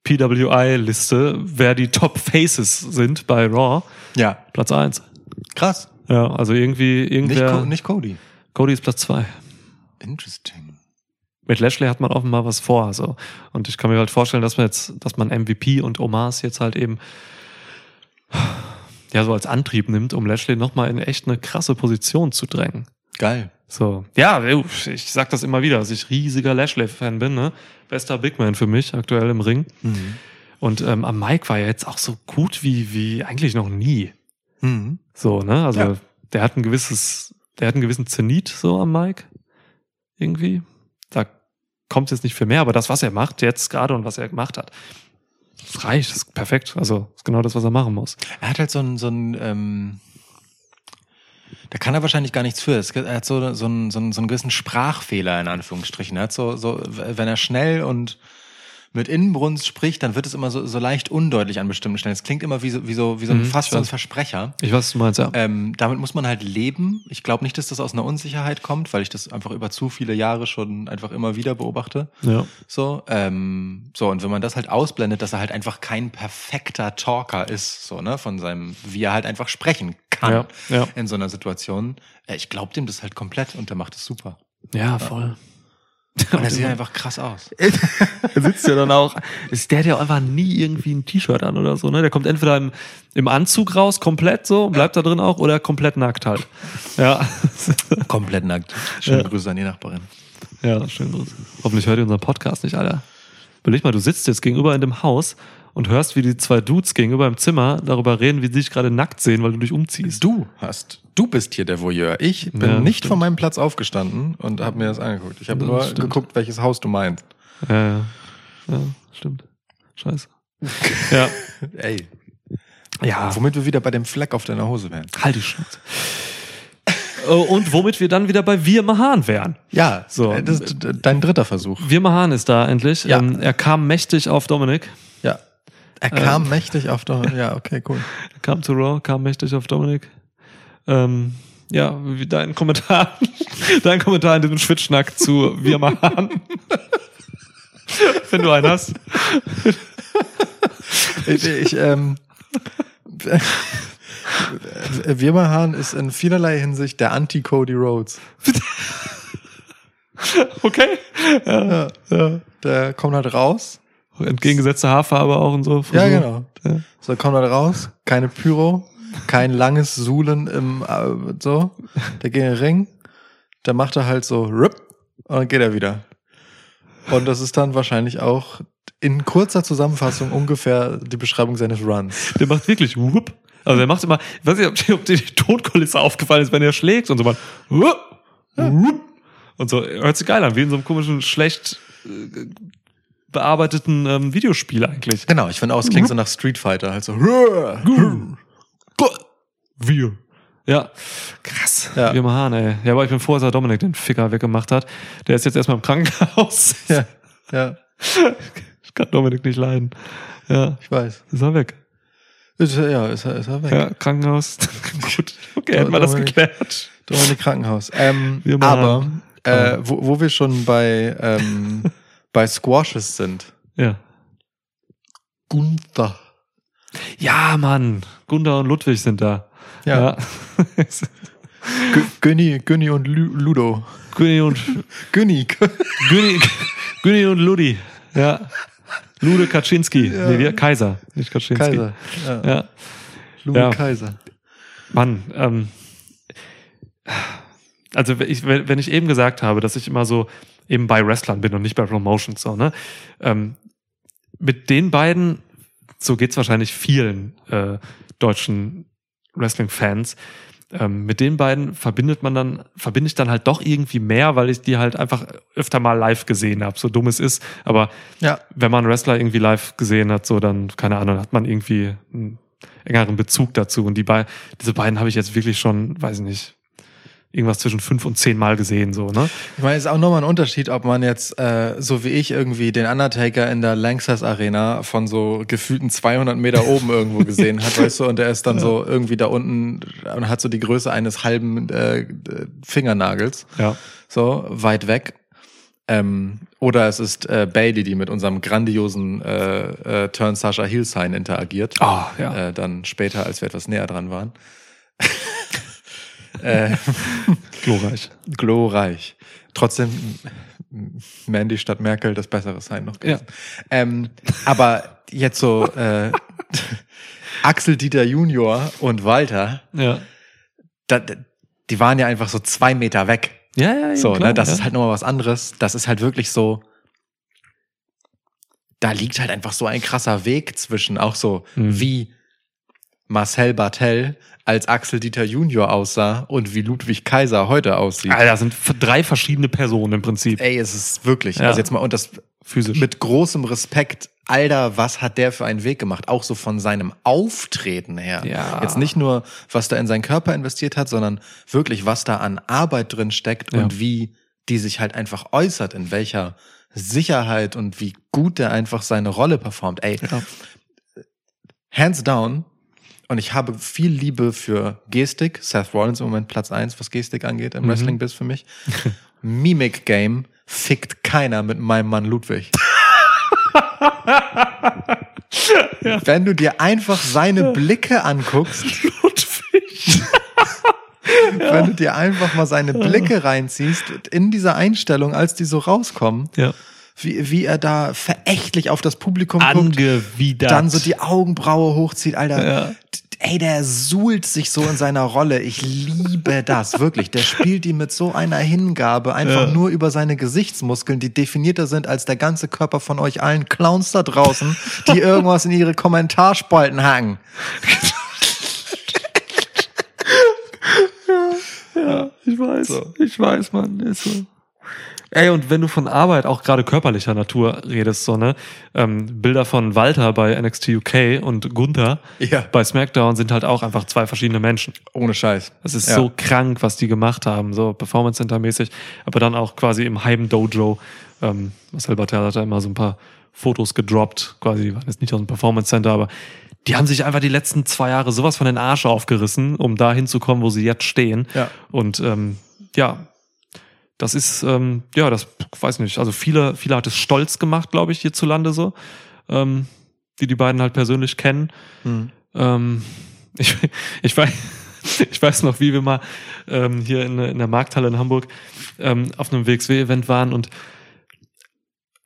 PWI-Liste, wer die Top Faces sind bei Raw, Ja. Platz eins. Krass. Ja, also irgendwie, Nicht, irgendwer. Co nicht Cody. Cody ist Platz zwei. Interesting. Mit Lashley hat man offenbar was vor, so. Und ich kann mir halt vorstellen, dass man jetzt, dass man MVP und Omas jetzt halt eben, ja, so als Antrieb nimmt, um Lashley nochmal in echt eine krasse Position zu drängen. Geil. So, ja, ich sag das immer wieder, dass ich riesiger Lashley-Fan bin, ne? Bester Big Man für mich aktuell im Ring. Mhm. Und ähm, am Mike war er jetzt auch so gut wie, wie eigentlich noch nie. Mhm. So, ne? Also Ja. der hat ein gewisses, der hat einen gewissen Zenit so am Mike. Irgendwie. Da kommt jetzt nicht viel mehr, aber das, was er macht jetzt gerade und was er gemacht hat, das reicht, das ist perfekt. Also ist genau das, was er machen muss. Er hat halt so ein, so ein ähm, da kann er wahrscheinlich gar nichts für. Er hat so, so, einen, so, einen, so einen gewissen Sprachfehler in Anführungsstrichen. Er hat so, so, wenn er schnell und mit Inbrunst spricht, dann wird es immer so, so leicht undeutlich an bestimmten Stellen. Es klingt immer wie so, wie so, wie so Mhm, fast so ein. Versprecher. Ich weiß, was du meinst, ja. Ähm, damit muss man halt leben. Ich glaube nicht, dass das aus einer Unsicherheit kommt, weil ich das einfach über zu viele Jahre schon einfach immer wieder beobachte. ja. So, ähm, so, und wenn man das halt ausblendet, dass er halt einfach kein perfekter Talker ist, so, ne, von seinem, wie er halt einfach sprechen kann Ja, ja. in so einer Situation, äh, ich glaube dem das halt komplett und der macht es super. Ja, voll. Und er sieht einfach krass aus. Er sitzt ja dann auch, ist der hat ja einfach nie irgendwie ein T-Shirt an oder so, ne? Der kommt entweder im, im Anzug raus, komplett so, bleibt da drin auch, oder komplett nackt halt. Ja. Komplett nackt. Schöne Grüße an die Nachbarin. Ja, schön groß. Hoffentlich hört ihr unseren Podcast nicht, Alter. Überleg mal, du sitzt jetzt gegenüber in dem Haus und hörst, wie die zwei Dudes gegenüber im Zimmer darüber reden, wie sie dich gerade nackt sehen, weil du dich umziehst. Du hast, du bist hier der Voyeur. Ich bin Ja, nicht stimmt. von meinem Platz aufgestanden und habe mir das angeguckt. Ich habe nur stimmt. geguckt, welches Haus du meinst. Ja, ja. Ja, stimmt. Scheiße. Ja. Ey. Ja. Womit wir wieder bei dem Fleck auf deiner Hose wären. Halt die Schnauze. Oh, Und womit wir dann wieder bei Wir Mahan wären. Ja, So. so. Das ist dein dritter Versuch. Wir Mahan ist da endlich. Ja. Ähm, er kam mächtig auf Dominik. Ja. Er kam mächtig auf der. Ja, okay, cool. Er kam zu Raw, kam mächtig auf Dominik. Ähm, ja, wie dein Kommentar, dein Kommentar in diesem Schwitzschnack zu Wir Mahan. Wenn du einen hast. Ich, ich ähm, Wirmerhahn ist in vielerlei Hinsicht der Anti-Cody Rhodes. Okay. Ja, ja. Der kommt halt raus. Entgegengesetzte Haarfarbe auch und so. Ja, Frisur. genau. Ja. So, kommt halt raus. Keine Pyro. Kein langes Suhlen im, äh, so. Der geht in den Ring. Der macht er halt so, rip, und dann geht er wieder. Und das ist dann wahrscheinlich auch in kurzer Zusammenfassung ungefähr die Beschreibung seines Runs. Der macht wirklich whoop. Also der macht immer, ich weiß nicht, ob dir, ob dir die Tonkulisse aufgefallen ist, wenn er schlägt und so mal whoop, whoop. und so. Hört sich geil an, wie in so einem komischen, schlecht äh, bearbeiteten ähm, Videospiel eigentlich. Genau, ich finde auch, es klingt so nach Street Fighter, halt so. Wir. Ja, krass. Ja. Wir machen, ey. Ja, aber ich bin froh, dass er Dominik den Ficker weggemacht hat. Der ist jetzt erstmal im Krankenhaus. Ja, ja, Ich kann Dominik nicht leiden. Ja, ich weiß. ist er weg. Ist, er- ja, ist er, ist er weg. Ja, Krankenhaus. Gut. Okay, hätten wir das geklärt. Dominik Krankenhaus. Ähm, aber äh, wo, wo wir schon bei, ähm, bei Squashes sind. Ja. Gunther. Ja, Mann. Gunda und Ludwig sind da. Ja. Gü- Günni, Günni und Lu Ludo. Günni und Günni. Günni, Günni und Ludi. Ja. Lude Kaczynski. Nee, wir, Kaiser, nicht Kaczynski. Kaiser. Ja. Ja. Ludo Ja. Kaiser. Mann, ähm, also ich, wenn ich eben gesagt habe, dass ich immer so eben bei Wrestlern bin und nicht bei Promotions, so, ne? Ähm, mit den beiden, so geht's wahrscheinlich vielen äh, deutschen Wrestling-Fans, ähm, mit den beiden verbindet man dann, verbinde ich dann halt doch irgendwie mehr, weil ich die halt einfach öfter mal live gesehen habe, so dumm es ist. Aber Ja. wenn man Wrestler irgendwie live gesehen hat, so dann, keine Ahnung, hat man irgendwie einen engeren Bezug dazu. Und die bei, diese beiden habe ich jetzt wirklich schon, weiß ich nicht, irgendwas zwischen fünf und zehn Mal gesehen, so, ne? Ich meine, es ist auch nochmal ein Unterschied, ob man jetzt, äh, so wie ich, irgendwie den Undertaker in der Lanxess Arena von so gefühlten 200 Meter oben irgendwo gesehen hat, weißt du, und der ist dann so irgendwie da unten und hat so die Größe eines halben äh, Fingernagels, Ja. so weit weg. Ähm, oder es ist äh, Bailey, die mit unserem grandiosen äh, äh, Turn Sasha Heel Sign interagiert. Ah, ja. Äh, dann später, als wir etwas näher dran waren. äh, Glorreich. glorreich. Trotzdem Mandy statt Merkel das bessere Sein noch gewesen. Ähm, aber jetzt so äh, Axel Dieter Junior und Walter, Ja. da, die waren ja einfach so zwei Meter weg. Ja, ja, ja. So, klar, ne, das ja. ist halt nochmal was anderes. Das ist halt wirklich so. Da liegt halt einfach so ein krasser Weg zwischen, auch so Mhm. wie Marcel Bartel als Axel Dieter Junior aussah und wie Ludwig Kaiser heute aussieht. Alter, das sind drei verschiedene Personen im Prinzip. Ey, es ist wirklich, Ja. also jetzt mal, und das Physisch. mit großem Respekt, Alter, was hat der für einen Weg gemacht? Auch so von seinem Auftreten her. Ja. Jetzt nicht nur, was da in seinen Körper investiert hat, sondern wirklich, was da an Arbeit drin steckt Ja. und wie die sich halt einfach äußert, in welcher Sicherheit und wie gut der einfach seine Rolle performt. Ey, Ja. hands down. Und ich habe viel Liebe für Gestik. Seth Rollins im Moment Platz eins, was Gestik angeht im Mhm. Wrestling-Biss für mich. Mimik-Game fickt keiner mit meinem Mann Ludwig. Wenn du dir einfach seine Blicke anguckst, Ludwig. wenn du dir einfach mal seine Blicke reinziehst, in dieser Einstellung, als die so rauskommen, Ja. Wie, wie er da verächtlich auf das Publikum guckt, Angewidert. dann so die Augenbraue hochzieht, Alter. Ja. Ey, der suhlt sich so in seiner Rolle. Ich liebe das, wirklich. Der spielt die mit so einer Hingabe, einfach Ja. nur über seine Gesichtsmuskeln, die definierter sind als der ganze Körper von euch allen Clowns da draußen, die irgendwas in ihre Kommentarspalten hacken. Ich weiß, So. ich weiß, Mann. Ist so. Ey, und wenn du von Arbeit, auch gerade körperlicher Natur redest, so, ne? Ähm, Bilder von Walter bei NXT UK und Gunther Ja. bei SmackDown sind halt auch einfach zwei verschiedene Menschen. Ohne Scheiß. Es ist Ja. so krank, was die gemacht haben, so Performance Center mäßig, aber dann auch quasi im Heim Dojo. Ähm, Marcel Bartel hat da immer so ein paar Fotos gedroppt, quasi, die waren jetzt nicht aus dem Performance Center, aber die haben sich einfach die letzten zwei Jahre sowas von den Arsch aufgerissen, um da hinzukommen, wo sie jetzt stehen. Ja. Und ähm, ja, das ist, ähm, ja, das weiß nicht, also viele, viele hat es stolz gemacht, glaube ich, hierzulande so, ähm, die die beiden halt persönlich kennen. Hm. Ähm, ich, ich, weiß, ich weiß noch, wie wir mal ähm, hier in, in der Markthalle in Hamburg ähm, auf einem WXW-Event waren und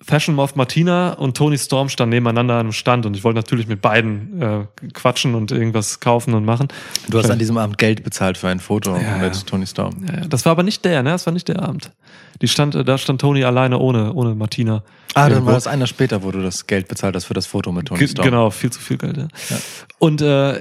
Fashion Moth Martina und Tony Storm standen nebeneinander an einem Stand und ich wollte natürlich mit beiden äh, quatschen und irgendwas kaufen und machen. Du hast an diesem Abend Geld bezahlt für ein Foto Ja, mit ja. Tony Storm. Ja, das war aber nicht der, ne? Das war nicht der Abend. Die stand, äh, da stand Tony alleine ohne, ohne Martina. Ah, dann Irgendwo. war das einer später, wo du das Geld bezahlt hast für das Foto mit Tony Ge- Storm. Genau, viel zu viel Geld, ja. Und äh,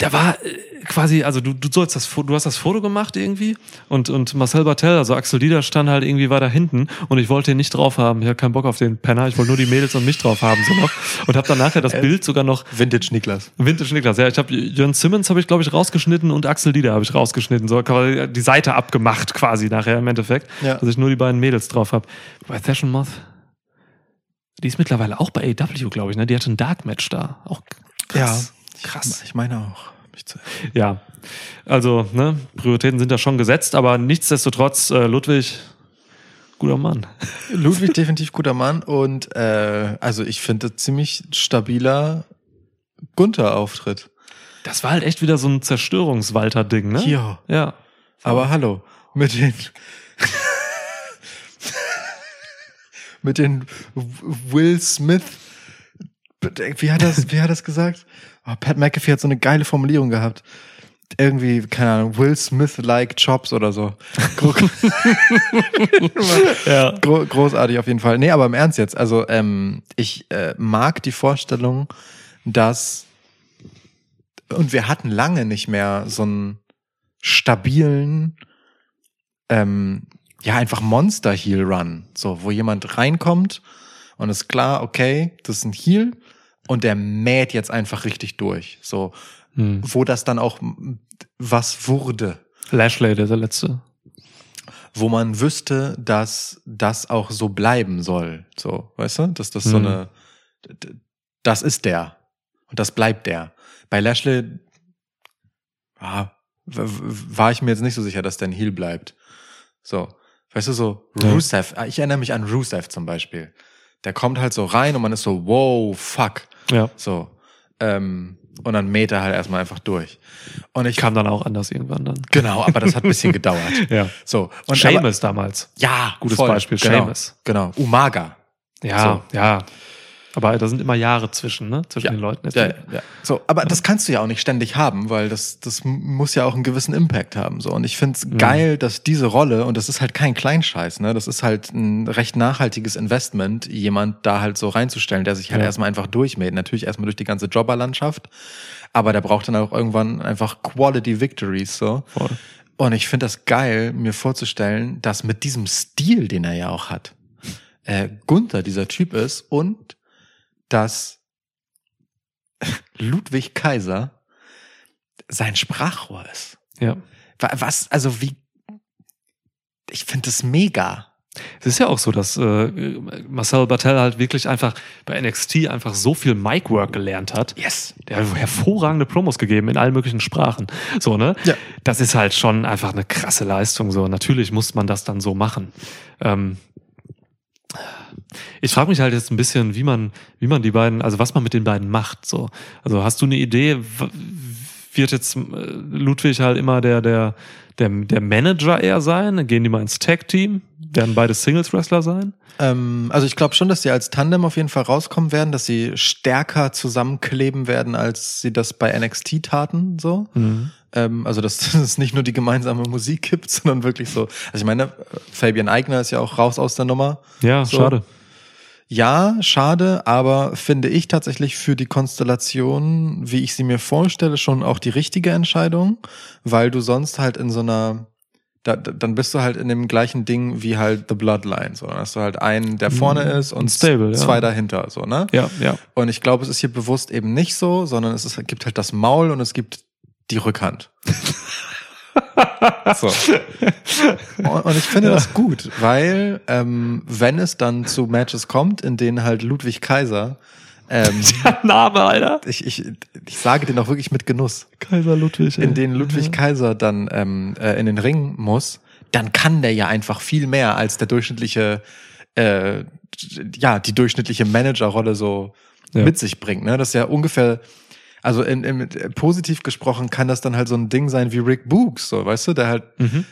da war äh, quasi, also du, du sollst das, du hast das Foto gemacht irgendwie und, und Marcel Bartel, also Axel Dieter stand halt irgendwie weiter hinten und ich wollte ihn nicht drauf haben. Ich hatte keinen Bock auf den Penner, ich wollte nur die Mädels und mich drauf haben so noch und habe dann nachher das Bild sogar noch Vintage Niklas. Vintage Niklas, ja, ich habe Jörn Simmons habe ich glaube ich rausgeschnitten und Axel Dieter habe ich rausgeschnitten, so die Seite abgemacht quasi nachher im Endeffekt, Ja. dass ich nur die beiden Mädels drauf habe. Bei Fashion Moth die ist mittlerweile auch bei AW, glaube ich, ne? Die hatte ein Dark Match da. Auch krass. Krass. Ich meine auch. Ja, also ne, Prioritäten sind da schon gesetzt, aber nichtsdestotrotz, äh, Ludwig, guter Mann. Ludwig definitiv guter Mann und äh, also ich finde ziemlich stabiler Gunther-Auftritt. Das war halt echt wieder so ein Zerstörungswalter-Ding, ne? Ja. Ja. Aber hallo, mit den mit den Will Smith wie hat das wie hat das gesagt? Oh, Pat McAfee hat so eine geile Formulierung gehabt. Irgendwie, keine Ahnung, Will Smith-like Chops oder so. Ja. Gro großartig auf jeden Fall. Nee, aber im Ernst jetzt. Also, ähm, ich äh, mag die Vorstellung, dass und wir hatten lange nicht mehr so einen stabilen, ähm, ja, einfach Monster-Heel-Run. So, wo jemand reinkommt und ist klar, okay, das ist ein Heel und der mäht jetzt einfach richtig durch. So, Hm. wo das dann auch was wurde. Lashley, der, der letzte. wo man wüsste, dass das auch so bleiben soll. So, weißt du? Dass das so Mhm. eine, das ist der. Und das bleibt der. Bei Lashley, ah, war ich mir jetzt nicht so sicher, dass der ein Heel bleibt. So. Weißt du, so Ja. Rusev, ah, ich erinnere mich an Rusev zum Beispiel. Der kommt halt so rein und man ist so, wow, fuck. Ja. So. Ähm, und dann mäht er halt erstmal einfach durch. Und ich Kam dann auch anders irgendwann dann. Genau, aber das hat ein bisschen gedauert. Ja. So. Und Seamus damals. ja, Gutes voll. Beispiel, Genau, Seamus. genau. Umaga. Ja, ja. Aber da sind immer Jahre zwischen, ne? Zwischen Ja. den Leuten. Ja, ja. So, aber das kannst du ja auch nicht ständig haben, weil das, das muss ja auch einen gewissen Impact haben. So. Und ich find's Mhm. geil, dass diese Rolle, und das ist halt kein Kleinscheiß, ne? Das ist halt ein recht nachhaltiges Investment, jemand da halt so reinzustellen, der sich halt Ja. erstmal einfach durchmäht. Natürlich erstmal durch die ganze Jobberlandschaft, aber der braucht dann auch irgendwann einfach Quality Victories. So. Voll. Und ich finde das geil, mir vorzustellen, dass mit diesem Stil, den er ja auch hat, äh, Gunther dieser Typ ist und dass Ludwig Kaiser sein Sprachrohr ist. Ja. Wa- Was, also wie, ich finde das mega. Es ist ja auch so, dass äh, Marcel Bartel halt wirklich einfach bei NXT einfach so viel Mic-Work gelernt hat. Yes. Der hat hervorragende Promos gegeben in allen möglichen Sprachen. So, ne? Ja. Das ist halt schon einfach eine krasse Leistung. So, natürlich muss man das dann so machen. Ähm, ich frage mich halt jetzt ein bisschen, wie man, wie man die beiden, also was man mit den beiden macht. So, also hast du eine Idee? Wird jetzt äh, Ludwig halt immer der, der, der, der Manager eher sein? Gehen die mal ins Tag-Team? Werden beide Singles-Wrestler sein? Ähm, also ich glaube schon, dass sie als Tandem auf jeden Fall rauskommen werden, dass sie stärker zusammenkleben werden, als sie das bei NXT taten, so. Mhm. Ähm, also dass es nicht nur die gemeinsame Musik gibt, sondern wirklich so. Also ich meine, Fabian Eigner ist ja auch raus aus der Nummer. Ja, So. schade. Ja, schade, aber finde ich tatsächlich für die Konstellation, wie ich sie mir vorstelle, schon auch die richtige Entscheidung, weil du sonst halt in so einer, da, da- dann bist du halt in dem gleichen Ding wie halt The Bloodline, so. Hast du halt einen, der vorne Mhm. ist und Stable, ja. zwei dahinter, so, ne? Ja, ja. Und ich glaube, es ist hier bewusst eben nicht so, sondern es ist, gibt halt das Maul und es gibt die Rückhand. so. Und ich finde das gut, weil ähm, wenn es dann zu Matches kommt, in denen halt Ludwig Kaiser, ähm, Name, Alter. ich, ich, ich sage den auch wirklich mit Genuss, Kaiser Ludwig. ey. in denen Ludwig Kaiser dann ähm, äh, in den Ring muss, dann kann der ja einfach viel mehr als der durchschnittliche, äh, ja, die durchschnittliche Managerrolle so Ja. mit sich bringt. Ne? Das ist ja ungefähr, also in, in, positiv gesprochen kann das dann halt so ein Ding sein wie Rick Books, so, weißt du, der halt Mhm.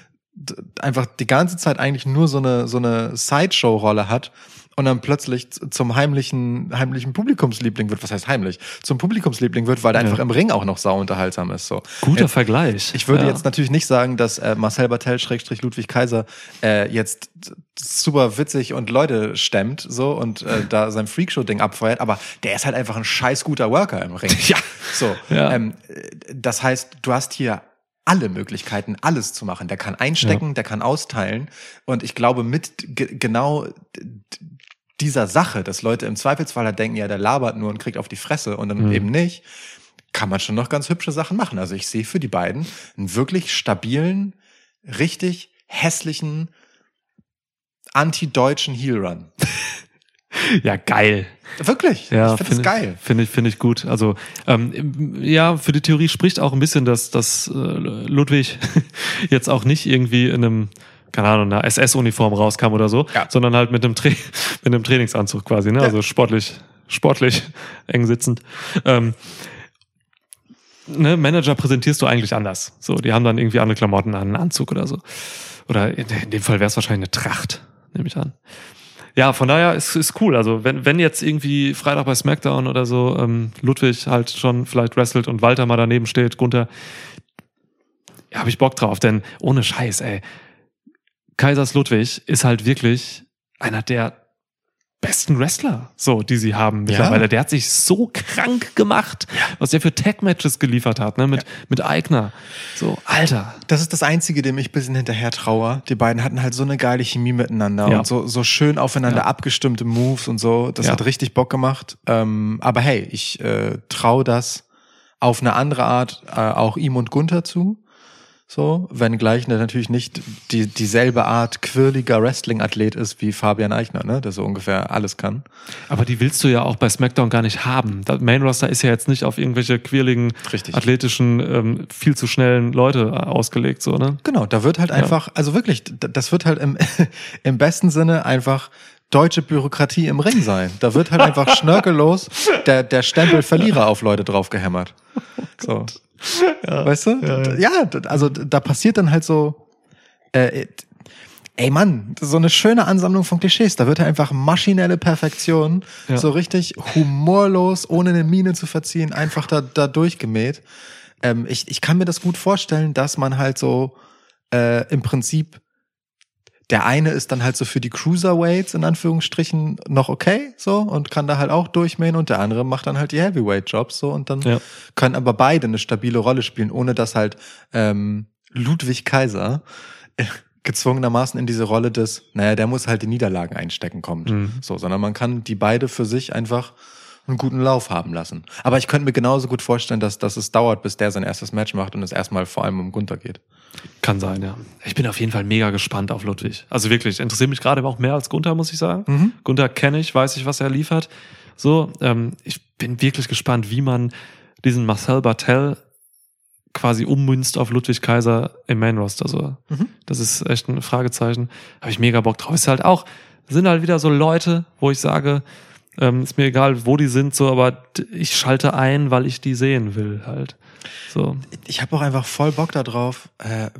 einfach die ganze Zeit eigentlich nur so eine, so eine Sideshow-Rolle hat und dann plötzlich zum heimlichen, heimlichen Publikumsliebling wird. Was heißt heimlich? Zum Publikumsliebling wird, weil er Ja. einfach im Ring auch noch sau unterhaltsam ist. So. Guter Äh, Vergleich. ich würde ja. jetzt natürlich nicht sagen, dass äh, Marcel Bartel Schrägstrich Ludwig Kaiser äh, jetzt super witzig und Leute stemmt so und äh, da sein Freakshow-Ding abfeuert, aber der ist halt einfach ein scheiß guter Worker im Ring. Ja. So. Ja. Ähm, äh, das heißt, du hast hier alle Möglichkeiten, alles zu machen. Der kann einstecken, der kann austeilen. Und ich glaube, mit ge genau dieser Sache, dass Leute im Zweifelsfall halt denken, ja, der labert nur und kriegt auf die Fresse und dann Mhm. eben nicht, kann man schon noch ganz hübsche Sachen machen. Also ich sehe für die beiden einen wirklich stabilen, richtig hässlichen, anti-deutschen Heel-Run. Ja, geil. Wirklich. Ja, ich finde es geil. Finde ich, finde ich gut. Also ähm, ja, für die Theorie spricht auch ein bisschen, dass, dass äh, Ludwig jetzt auch nicht irgendwie in einem, keine Ahnung, einer SS-Uniform rauskam oder so, Ja. sondern halt mit einem, Tra mit einem Trainingsanzug quasi, ne? Also sportlich, sportlich eng sitzend. Ähm, ne, Manager präsentierst du eigentlich anders. So, die haben dann irgendwie andere Klamotten an, einen Anzug oder so. Oder in, in dem Fall wäre es wahrscheinlich eine Tracht, nehme ich an. Ja, von daher ist ist cool. Also wenn wenn jetzt irgendwie Freitag bei SmackDown oder so ähm, Ludwig halt schon vielleicht wrestelt und Walter mal daneben steht, Gunther, ja, habe ich Bock drauf. Denn ohne Scheiß, ey, Kaisers Ludwig ist halt wirklich einer der besten Wrestler, so die sie haben mittlerweile. Der hat sich so krank gemacht, was der für Tag-Matches geliefert hat, ne? Mit mit Eigner. So, Alter. Das ist das Einzige, dem ich ein bisschen hinterher traue. Die beiden hatten halt so eine geile Chemie miteinander Ja. und so, so schön aufeinander Ja. abgestimmte Moves und so. Das Ja. hat richtig Bock gemacht. Ähm, aber hey, ich äh, traue das auf eine andere Art äh, auch ihm und Gunther zu. So, wenngleich der natürlich nicht die, dieselbe Art quirliger Wrestling-Athlet ist wie Fabian Eichner, ne? der so ungefähr alles kann. Aber die willst du ja auch bei SmackDown gar nicht haben. Das Main Roster ist ja jetzt nicht auf irgendwelche quirligen, Richtig. athletischen, ähm, viel zu schnellen Leute äh, ausgelegt, so, ne? Genau, da wird halt Ja. einfach, also wirklich, das wird halt im, im besten Sinne einfach deutsche Bürokratie im Ring sein. Da wird halt einfach schnörkellos der, der Stempel Verlierer auf Leute drauf gehämmert. So. Weißt du? Ja, Ja, also da passiert dann halt so, äh, ey Mann, so eine schöne Ansammlung von Klischees. Da wird halt einfach maschinelle Perfektion, Ja. so richtig humorlos, ohne eine Miene zu verziehen, einfach da, da durchgemäht. Ähm, ich, ich kann mir das gut vorstellen, dass man halt so äh, im Prinzip der eine ist dann halt so für die Cruiserweights in Anführungsstrichen noch okay, so und kann da halt auch durchmähen und der andere macht dann halt die Heavyweight-Jobs so und dann Ja. können aber beide eine stabile Rolle spielen, ohne dass halt ähm, Ludwig Kaiser äh, gezwungenermaßen in diese Rolle des, naja, der muss halt die Niederlagen einstecken kommt. Mhm. So, sondern man kann die beide für sich einfach einen guten Lauf haben lassen. Aber ich könnte mir genauso gut vorstellen, dass, dass es dauert, bis der sein erstes Match macht und es erstmal vor allem um Gunther geht. Kann sein, ja. Ich bin auf jeden Fall mega gespannt auf Ludwig. Also wirklich, interessiert mich gerade auch mehr als Gunther, muss ich sagen. Mhm. Gunther kenne ich, weiß ich, was er liefert. So, ähm, ich bin wirklich gespannt, wie man diesen Marcel Bartel quasi ummünzt auf Ludwig Kaiser im Main Roster. So, Mhm. das ist echt ein Fragezeichen. Habe ich mega Bock drauf. Ist halt auch, sind halt wieder so Leute, wo ich sage, Ähm, ist mir egal, wo die sind, so, aber ich schalte ein, weil ich die sehen will, halt. So. Ich habe auch einfach voll Bock darauf, äh,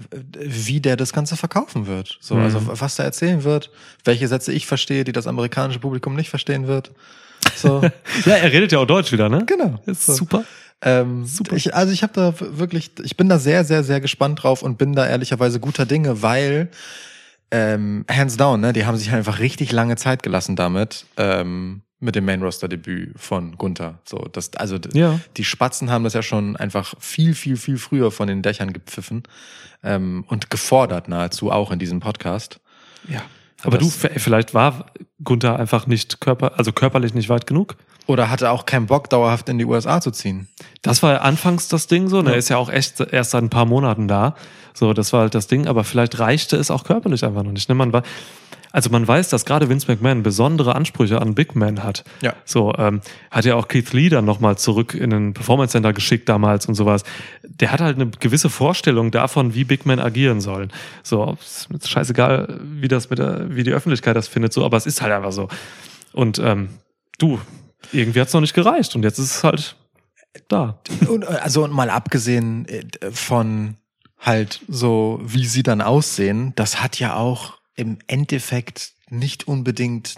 wie der das Ganze verkaufen wird. So, Mhm. also was der erzählen wird, welche Sätze ich verstehe, die das amerikanische Publikum nicht verstehen wird. So, Ja, er redet ja auch Deutsch wieder, ne? genau. Ist so. super. Ähm, Super. Ich, also ich habe da wirklich, ich bin da sehr, sehr, sehr gespannt drauf und bin da ehrlicherweise guter Dinge, weil ähm, hands down, ne, die haben sich einfach richtig lange Zeit gelassen damit. Ähm, mit dem Main Roster Debüt von Gunther. So, das, also Ja. die Spatzen haben das ja schon einfach viel, viel, viel früher von den Dächern gepfiffen ähm, und gefordert nahezu auch in diesem Podcast. Ja. Aber du, Das- v- vielleicht war Gunther einfach nicht körper, also körperlich nicht weit genug. Oder hatte auch keinen Bock, dauerhaft in die USA zu ziehen. Das war ja anfangs das Ding so. Und er ist ja auch echt erst seit ein paar Monaten da. So, das war halt das Ding. Aber vielleicht reichte es auch körperlich einfach noch nicht. Ne? Man war, also man weiß, dass gerade Vince McMahon besondere Ansprüche an Big Man hat. Ja. So, ähm, hat ja auch Keith Lee dann nochmal zurück in den Performance Center geschickt damals und sowas. Der hat halt eine gewisse Vorstellung davon, wie Big Men agieren sollen. So, ist mir scheißegal, wie das mit der, wie die Öffentlichkeit das findet, so, aber es ist halt einfach so. Und ähm, du, irgendwie hat's noch nicht gereicht und jetzt ist es halt da. Und, äh, also und mal abgesehen äh, von halt so, wie sie dann aussehen, das hat ja auch im Endeffekt nicht unbedingt,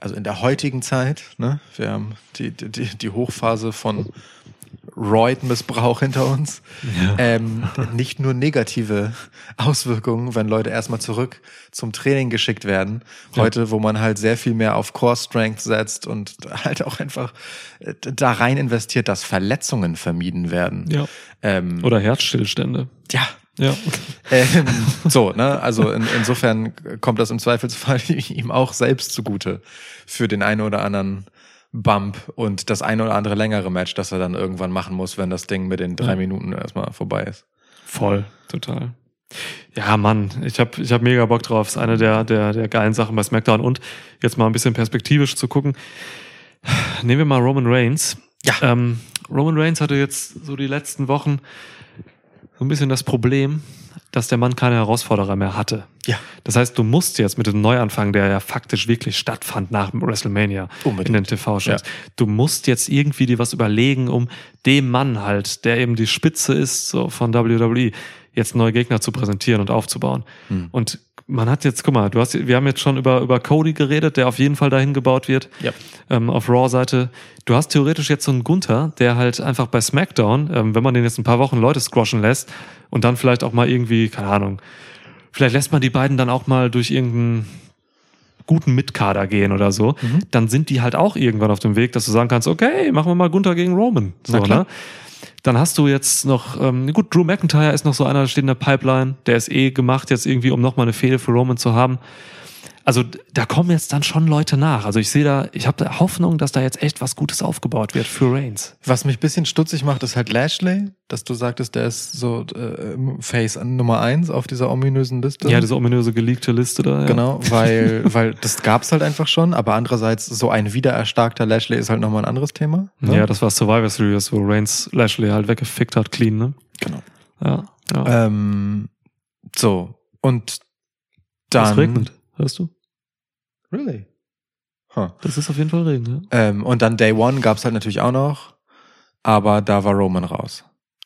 also in der heutigen Zeit, ne, wir haben die, die, die Hochphase von Roid-Missbrauch hinter uns, ähm, nicht nur negative Auswirkungen, wenn Leute erstmal zurück zum Training geschickt werden. Heute, wo man halt sehr viel mehr auf Core Strength setzt und halt auch einfach äh, da rein investiert, dass Verletzungen vermieden werden. Ja. Ähm, Oder Herzstillstände. ja. Ja. Ähm, so, ne? Also in, insofern kommt das im Zweifelsfall ihm auch selbst zugute für den einen oder anderen Bump und das eine oder andere längere Match, das er dann irgendwann machen muss, wenn das Ding mit den drei Ja. Minuten erstmal vorbei ist. Voll, total. Ja, Mann, ich habe ich hab mega Bock drauf. Ist eine der, der, der geilen Sachen bei SmackDown. Und jetzt mal ein bisschen perspektivisch zu gucken. Nehmen wir mal Roman Reigns. Ja. Ähm, Roman Reigns hatte jetzt so die letzten Wochen so ein bisschen das Problem, dass der Mann keine Herausforderer mehr hatte. Ja. Das heißt, du musst jetzt mit dem Neuanfang, der ja faktisch wirklich stattfand nach WrestleMania Unbedingt. in den TV-Shows, Ja. du musst jetzt irgendwie dir was überlegen, um dem Mann halt, der eben die Spitze ist so von WWE, jetzt neue Gegner zu präsentieren und aufzubauen. Hm. Und man hat jetzt, guck mal, du hast, wir haben jetzt schon über, über Cody geredet, der auf jeden Fall dahin gebaut wird Ja. ähm, auf Raw-Seite. Du hast theoretisch jetzt so einen Gunther, der halt einfach bei SmackDown, ähm, wenn man den jetzt ein paar Wochen Leute squashen lässt und dann vielleicht auch mal irgendwie, keine Ahnung, vielleicht lässt man die beiden dann auch mal durch irgendeinen guten Mitkader gehen oder so, dann sind die halt auch irgendwann auf dem Weg, dass du sagen kannst, okay, machen wir mal Gunther gegen Roman. So, ne? Dann hast du jetzt noch, ähm, gut, Drew McIntyre ist noch so einer, der steht in der Pipeline, der ist eh gemacht jetzt irgendwie, um nochmal eine Fehde für Roman zu haben. Also da kommen jetzt dann schon Leute nach. Also ich sehe da, ich habe da Hoffnung, dass da jetzt echt was Gutes aufgebaut wird für Reigns. Was mich bisschen stutzig macht, ist halt Lashley, dass du sagtest, der ist so äh, Face Nummer eins auf dieser ominösen Liste. Ja, diese ominöse geleakte Liste da. Ja. Genau, weil, weil das gab's halt einfach schon, aber andererseits so ein wiedererstarkter Lashley ist halt nochmal ein anderes Thema. ne? Ja, das war Survivor Series, wo Reigns Lashley halt weggefickt hat, clean, ne? Genau. Ja. ja. Ähm, so, und es dann. regnet, hörst du? Really? Huh. Das ist auf jeden Fall Regen, ja. Ähm, und dann Day One gab's halt natürlich auch noch, aber da war Roman raus.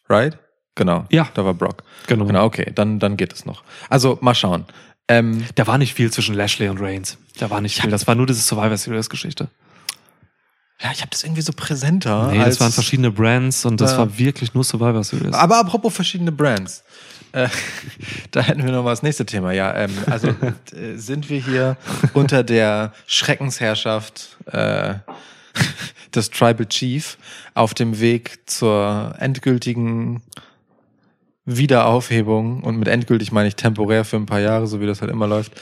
Right? Genau. Ja. Da war Brock. Genau. Genau, okay, dann, dann geht es noch. Also, mal schauen. Ähm, Da war nicht viel zwischen Lashley und Reigns. Da war nicht viel. Das war nur diese Survivor Series Geschichte. ja, ich habe das irgendwie so präsenter. Nee, das waren verschiedene Brands und das Ja. war wirklich nur Survivor Series. Aber apropos verschiedene Brands. Äh, da hätten wir noch mal das nächste Thema. Ja, ähm, also äh, sind wir hier unter der Schreckensherrschaft äh, des Tribal Chief auf dem Weg zur endgültigen Wiederaufhebung und mit endgültig meine ich temporär für ein paar Jahre, so wie das halt immer läuft,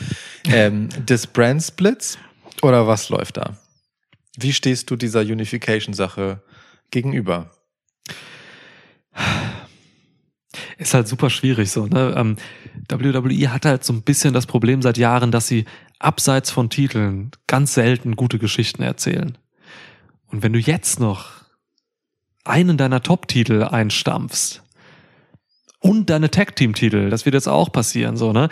ähm, des Brand Splits oder was läuft da? Wie stehst du dieser Unification-Sache gegenüber? Ist halt super schwierig so. Ne? Ähm, WWE hat halt so ein bisschen das Problem seit Jahren, dass sie abseits von Titeln ganz selten gute Geschichten erzählen. Und wenn du jetzt noch einen deiner Top-Titel einstampfst und deine Tag-Team-Titel, das wird jetzt auch passieren, so, ne?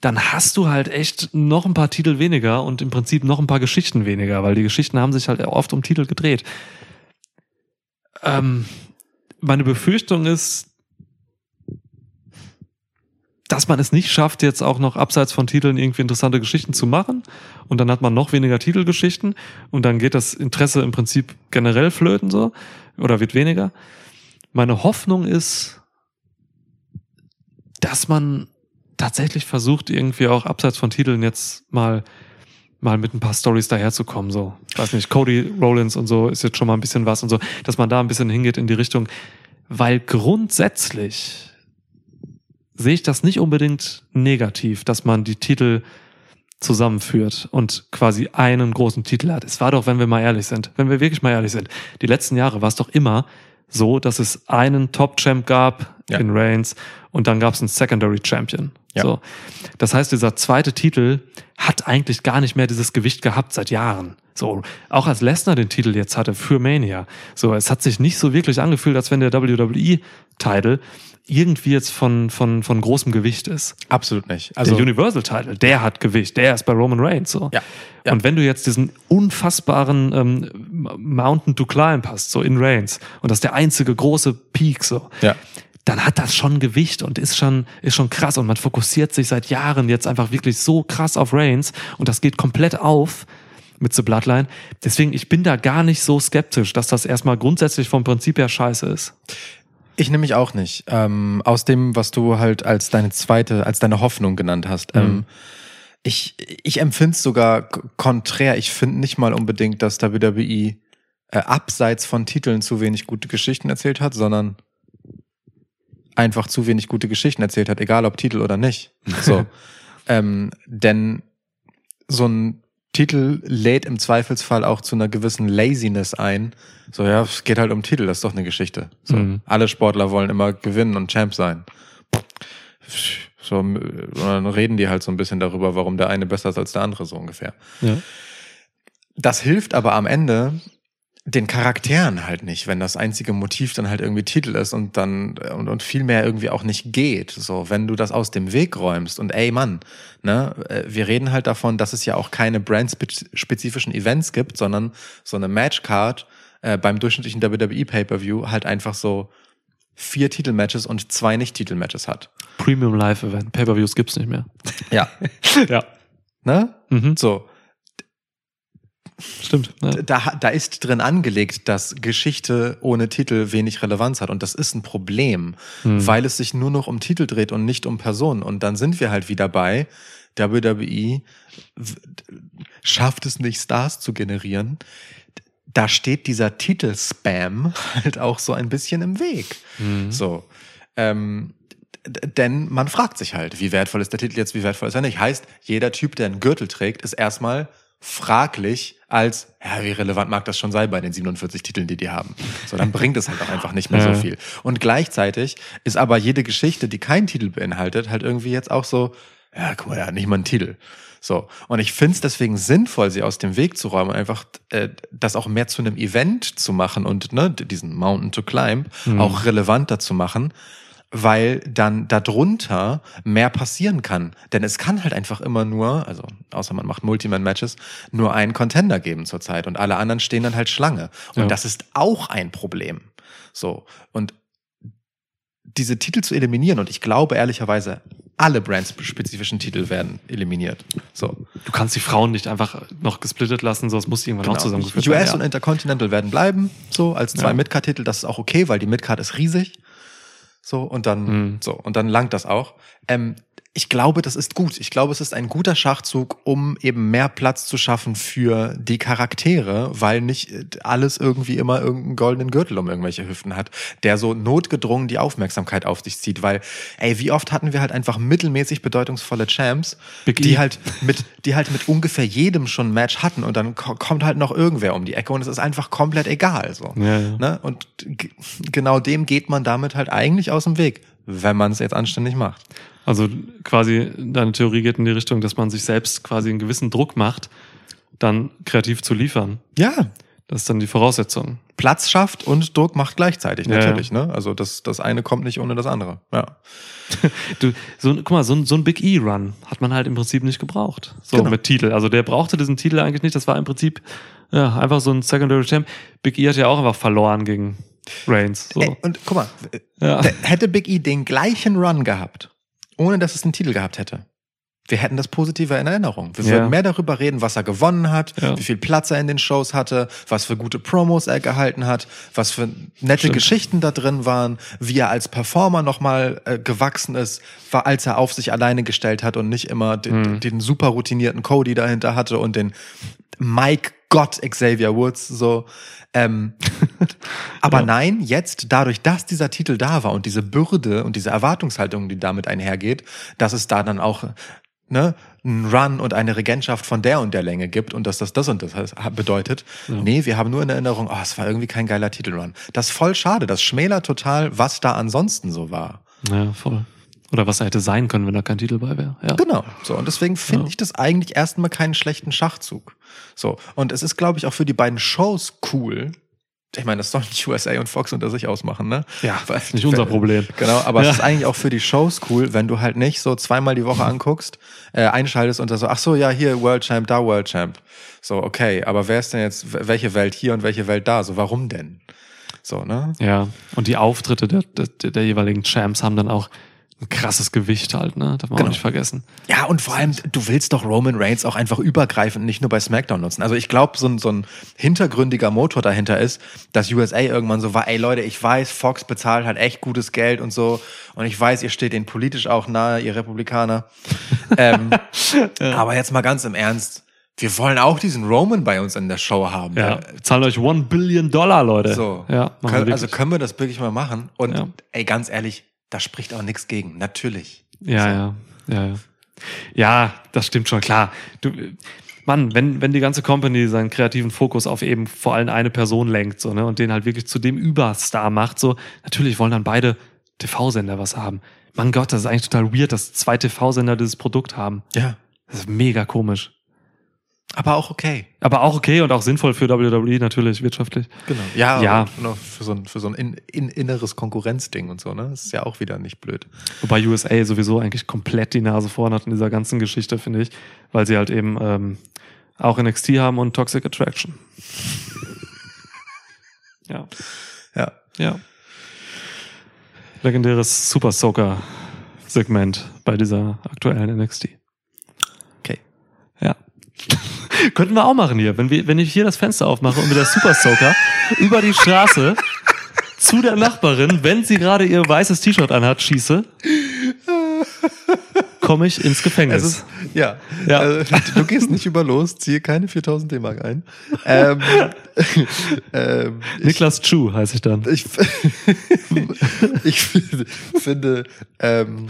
Dann hast du halt echt noch ein paar Titel weniger und im Prinzip noch ein paar Geschichten weniger, weil die Geschichten haben sich halt oft um Titel gedreht. Ähm, meine Befürchtung ist, dass man es nicht schafft, jetzt auch noch abseits von Titeln irgendwie interessante Geschichten zu machen. Und dann hat man noch weniger Titelgeschichten und dann geht das Interesse im Prinzip generell flöten so oder wird weniger. Meine Hoffnung ist, dass man tatsächlich versucht, irgendwie auch abseits von Titeln jetzt mal mal mit ein paar Stories daherzukommen, so. Weiß nicht, Cody Rollins und so ist jetzt schon mal ein bisschen was und so, dass man da ein bisschen hingeht in die Richtung, weil grundsätzlich sehe ich das nicht unbedingt negativ, dass man die Titel zusammenführt und quasi einen großen Titel hat. Es war doch, wenn wir mal ehrlich sind, wenn wir wirklich mal ehrlich sind, die letzten Jahre war es doch immer so, dass es einen Top-Champ gab Ja. in Reigns und dann gab es einen Secondary Champion. Ja. So. Das heißt, dieser zweite Titel hat eigentlich gar nicht mehr dieses Gewicht gehabt seit Jahren. So, auch als Lesnar den Titel jetzt hatte für Mania. So, es hat sich nicht so wirklich angefühlt, als wenn der WWE-Titel irgendwie jetzt von, von, von großem Gewicht ist. Absolut nicht. Also der Universal Title, der hat Gewicht, der ist bei Roman Reigns so. Ja, ja. Und wenn du jetzt diesen unfassbaren ähm, Mountain to Climb hast, so in Reigns, und das ist der einzige große Peak so, Ja. dann hat das schon Gewicht und ist schon, ist schon krass. Und man fokussiert sich seit Jahren jetzt einfach wirklich so krass auf Reigns und das geht komplett auf mit The Bloodline. Deswegen, ich bin da gar nicht so skeptisch, dass das erstmal grundsätzlich vom Prinzip her scheiße ist. Ich nehme mich auch nicht. Ähm, aus dem, was du halt als deine zweite, als deine Hoffnung genannt hast. Ähm, ich ich empfinde es sogar konträr. Ich finde nicht mal unbedingt, dass WWE äh, abseits von Titeln zu wenig gute Geschichten erzählt hat, sondern einfach zu wenig gute Geschichten erzählt hat, egal ob Titel oder nicht. So. ähm, denn so ein Titel lädt im Zweifelsfall auch zu einer gewissen Laziness ein. So, ja, es geht halt um Titel, das ist doch eine Geschichte. So, Mhm. alle Sportler wollen immer gewinnen und Champ sein. So, und dann reden die halt so ein bisschen darüber, warum der eine besser ist als der andere, so ungefähr. Ja. Das hilft aber am Ende den Charakteren halt nicht, wenn das einzige Motiv dann halt irgendwie Titel ist und dann und, und viel mehr irgendwie auch nicht geht. So, wenn du das aus dem Weg räumst und ey Mann, ne, äh, wir reden halt davon, dass es ja auch keine brandspezifischen Events gibt, sondern so eine Matchcard äh, beim durchschnittlichen WWE Pay-per-View halt einfach so vier Titelmatches und zwei Nicht-Titelmatches hat. Premium Live Event, Pay-Per-Views gibt's nicht mehr. Ja. Ja. Ne? Mhm. So, Stimmt. Ja. da, da ist drin angelegt, dass Geschichte ohne Titel wenig Relevanz hat. Und das ist ein Problem, Hm. weil es sich nur noch um Titel dreht und nicht um Personen. Und dann sind wir halt wieder bei WWE schafft es nicht, Stars zu generieren. Da steht dieser Titel-Spam halt auch so ein bisschen im Weg. Mhm. So. Ähm, denn man fragt sich halt, wie wertvoll ist der Titel jetzt, wie wertvoll ist er nicht. Heißt, jeder Typ, der einen Gürtel trägt, ist erstmal fraglich als, ja, wie relevant mag das schon sein bei den 47 Titeln, die die haben. So, dann bringt es halt auch einfach nicht mehr so viel. Und gleichzeitig ist aber jede Geschichte, die keinen Titel beinhaltet, halt irgendwie jetzt auch so, ja, guck mal, ja, nicht mal einen Titel. So. Und ich finde es deswegen sinnvoll, sie aus dem Weg zu räumen und einfach äh, das auch mehr zu einem Event zu machen und ne, diesen Mountain to Climb Mhm. auch relevanter zu machen, weil dann darunter mehr passieren kann. Denn es kann halt einfach immer nur, also außer man macht Multiman-Matches, nur einen Contender geben zurzeit und alle anderen stehen dann halt Schlange. Und Ja. das ist auch ein Problem. So. Und diese Titel zu eliminieren, und ich glaube ehrlicherweise, alle brandspezifischen Titel werden eliminiert. So. Du kannst die Frauen nicht einfach noch gesplittet lassen, sonst muss irgendwann auch zusammengeführt US werden. Genau. und Intercontinental werden bleiben, so als zwei Ja. Midcard-Titel. Das ist auch okay, weil die Midcard ist riesig. So und dann Mhm. so und dann langt das auch. Ähm, ich glaube, das ist gut. Ich glaube, es ist ein guter Schachzug, um eben mehr Platz zu schaffen für die Charaktere, weil nicht äh, alles irgendwie immer irgendeinen goldenen Gürtel um irgendwelche Hüften hat, der so notgedrungen die Aufmerksamkeit auf sich zieht. Weil, ey, wie oft hatten wir halt einfach mittelmäßig bedeutungsvolle Champs, Big die E. halt mit, die halt mit ungefähr jedem schon ein Match hatten und dann ko kommt halt noch irgendwer um die Ecke und es ist einfach komplett egal. So. Ja, ja. Ne? Und genau dem geht man damit halt eigentlich aus dem Weg, wenn man es jetzt anständig macht. Also quasi deine Theorie geht in die Richtung, dass man sich selbst quasi einen gewissen Druck macht, dann kreativ zu liefern. Ja, Das ist dann die Voraussetzung. Platz schafft und Druck macht gleichzeitig, Ja, natürlich. Ne? Also das, das eine kommt nicht ohne das andere. Ja. Du, so, ein- guck mal, so ein, so ein Big E-Run hat man halt im Prinzip nicht gebraucht. So Genau. mit Titel. Also der brauchte diesen Titel eigentlich nicht. Das war im Prinzip ja, einfach so ein Secondary Champ. Big E hat ja auch einfach verloren gegen Reigns. So. Ey, und guck mal, Ja. hätte Big E den gleichen Run gehabt, ohne dass es einen Titel gehabt hätte. Wir hätten das positiver in Erinnerung. Wir Ja. würden mehr darüber reden, was er gewonnen hat, Ja. wie viel Platz er in den Shows hatte, was für gute Promos er gehalten hat, was für nette Stimmt. Geschichten da drin waren, wie er als Performer nochmal äh, gewachsen ist, war, als er auf sich alleine gestellt hat und nicht immer den, Mhm. den super routinierten Cody dahinter hatte und den Mike Gott Xavier Woods so. Ähm, aber Ja. nein, jetzt dadurch, dass dieser Titel da war und diese Bürde und diese Erwartungshaltung, die damit einhergeht, dass es da dann auch ne, einen Run und eine Regentschaft von der und der Länge gibt und dass das das und das bedeutet. Nee, wir haben nur in Erinnerung, oh, es war irgendwie kein geiler Titelrun. Das ist voll schade. Das schmälert total, was da ansonsten so war. ja, voll. Oder was er hätte sein können, wenn da kein Titel bei wäre. Ja. Genau. So, und deswegen finde Ja. ich das eigentlich erstmal keinen schlechten Schachzug. So, und es ist, glaube ich, auch für die beiden Shows cool. Ich meine, das sollen die USA und Fox unter sich ausmachen, ne? Ja, Weil- ist nicht unser Problem. Genau, aber Ja. es ist eigentlich auch für die Shows cool, wenn du halt nicht so zweimal die Woche anguckst, äh, einschaltest und da so, ach so, ja, hier World Champ, da World Champ. So, okay, aber wer ist denn jetzt, welche Welt hier und welche Welt da? So, warum denn? So, ne? Ja, und die Auftritte der, der, der jeweiligen Champs haben dann auch ein krasses Gewicht halt, ne? Darf man Genau. auch nicht vergessen. Ja, und vor allem, du willst doch Roman Reigns auch einfach übergreifend nicht nur bei SmackDown nutzen. Also ich glaube, so ein, so ein hintergründiger Motor dahinter ist, dass USA irgendwann so war, ey Leute, ich weiß, Fox bezahlt halt echt gutes Geld und so. Und ich weiß, ihr steht ihnen politisch auch nahe, ihr Republikaner. ähm, Aber jetzt mal ganz im Ernst. Wir wollen auch diesen Roman bei uns in der Show haben. Ja, Der- zahlen euch One Billion Dollar, Leute. So. Ja, können, also können wir das wirklich mal machen? Und Ja. ey, ganz ehrlich, da spricht auch nichts gegen. Natürlich. Ja, So. ja, ja, ja. Ja, das stimmt schon, klar. Du, Mann, wenn, wenn die ganze Company seinen kreativen Fokus auf eben vor allem eine Person lenkt, so, ne, und den halt wirklich zu dem Überstar macht, so, natürlich wollen dann beide TV-Sender was haben. Mein Gott, das ist eigentlich total weird, dass zwei TV-Sender dieses Produkt haben. Ja. Das ist mega komisch. Aber auch okay. Aber auch okay und auch sinnvoll für WWE natürlich, wirtschaftlich. Genau. Ja, Ja. für so ein, für so ein in, in, inneres Konkurrenzding und so, ne? Das ist ja auch wieder nicht blöd. Wobei USA sowieso eigentlich komplett die Nase vorn hat in dieser ganzen Geschichte, finde ich, weil sie halt eben ähm, auch NXT haben und Toxic Attraction. Ja, Ja. ja. Legendäres Super Soaker Segment bei dieser aktuellen NXT. Okay. Ja. Könnten wir auch machen hier, wenn, wir, wenn ich hier das Fenster aufmache und mit der Super Soaker über die Straße zu der Nachbarin, wenn sie gerade ihr weißes T-Shirt anhat, schieße, komme ich ins Gefängnis. Ja. Ja. Also, du gehst nicht über los, ziehe keine 4000 D-Mark ein. Ähm, ähm, Niklas Chu heiße ich dann. ich, ich finde, ähm,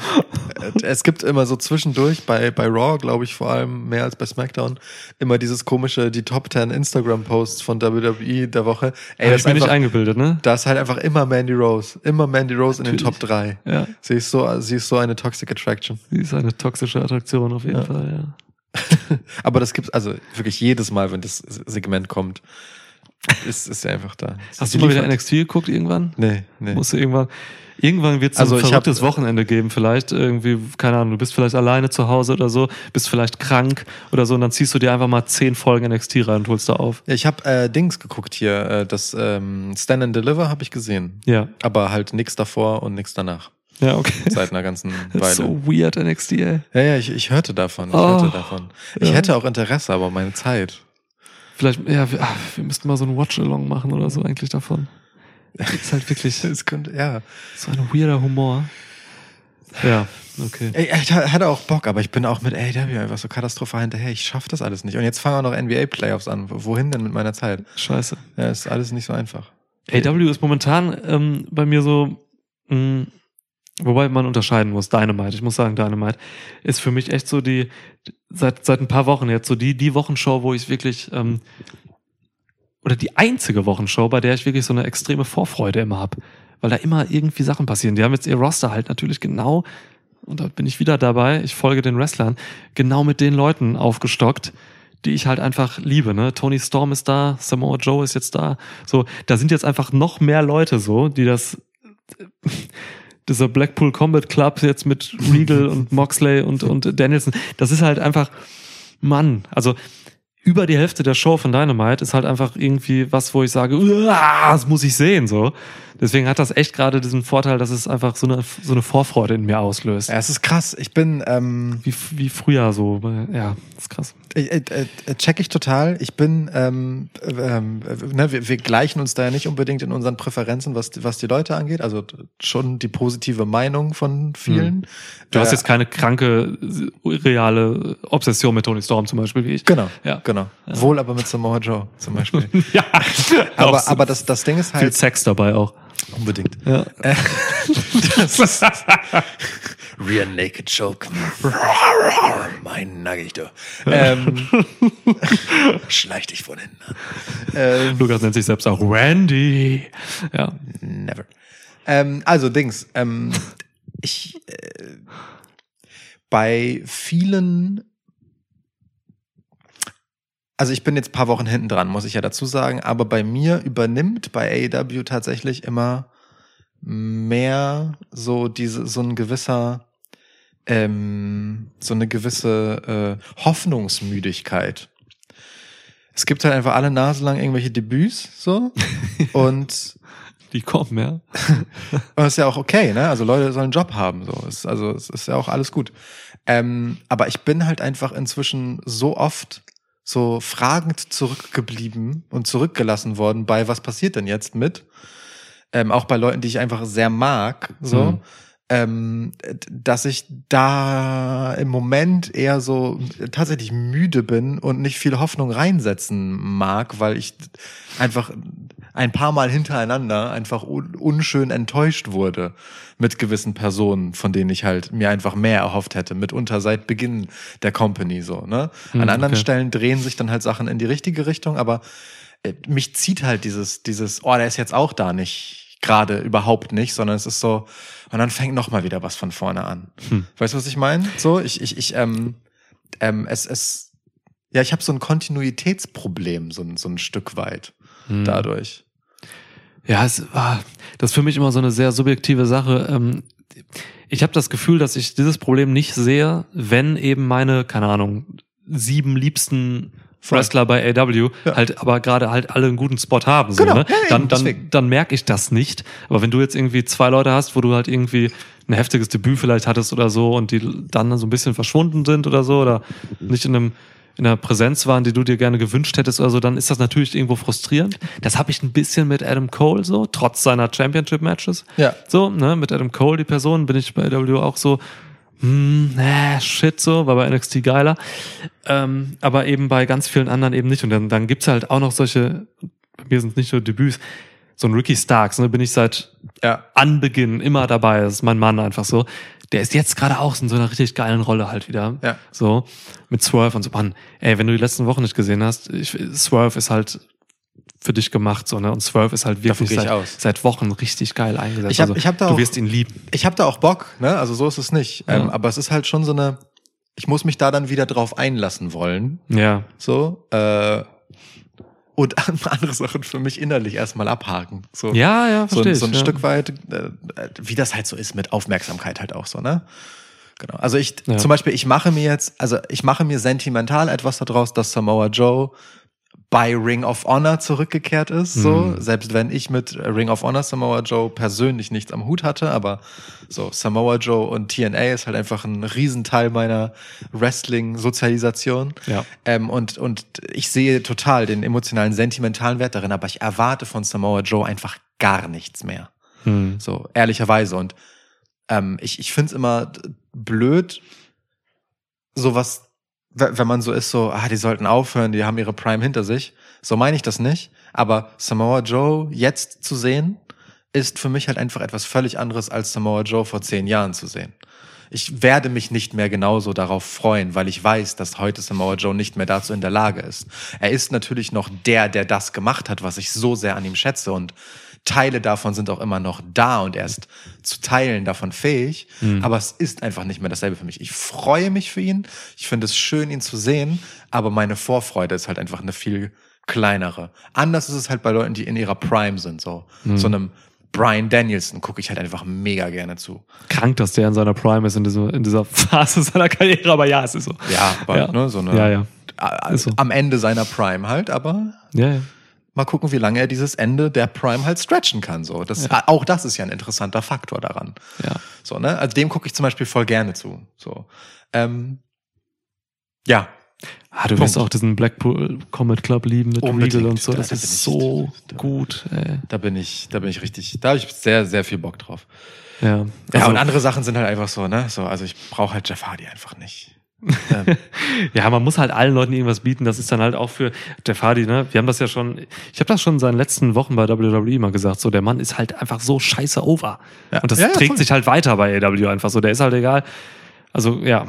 es gibt immer so zwischendurch bei, bei Raw, glaube ich, vor allem mehr als bei SmackDown, immer dieses komische, die Top 10 Instagram-Posts von WWE der Woche. Ey, das ich ist nicht eingebildet, ne? da ist halt einfach immer Mandy Rose. Immer Mandy Rose in den Natürlich. Top 3. Ja. Sie ist so, sie ist so eine Toxic Attraction. Sie ist eine toxische Attraktion auf jeden Ja. Fall, ja. Aber das gibt's also wirklich jedes Mal, wenn das Segment kommt, ist, ist ja einfach da. Hast du mal wieder NXT geguckt irgendwann? Nee, nee. Musst du irgendwann, irgendwann wird es Also ein ich hab- verrücktes Wochenende geben, vielleicht irgendwie, keine Ahnung, du bist vielleicht alleine zu Hause oder so, bist vielleicht krank oder so und dann ziehst du dir einfach mal zehn Folgen NXT rein und holst da auf. Ja, ich habe äh, Dings geguckt hier, äh, das ähm, Stand and Deliver habe ich gesehen. Ja, Aber halt nix davor und nix danach. Ja, okay. Seit einer ganzen Weile. so weird NXT, ey. Ja, ja, ich, ich hörte davon. Ich Oh, hörte davon. Ich ja. hätte auch Interesse, aber meine Zeit. Vielleicht, ja, wir, ah, wir müssten mal so ein Watch-Along machen oder so eigentlich davon. Das ist halt wirklich Es könnte, ja. so ein weirder Humor. Ja, okay. Ey, ich hatte auch Bock, aber ich bin auch mit AW einfach so katastrophal hinterher. Ich schaff das alles nicht. Und jetzt fangen auch noch NBA-Playoffs an. Wohin denn mit meiner Zeit? Scheiße. Ja, ist alles nicht so einfach. AW ist momentan ähm, bei mir so, mh, wobei man unterscheiden muss, Dynamite, ich muss sagen, Dynamite ist für mich echt so die, seit, seit ein paar Wochen jetzt, so die, die Wochenshow, wo ich wirklich, ähm, oder die einzige Wochenshow, bei der ich wirklich so eine extreme Vorfreude immer hab, weil da immer irgendwie Sachen passieren. Die haben jetzt ihr Roster halt natürlich genau, und da bin ich wieder dabei, ich folge den Wrestlern, genau mit den Leuten aufgestockt, die ich halt einfach liebe. Ne? Tony Storm ist da, Samoa Joe ist jetzt da. So, da sind jetzt einfach noch mehr Leute so, die das dieser Blackpool Combat Club jetzt mit Regal und Moxley und, und Danielson, das ist halt einfach, Mann, also über die Hälfte der Show von Dynamite ist halt einfach irgendwie was, wo ich sage, "Uah, das muss ich sehen, so. Deswegen hat das echt gerade diesen Vorteil, dass es einfach so eine, so eine Vorfreude in mir auslöst. Ja, es ist krass. Ich bin, ähm, Wie, wie früher so, ja, das ist krass. äh, äh, äh, check ich total. Ich bin, ähm, ähm, äh, ne, wir, wir gleichen uns da ja nicht unbedingt in unseren Präferenzen, was, was die Leute angeht. Also schon die positive Meinung von vielen. Du hast Äh, jetzt keine kranke, reale Obsession mit Tony Storm zum Beispiel, wie ich. Genau, Ja. genau. Wohl aber mit Samoa Joe zum Beispiel. Ja. aber, aber das, das Ding ist viel halt Sex dabei auch. Unbedingt. Ja. Real Naked Joke. mein Naggig, du. Ähm, schleich dich von hinten an. Ähm, Lukas nennt sich selbst auch Randy. Ja. Never. Ähm, also Dings, ähm, ich äh, bei vielen, also ich bin jetzt ein paar Wochen hinten dran, muss ich ja dazu sagen, aber bei mir übernimmt bei AEW tatsächlich immer mehr so diese so ein gewisser ähm, so eine gewisse äh, Hoffnungsmüdigkeit. Es gibt halt einfach alle Nase lang irgendwelche Debüts so und Die kommen, ja. und das ist ja auch okay, ne? Also Leute sollen einen Job haben, so. Es, also es ist ja auch alles gut. Ähm, aber ich bin halt einfach inzwischen so oft so fragend zurückgeblieben und zurückgelassen worden bei, was passiert denn jetzt mit? Ähm, auch bei Leuten, die ich einfach sehr mag, so. Mhm. Ähm, dass ich da im Moment eher so tatsächlich müde bin und nicht viel Hoffnung reinsetzen mag, weil ich einfach ein paar Mal hintereinander einfach un unschön enttäuscht wurde mit gewissen Personen, von denen ich halt mir einfach mehr erhofft hätte, mitunter seit Beginn der Company so, ne? An Hm, anderen okay. Stellen drehen sich dann halt Sachen in die richtige Richtung, aber äh, mich zieht halt dieses, dieses, oh, der ist jetzt auch da nicht gerade überhaupt nicht, sondern es ist so, und dann fängt noch mal wieder was von vorne an. Hm. Weißt du, was ich meine? So, ich, ich, ich, ähm, ähm, es, es, ja, ich habe so ein Kontinuitätsproblem, so, ein- so ein Stück weit Hm. dadurch. Ja, es war, das ist für mich immer so eine sehr subjektive Sache. Ähm, Ich habe das Gefühl, dass ich dieses Problem nicht sehe, wenn eben meine, keine Ahnung, sieben liebsten. Wrestler bei AW Ja. halt aber gerade halt alle einen guten Spot haben. So, Genau, ne? dann, dann, dann merke ich das nicht. Aber wenn du jetzt irgendwie zwei Leute hast, wo du halt irgendwie ein heftiges Debüt vielleicht hattest oder so und die dann so ein bisschen verschwunden sind oder so oder nicht in einem in einer Präsenz waren, die du dir gerne gewünscht hättest oder so, dann ist das natürlich irgendwo frustrierend. Das habe ich ein bisschen mit Adam Cole so, trotz seiner Championship-Matches. Ja. So, ne, mit Adam Cole, die Person, bin ich bei AW auch so, hm, äh, shit so, war bei NXT geiler. Ähm, aber eben bei ganz vielen anderen eben nicht. Und dann, dann gibt's halt auch noch solche, bei mir sind es nicht nur Debüts, so ein Ricky Starks, ne, bin ich seit Ja. Anbeginn immer dabei. Das ist mein Mann einfach so. Der ist jetzt gerade auch in so einer richtig geilen Rolle halt wieder. Ja. So. Mit Swerve und so. Mann, ey, wenn du die letzten Wochen nicht gesehen hast, ich, Swerve ist halt für dich gemacht, so, ne? Und Swerve ist halt wirklich seit, aus. seit Wochen richtig geil eingesetzt. Ich hab- also, ich hab da du auch- wirst ihn lieben. Ich habe da auch Bock, ne? Also so ist es nicht. Ähm, Ja. aber es ist halt schon so eine, ich muss mich da dann wieder drauf einlassen wollen. Ja. So. Äh, und andere Sachen für mich innerlich erstmal abhaken. So. Ja, ja, so, verstehe ein- so ein ich, ja. Stück weit, äh, wie das halt so ist mit Aufmerksamkeit halt auch so, ne? Genau. Also ich, Ja. zum Beispiel, ich mache mir jetzt, also ich mache mir sentimental etwas daraus, dass Samoa Joe bei Ring of Honor zurückgekehrt ist, so. Mhm. Selbst wenn ich mit Ring of Honor Samoa Joe persönlich nichts am Hut hatte, aber so Samoa Joe und TNA ist halt einfach ein Riesenteil meiner Wrestling-Sozialisation. Ja. Ähm, und, und ich sehe total den emotionalen, sentimentalen Wert darin, aber ich erwarte von Samoa Joe einfach gar nichts mehr. Hm. So, ehrlicherweise. Und ähm, ich, ich finde es immer blöd, sowas, wenn man so ist, so, ah, die sollten aufhören, die haben ihre Prime hinter sich. So meine ich das nicht. Aber Samoa Joe jetzt zu sehen, ist für mich halt einfach etwas völlig anderes als Samoa Joe vor zehn Jahren zu sehen. Ich werde mich nicht mehr genauso darauf freuen, weil ich weiß, dass heute Samoa Joe nicht mehr dazu in der Lage ist. Er ist natürlich noch der, der das gemacht hat, was ich so sehr an ihm schätze und Teile davon sind auch immer noch da und erst zu Teilen davon fähig. Aber es ist einfach nicht mehr dasselbe für mich. Ich freue mich für ihn. Ich finde es schön, ihn zu sehen. Aber meine Vorfreude ist halt einfach eine viel kleinere. Anders ist es halt bei Leuten, die in ihrer Prime sind. So, so einem Brian Danielson gucke ich halt einfach mega gerne zu. Krank, dass der in seiner Prime ist, in dieser, in dieser Phase seiner Karriere, aber ja, es ist so. Ja, aber Ja. Ne, so eine Ja, ja. so. am Ende seiner Prime halt, aber Ja, ja. Mal gucken, wie lange er dieses Ende der Prime halt stretchen kann. So, das, auch das ist ja ein interessanter Faktor daran. Ja. So, ne? Also dem gucke ich zum Beispiel voll gerne zu. So, ähm, ja, Ah, du wirst auch diesen Blackpool Comet Club lieben mit Unbedingt. Regal und so. Da- Das da ist bin ich- so da- gut. Ey. da bin ich, da bin ich richtig, da habe ich sehr, sehr viel Bock drauf. Ja. Ja, Also- und andere Sachen sind halt einfach so, ne? So, also ich brauche halt Jeff Hardy einfach nicht. Ähm, Ja, man muss halt allen Leuten irgendwas bieten. Das ist dann halt auch für Jeff Hardy, ne? Wir haben das ja schon, ich habe das schon in seinen letzten Wochen bei WWE mal gesagt. So, der Mann ist halt einfach so scheiße over. Ja. Und das Ja, ja, trägt voll. sich halt weiter bei AW einfach so. Der ist halt egal. Also, ja.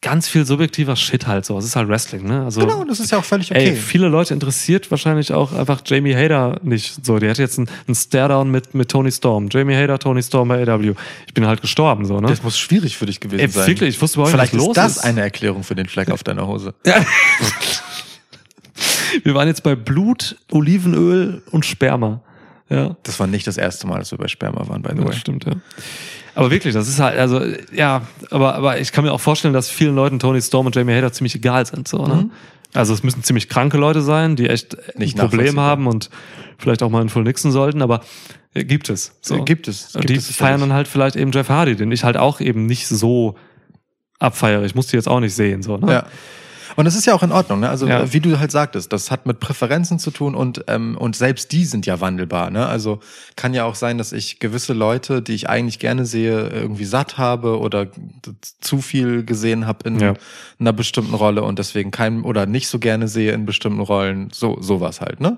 Ganz viel subjektiver Shit halt so. Es ist halt Wrestling, ne? Also, genau, das ist ja auch völlig okay. Ey, viele Leute interessiert wahrscheinlich auch einfach Jamie Hader nicht. So, der hat jetzt einen, einen Stare-Down mit, mit Tony Storm. Jamie Hader, Tony Storm bei AW. Ich bin halt gestorben, so, ne? das muss schwierig für dich gewesen Ey, sein. wirklich, ich wusste überhaupt nicht, Vielleicht ist los das ist. eine Erklärung für den Fleck auf deiner Hose. Wir waren jetzt bei Blut, Olivenöl und Sperma. Ja, Das war nicht das erste Mal, dass wir bei Sperma waren, by the das way. stimmt, ja. Aber wirklich, das ist halt, also, ja, aber, aber ich kann mir auch vorstellen, dass vielen Leuten Tony Storm und Jamie Hader ziemlich egal sind, so, ne? Also es müssen ziemlich kranke Leute sein, die echt Nicht ein Problem haben und vielleicht auch mal in Full Nixon sollten, aber äh, gibt es. So. Äh, gibt es, Und gibt die es feiern dann halt vielleicht eben Jeff Hardy, den ich halt auch eben nicht so abfeiere. Ich muss die jetzt auch nicht sehen, so, ne? Ja. Und das ist ja auch in Ordnung, ne? Also Ja. wie du halt sagtest, das hat mit Präferenzen zu tun und ähm, und selbst die sind ja wandelbar, ne? Also kann ja auch sein, dass ich gewisse Leute, die ich eigentlich gerne sehe, irgendwie satt habe oder zu viel gesehen habe in Ja. einer bestimmten Rolle und deswegen kein oder nicht so gerne sehe in bestimmten Rollen, so sowas halt, ne?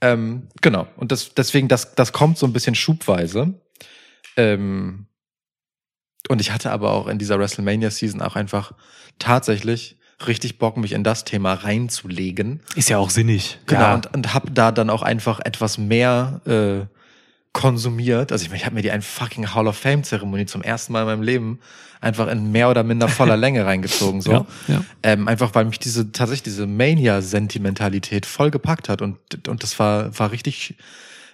Ähm, genau. Und das deswegen das das kommt so ein bisschen schubweise. Ähm, und ich hatte aber auch in dieser WrestleMania Season auch einfach tatsächlich richtig Bock, mich in das Thema reinzulegen. Ist ja auch sinnig. Genau, Ja. und, und habe da dann auch einfach etwas mehr äh, konsumiert. Also ich, meine, ich habe mir die ein fucking Hall of Fame Zeremonie zum ersten Mal in meinem Leben einfach in mehr oder minder voller Länge reingezogen. So. Ja, ja. Ähm, einfach weil mich diese tatsächlich diese Mania-Sentimentalität voll gepackt hat und, und das war, war richtig.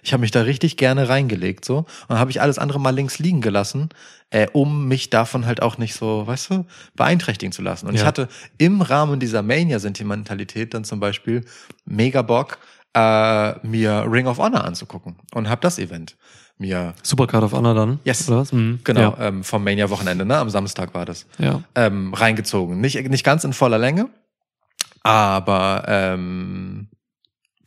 Ich habe mich da richtig gerne reingelegt so und dann habe ich alles andere mal links liegen gelassen, äh, um mich davon halt auch nicht so, weißt du, beeinträchtigen zu lassen. Und ich Ja. hatte im Rahmen dieser Mania-Sentimentalität dann zum Beispiel mega Bock, äh, mir Ring of Honor anzugucken und habe das Event mir Supercard of Honor dann? Yes. Oder was? Mhm. genau Ja. ähm, vom Mania-Wochenende, ne, am Samstag war das ja. ähm, reingezogen. Nicht, nicht ganz in voller Länge, aber ähm,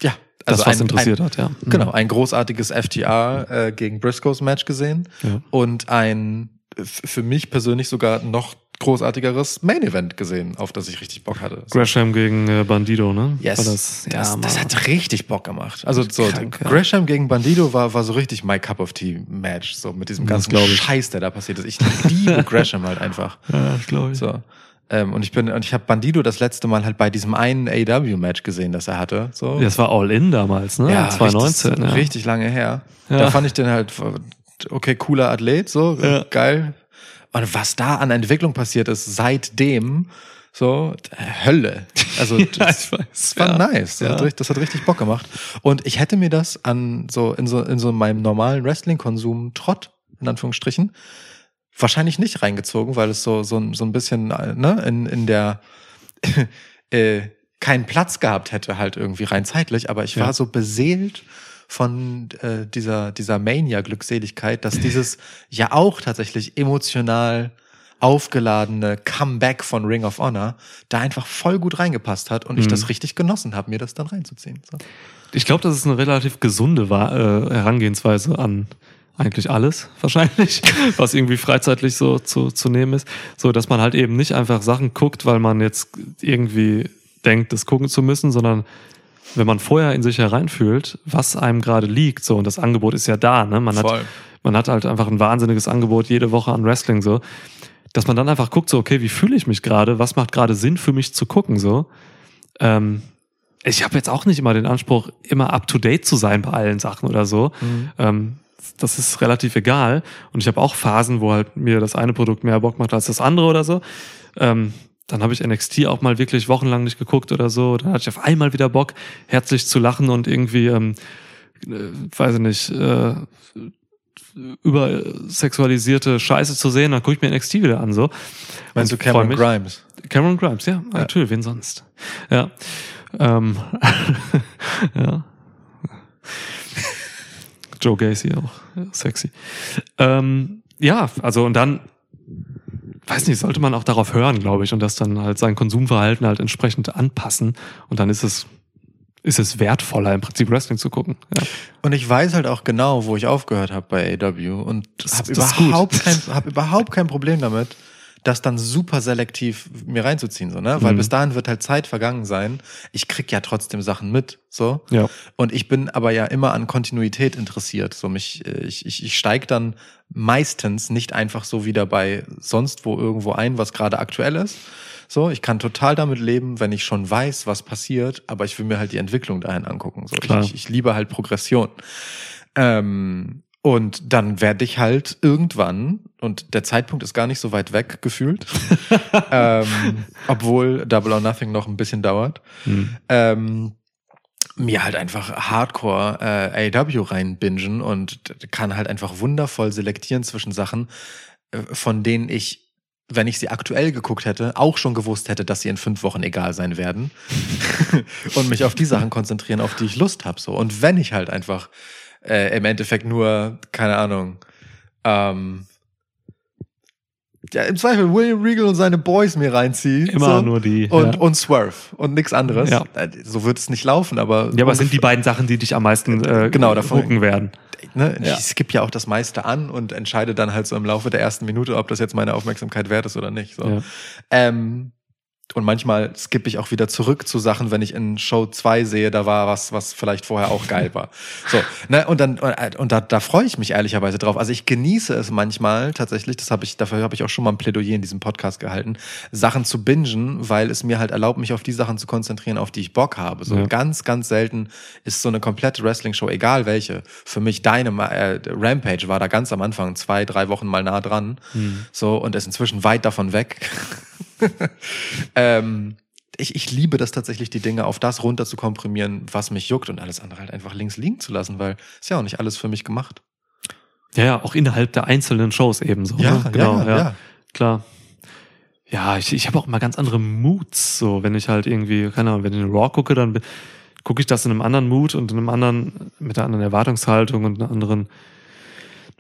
ja. Das, was ein, interessiert ein, hat, ja. Mhm. Genau, ein großartiges FTR äh, gegen Briscoes Match gesehen Ja. und ein für mich persönlich sogar noch großartigeres Main Event gesehen, auf das ich richtig Bock hatte. Gresham gegen äh, Bandido, ne? Yes. War das, ja, das, das hat richtig Bock gemacht. Also so Krank, ja. Gresham gegen Bandido war, war so richtig my cup of tea Match, so mit diesem ganzen ich. Scheiß, der da passiert ist. Ich liebe Gresham halt einfach. Ja, ich glaube. So. Ähm, und ich bin, und ich habe Bandido das letzte Mal halt bei diesem einen AW-Match gesehen, das er hatte. So. Das war All In damals, ne? ja, 2019, richtig, ja. richtig lange her. Ja. Da fand ich den halt, okay, cooler Athlet, so, Ja. geil. Und was da an Entwicklung passiert ist seitdem, so, Hölle. Also, Ja, das, weiß. das war Ja. nice. Das, Ja. hat, richtig- das hat richtig Bock gemacht. Und ich hätte mir das an so, in so, in so meinem normalen Wrestling-Konsum Trott, in Anführungsstrichen, wahrscheinlich nicht reingezogen, weil es so, so, ein- so ein bisschen, äh, ne, in, in der, äh, keinen Platz gehabt hätte, halt irgendwie rein zeitlich, aber ich war Ja. so beseelt von äh, dieser, dieser Mania-Glückseligkeit, dass dieses ja auch tatsächlich emotional aufgeladene Comeback von Ring of Honor da einfach voll gut reingepasst hat und ich Mhm. das richtig genossen habe, mir das dann reinzuziehen. So. Ich glaube, das ist eine relativ gesunde äh, Herangehensweise an eigentlich alles, wahrscheinlich, was irgendwie freizeitlich so zu, zu nehmen ist. So, dass man halt eben nicht einfach Sachen guckt, weil man jetzt irgendwie denkt, das gucken zu müssen, sondern wenn man vorher in sich hereinfühlt, was einem gerade liegt, so, und das Angebot ist ja da, ne? Man Voll. hat, man hat halt einfach ein wahnsinniges Angebot jede Woche an Wrestling, so, dass man dann einfach guckt, so, okay, wie fühle ich mich gerade, was macht gerade Sinn für mich zu gucken, so. Ähm, ich habe jetzt auch nicht immer den Anspruch, immer up to date zu sein bei allen Sachen oder so. Ähm, das ist relativ egal. Und ich habe auch Phasen, wo halt mir das eine Produkt mehr Bock macht als das andere oder so. Ähm, dann habe ich NXT auch mal wirklich wochenlang nicht geguckt oder so. Dann hatte ich auf einmal wieder Bock, herzlich zu lachen und irgendwie, ähm, äh, weiß ich nicht, äh, über sexualisierte Scheiße zu sehen, dann gucke ich mir NXT wieder an. so. Meinst du Und Cameron. Grimes? Cameron Grimes, ja, natürlich, wen sonst? Ja. Ähm, ja. Joe Gacy auch. Sexy. Ähm, ja, also und dann, weiß nicht, sollte man auch darauf hören, glaube ich, und das dann halt sein Konsumverhalten halt entsprechend anpassen. Und dann ist es, ist es wertvoller, im Prinzip Wrestling zu gucken. Ja. Und ich weiß halt auch genau, wo ich aufgehört habe bei AW und habe überhaupt, kein, hab überhaupt kein Problem damit, das dann super selektiv mir reinzuziehen, so, ne? Weil Mhm. bis dahin wird halt Zeit vergangen sein. Ich krieg ja trotzdem Sachen mit, so. Ja. Und ich bin aber ja immer an Kontinuität interessiert. So mich, äh, ich, ich, ich steig dann meistens nicht einfach so wieder bei sonst wo irgendwo ein, was gerade aktuell ist. So, ich kann total damit leben, wenn ich schon weiß, was passiert, aber ich will mir halt die Entwicklung dahin angucken. So, Klar. ich, ich liebe halt Progression. Ähm, und dann werde ich halt irgendwann, und der Zeitpunkt ist gar nicht so weit weg gefühlt, ähm, obwohl Double or Nothing noch ein bisschen dauert, Hm. ähm, mir halt einfach Hardcore äh, AW reinbingen und kann halt einfach wundervoll selektieren zwischen Sachen, äh, von denen ich, wenn ich sie aktuell geguckt hätte, auch schon gewusst hätte, dass sie in fünf Wochen egal sein werden und mich auf die Sachen konzentrieren, auf die ich Lust habe. So. Und wenn ich halt einfach äh, im Endeffekt nur, keine Ahnung, ähm, ja, im Zweifel William Regal und seine Boys mir reinziehe. Immer so, nur die. und, ja. und Swerve und nichts anderes. Ja. Äh, So wird es nicht laufen, aber. ja, aber es sind die beiden Sachen, die dich am meisten äh, Genau, davon- gucken werden. ne, Ja. ich skippe ja auch das meiste an und entscheide dann halt so im Laufe der ersten Minute, ob das jetzt meine Aufmerksamkeit wert ist oder nicht. So. Ja. Ähm, und manchmal skippe ich auch wieder zurück zu Sachen, wenn ich in Show 2 sehe, da war was, was vielleicht vorher auch geil war. So, ne, und dann, und da, da freue ich mich ehrlicherweise drauf. Also ich genieße es manchmal tatsächlich, das habe ich, dafür habe ich auch schon mal ein Plädoyer in diesem Podcast gehalten, Sachen zu bingen, weil es mir halt erlaubt, mich auf die Sachen zu konzentrieren, auf die ich Bock habe. So Ja. ganz, ganz selten ist so eine komplette Wrestling-Show, egal welche. Für mich deine äh, Rampage war da ganz am Anfang, zwei, drei Wochen mal nah dran. So, und ist inzwischen weit davon weg. ähm, ich, ich liebe das tatsächlich, die Dinge auf das runter zu komprimieren, was mich juckt und alles andere halt einfach links liegen zu lassen, weil ist ja auch nicht alles für mich gemacht. Ja, ja, auch innerhalb der einzelnen Shows ebenso. ne? genau, ja, ja, ja. klar. Ja, ich, ich habe auch immer ganz andere Moods, so wenn ich halt irgendwie, keine Ahnung, wenn ich in Raw gucke, dann gucke ich das in einem anderen Mood und in einem anderen, mit einer anderen Erwartungshaltung und einer anderen,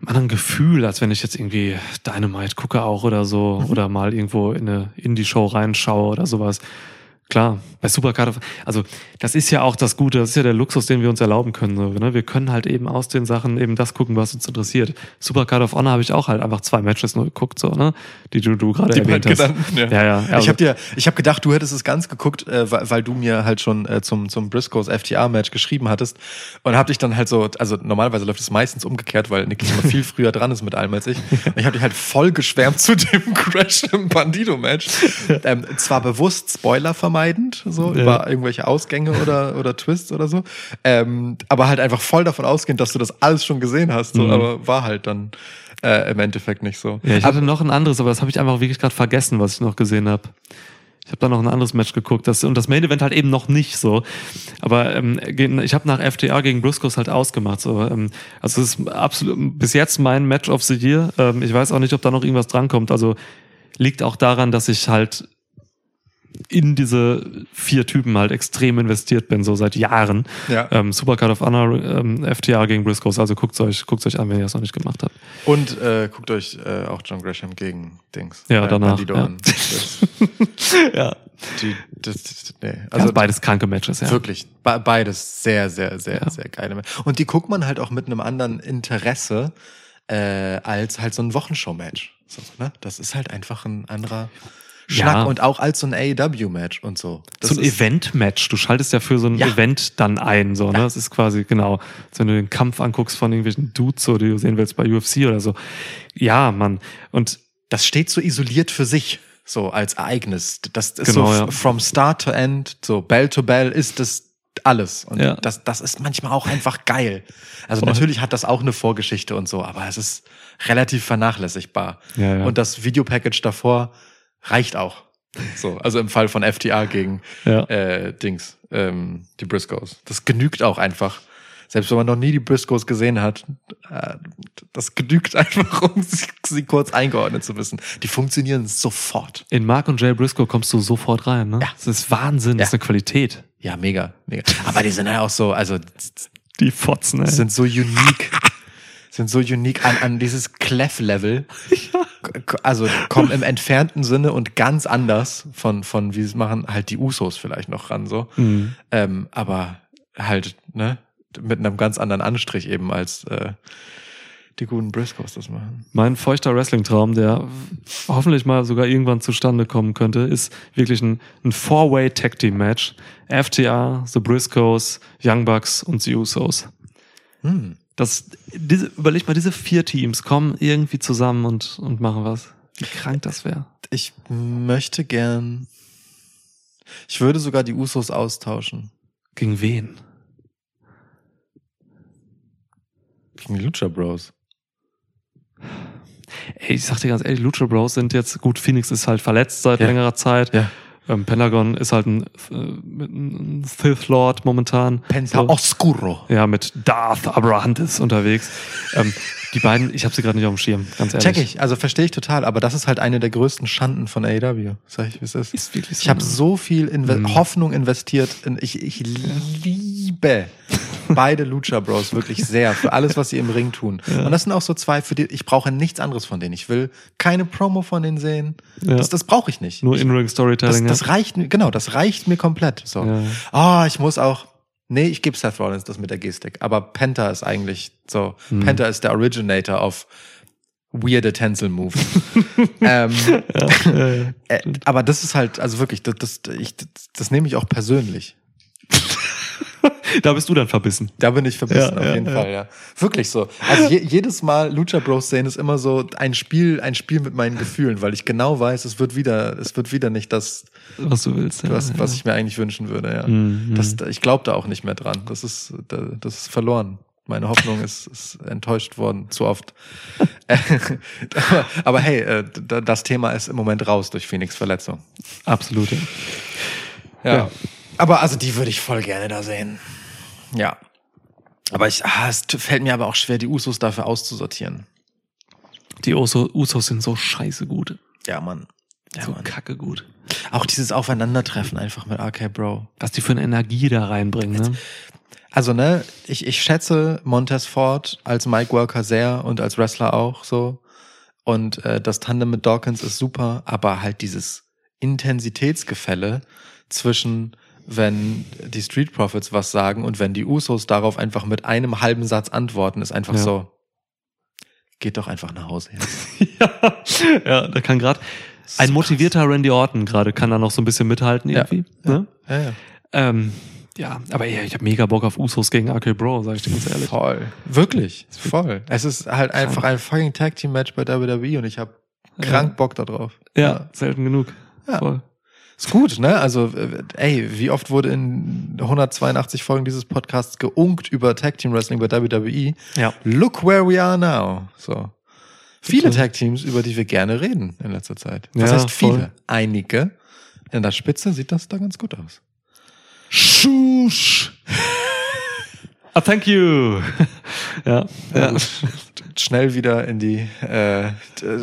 einem anderen Gefühl, als wenn ich jetzt irgendwie Dynamite gucke auch oder so, oder mal irgendwo in eine Indie-Show reinschaue oder sowas. Klar, bei Supercard of, also das ist ja auch das Gute, das ist ja der Luxus, den wir uns erlauben können. So, ne? Wir können halt eben aus den Sachen eben das gucken, was uns interessiert. Supercard of Honor habe ich auch halt einfach zwei Matches nur geguckt, so, ne? Die du, du gerade erwähnt hast. genannten, ja, ja. Ich also- habe dir, ich habe gedacht, du hättest es ganz geguckt, äh, weil, weil du mir halt schon äh, zum zum Briscoes FTA Match geschrieben hattest und habe dich dann halt so, also normalerweise läuft es meistens umgekehrt, weil Nick immer viel früher dran ist mit allem als ich. Und ich habe dich halt voll geschwärmt zu dem Crash im Bandido Match. Ähm, zwar bewusst Spoiler vermeidend, so Ja. über irgendwelche Ausgänge oder oder Twists oder so, ähm, aber halt einfach voll davon ausgehend, dass du das alles schon gesehen hast, so, Mhm. aber war halt dann äh, im Endeffekt nicht so. Ja, ich hatte noch ein anderes, aber das habe ich einfach wirklich gerade vergessen, was ich noch gesehen habe. Ich habe da noch ein anderes Match geguckt das, und das Main Event halt eben noch nicht so. Aber ähm, ich habe nach FTA gegen Briscoes halt ausgemacht. So. Ähm, also es ist absolut bis jetzt mein Match of the Year. Ähm, ich weiß auch nicht, ob da noch irgendwas drankommt. Also liegt auch daran, dass ich halt in diese vier Typen halt extrem investiert bin, so seit Jahren. Ja. Ähm, Supercard of Honor, ähm, FTA gegen Briscoes, also guckt euch, guckt euch an, wenn ihr das noch nicht gemacht habt. Und äh, guckt euch äh, auch John Gresham gegen Dings. Ja, äh, danach, Bandido ja. an. Das, Ja. die, das, das, nee. Also Also beides kranke Matches, ja. wirklich, be beides sehr, sehr, sehr, Ja. sehr geile. Match. Und die guckt man halt auch mit einem anderen Interesse äh, als halt so ein Wochenshow-Match. So, ne? Das ist halt einfach ein anderer Schnack Ja. und auch als so ein AEW-Match und so. Das so ein Event-Match. Du schaltest ja für so ein Ja. Event dann ein, so, ne? Das ist quasi, genau. als Wenn du den Kampf anguckst von irgendwelchen Dudes, so, die du sehen willst bei UFC oder so. Ja, Mann. Und das steht so isoliert für sich, so als Ereignis. Das ist Genau, so ja. from start to end, so Bell to Bell ist das alles. Und Ja. das, das ist manchmal auch einfach geil. Also natürlich hat das auch eine Vorgeschichte und so, aber es ist relativ vernachlässigbar. Ja, ja. Und das Videopackage davor reicht auch. So, also im Fall von FTA gegen Ja. äh, Dings, ähm, die Briscoes. Das genügt auch einfach. Selbst wenn man noch nie die Briscoes gesehen hat, äh, das genügt einfach, um sie, sie kurz eingeordnet zu wissen. Die funktionieren sofort. In Mark und Jay Briscoe kommst du sofort rein, ne? Ja. Das ist Wahnsinn, das ist eine Qualität. Ja, mega, mega. Aber die sind ja auch so, also Die Fotzen, ey. sind so unique, sind so unique an, an dieses Clef-Level. Also kommen im entfernten Sinne und ganz anders von, von wie es machen, halt die Usos vielleicht noch ran, so. Mhm. Ähm, aber halt, ne, mit einem ganz anderen Anstrich eben als äh, die guten Briscoes das machen. Mein feuchter Wrestling-Traum, der hoffentlich mal sogar irgendwann zustande kommen könnte, ist wirklich ein, ein Four-Way-Tag-Team-Match. FTA, The Briscoes, Young Bucks und The Usos. Hm. Das, diese, überleg mal, diese vier Teams kommen irgendwie zusammen und, und machen was. Wie krank das wäre. Ich möchte gern. Ich würde sogar die Usos austauschen. Gegen wen? Gegen die Lucha Bros. Ey, ich sag dir ganz ehrlich, Lucha Bros sind jetzt, gut, Phoenix ist halt verletzt seit Ja. längerer Zeit. Ja. Ähm, Pentagon ist halt ein, äh, ein Sith Lord momentan. Penta So. Oscuro. Ja, mit Darth Abrahantes unterwegs. ähm, die beiden, ich habe sie gerade nicht auf dem Schirm, ganz ehrlich. Check ich, also verstehe ich total, aber das ist halt eine der größten Schanden von AEW. Sag ich, wie es ist. Ist wirklich so, Ich habe so viel Inve Mhm. Hoffnung investiert. In, ich, ich liebe beide Lucha Bros wirklich sehr für alles, was sie im Ring tun. Und das sind auch so zwei, für die ich brauche nichts anderes von denen. Ich will keine Promo von denen sehen. Ja. Das, das brauche ich nicht. Nur In-Ring das, Storytelling. das ja. reicht mir, genau, das reicht mir komplett. So. Ja. Ah, ich muss auch. Nee, ich gebe Seth Rollins das mit der Gestik. Aber Penta ist eigentlich so. Hm. Penta ist der Originator of weirde Tencel Moves. ähm, äh, aber das ist halt, also wirklich, das, das, ich, das, das nehme ich auch persönlich. Da bist du dann verbissen. Da bin ich verbissen, Ja, auf ja, jeden ja. Fall, ja. Wirklich so. Also je, jedes Mal Lucha Bros sehen ist immer so ein Spiel, ein Spiel mit meinen Gefühlen, weil ich genau weiß, es wird wieder, es wird wieder nicht das, Was du willst. Ja, was, ja. was ich mir eigentlich wünschen würde, ja. Mhm. Das, ich glaube da auch nicht mehr dran. Das ist, da- das ist verloren. Meine Hoffnung ist, ist enttäuscht worden, zu oft. aber, aber hey, äh, das Thema ist im Moment raus durch Phoenix Verletzung. Absolut. Ja. Ja. Aber also die würde ich voll gerne da sehen. Ja. Aber ich, ah, es fällt mir aber auch schwer, die Usos dafür auszusortieren. Die Uso, Usos sind so scheiße gut. Ja, Mann. Ja, so Mann. kacke gut. Auch dieses Aufeinandertreffen einfach mit RK Bro. Was die für eine Energie da reinbringen, ne? Also, ne, ich, ich schätze Montez Ford als Mike Worker sehr und als Wrestler auch so. Und äh, das Tandem mit Dawkins ist super, aber halt dieses Intensitätsgefälle zwischen, wenn die Street Profits was sagen und wenn die Usos darauf einfach mit einem halben Satz antworten, ist einfach Ja. so, geht doch einfach nach Hause ja, ja, da kann gerade ein So motivierter Randy Orton gerade kann da noch so ein bisschen mithalten Ja, irgendwie. Ne? Ja, ja. Ähm, ja, aber ja, ich habe mega Bock auf Usos gegen RK Bro, sag ich dir ganz ehrlich. Voll. Wirklich. Voll. Es ist halt einfach ein fucking Tag Team Match bei WWE und ich habe krank Bock da drauf. Ja, selten genug. Ja. Voll. Ist gut, ne? Also, äh, ey, wie oft wurde in 182 Folgen dieses Podcasts geunkt über Tag Team Wrestling bei WWE? Ja. Look where we are now. So. Viele. Tag Teams, über die wir gerne reden in letzter Zeit. Was Ja, heißt viele? voll. Einige. In der Spitze sieht das da ganz gut aus. Schusch. ah, thank you. ja, ja. Schnell wieder in die, äh,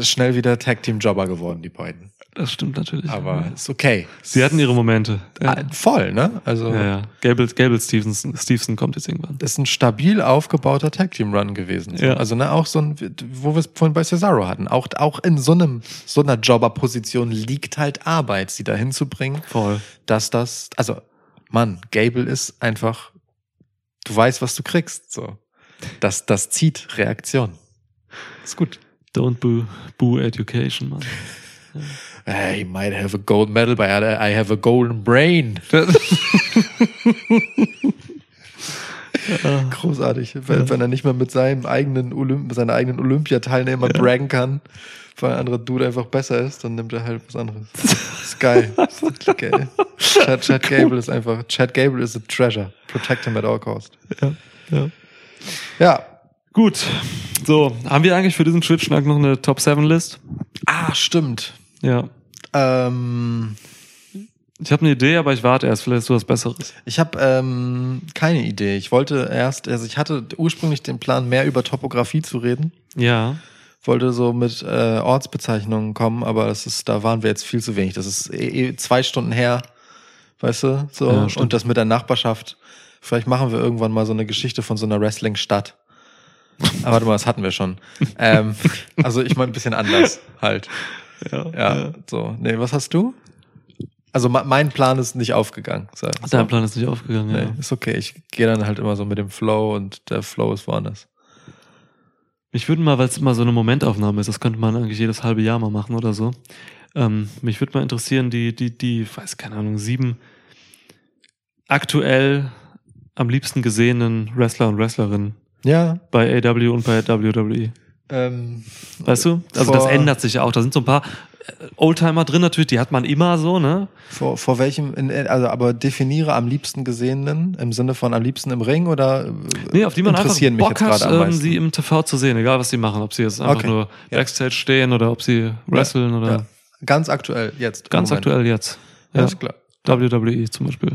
schnell wieder Tag Team Jobber geworden, die beiden. Das stimmt natürlich. Aber ist okay. sie hatten ihre Momente. Ja, Ah, Voll, ne? Also, ja. ja. Gable, Gable Stevenson, Stevenson kommt jetzt irgendwann. ist ein stabil aufgebauter Tag Team Run gewesen. So. Ja. Also ne, auch so ein, wo wir es vorhin bei Cesaro hatten, auch auch in so einem so einer Jobber-Position liegt halt Arbeit, sie dahin zu bringen, Voll. dass das, also Mann, Gable ist einfach, du weißt, was du kriegst, so. Das das zieht Reaktion. Ist gut. Don't boo, boo education, Mann. I might have a gold medal, but I have a golden brain. Großartig. Wenn, wenn er nicht mal mit seinem eigenen Olymp seiner eigenen Olympiateilnehmer braggen kann, weil ein anderer Dude einfach besser ist, dann nimmt er halt was anderes. Das ist geil. Das ist wirklich geil. Chad, Chad Gable ist einfach, Chad Gable is a treasure. Protect him at all cost. Ja, ja. Ja. Gut. So, haben wir eigentlich für diesen Schnittschnack noch eine Top 7 List? Ah, stimmt. Ja. Ähm, Ich habe eine Idee, aber ich warte erst, vielleicht hast du was Besseres. ich habe ähm, keine Idee. Ich wollte erst, also ich hatte ursprünglich den Plan, mehr über Topografie zu reden. Ja. wollte so mit äh, Ortsbezeichnungen kommen, aber das ist, da waren wir jetzt viel zu wenig. Das ist eh, eh zwei Stunden her, weißt du? So Ja, und das mit der Nachbarschaft. Vielleicht machen wir irgendwann mal so eine Geschichte von so einer Wrestling-Stadt. Aber warte mal, das hatten wir schon. ähm, also ich meine ein bisschen anders halt. Ja. Ja, so. Nee, was hast du? Also me- mein Plan ist nicht aufgegangen. So. Dein Plan ist nicht aufgegangen, ja. Nee, ist okay. Ich gehe dann halt immer so mit dem Flow und der Flow ist woanders. Mich würde mal, weil es immer so eine Momentaufnahme ist, das könnte man eigentlich jedes halbe Jahr mal machen oder so. Ähm, mich würde mal interessieren, die, die, die, weiß keine Ahnung, sieben aktuell am liebsten gesehenen Wrestler und Wrestlerinnen Ja. bei AW und bei WWE. Ähm, Weißt du? Also das ändert sich ja auch. Da sind so ein paar äh, Oldtimer drin natürlich, die hat man immer so, ne? Vor, vor welchem, also aber definiere am liebsten Gesehenen im Sinne von am liebsten im Ring oder äh, Nee, auf die man einfach interessieren mich Bock jetzt gerade am ähm, meisten? sie im TV zu sehen, egal was sie machen, ob sie jetzt einfach Okay. nur Ja. Backstage stehen oder ob sie wresteln oder ja. Ganz aktuell jetzt. ganz aktuell jetzt. Ja, Ja. ist klar. WWE zum Beispiel.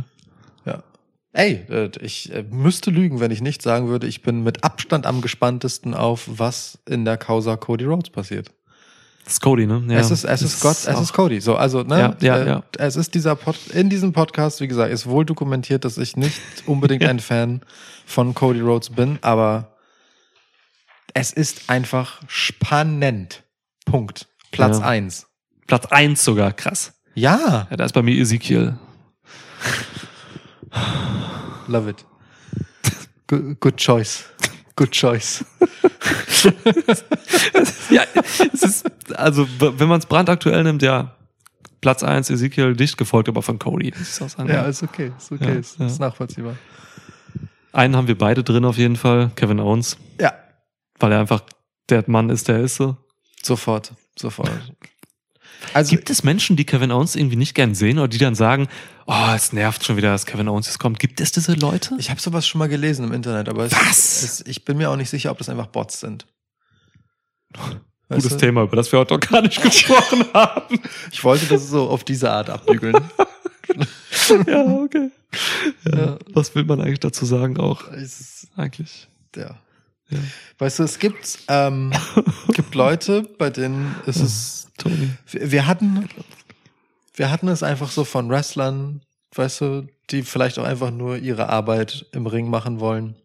Ey, äh, ich äh, müsste lügen, wenn ich nicht sagen würde, ich bin mit Abstand am gespanntesten auf, was in der Causa Cody Rhodes passiert. Das ist Cody, ne? Ja, es ist, es ist Gott, es ist Cody. So, also, ne? Ja, ja, äh, ja. Es ist dieser Pod, in diesem Podcast, wie gesagt, ist wohl dokumentiert, dass ich nicht unbedingt ein Fan von Cody Rhodes bin, aber es ist einfach spannend. Punkt. Platz Ja. eins. Platz eins sogar, krass. Ja, Ja, da ist bei mir Ezekiel. love it. Good, good choice. Good choice. ja, es ist, also, wenn man es brandaktuell nimmt, ja, Platz eins Ezekiel, dicht gefolgt, aber von Cody. Ja, ist okay. Ist okay. Ja, ist, ja. ist nachvollziehbar. Einen haben wir beide drin auf jeden Fall, Kevin Owens, Ja, weil er einfach der Mann ist, der ist so. sofort. Sofort. Also, Gibt es Menschen, die Kevin Owens irgendwie nicht gern sehen oder die dann sagen, oh, es nervt schon wieder, dass Kevin Owens jetzt kommt? Gibt es diese Leute? Ich habe sowas schon mal gelesen im Internet, aber es, Was? Es, ich bin mir auch nicht sicher, ob das einfach Bots sind. Weißt Gutes du? Thema, über das wir heute noch gar nicht gesprochen haben. Ich wollte das so auf diese Art abbügeln. ja, okay. Ja, Ja. Was will man eigentlich dazu sagen auch? Es ist, Eigentlich. ja. Ja. Weißt du, es gibt, ähm, gibt Leute, bei denen ist es. Tony. Wir hatten, wir hatten es einfach so von Wrestlern, weißt du, die vielleicht auch einfach nur ihre Arbeit im Ring machen wollen.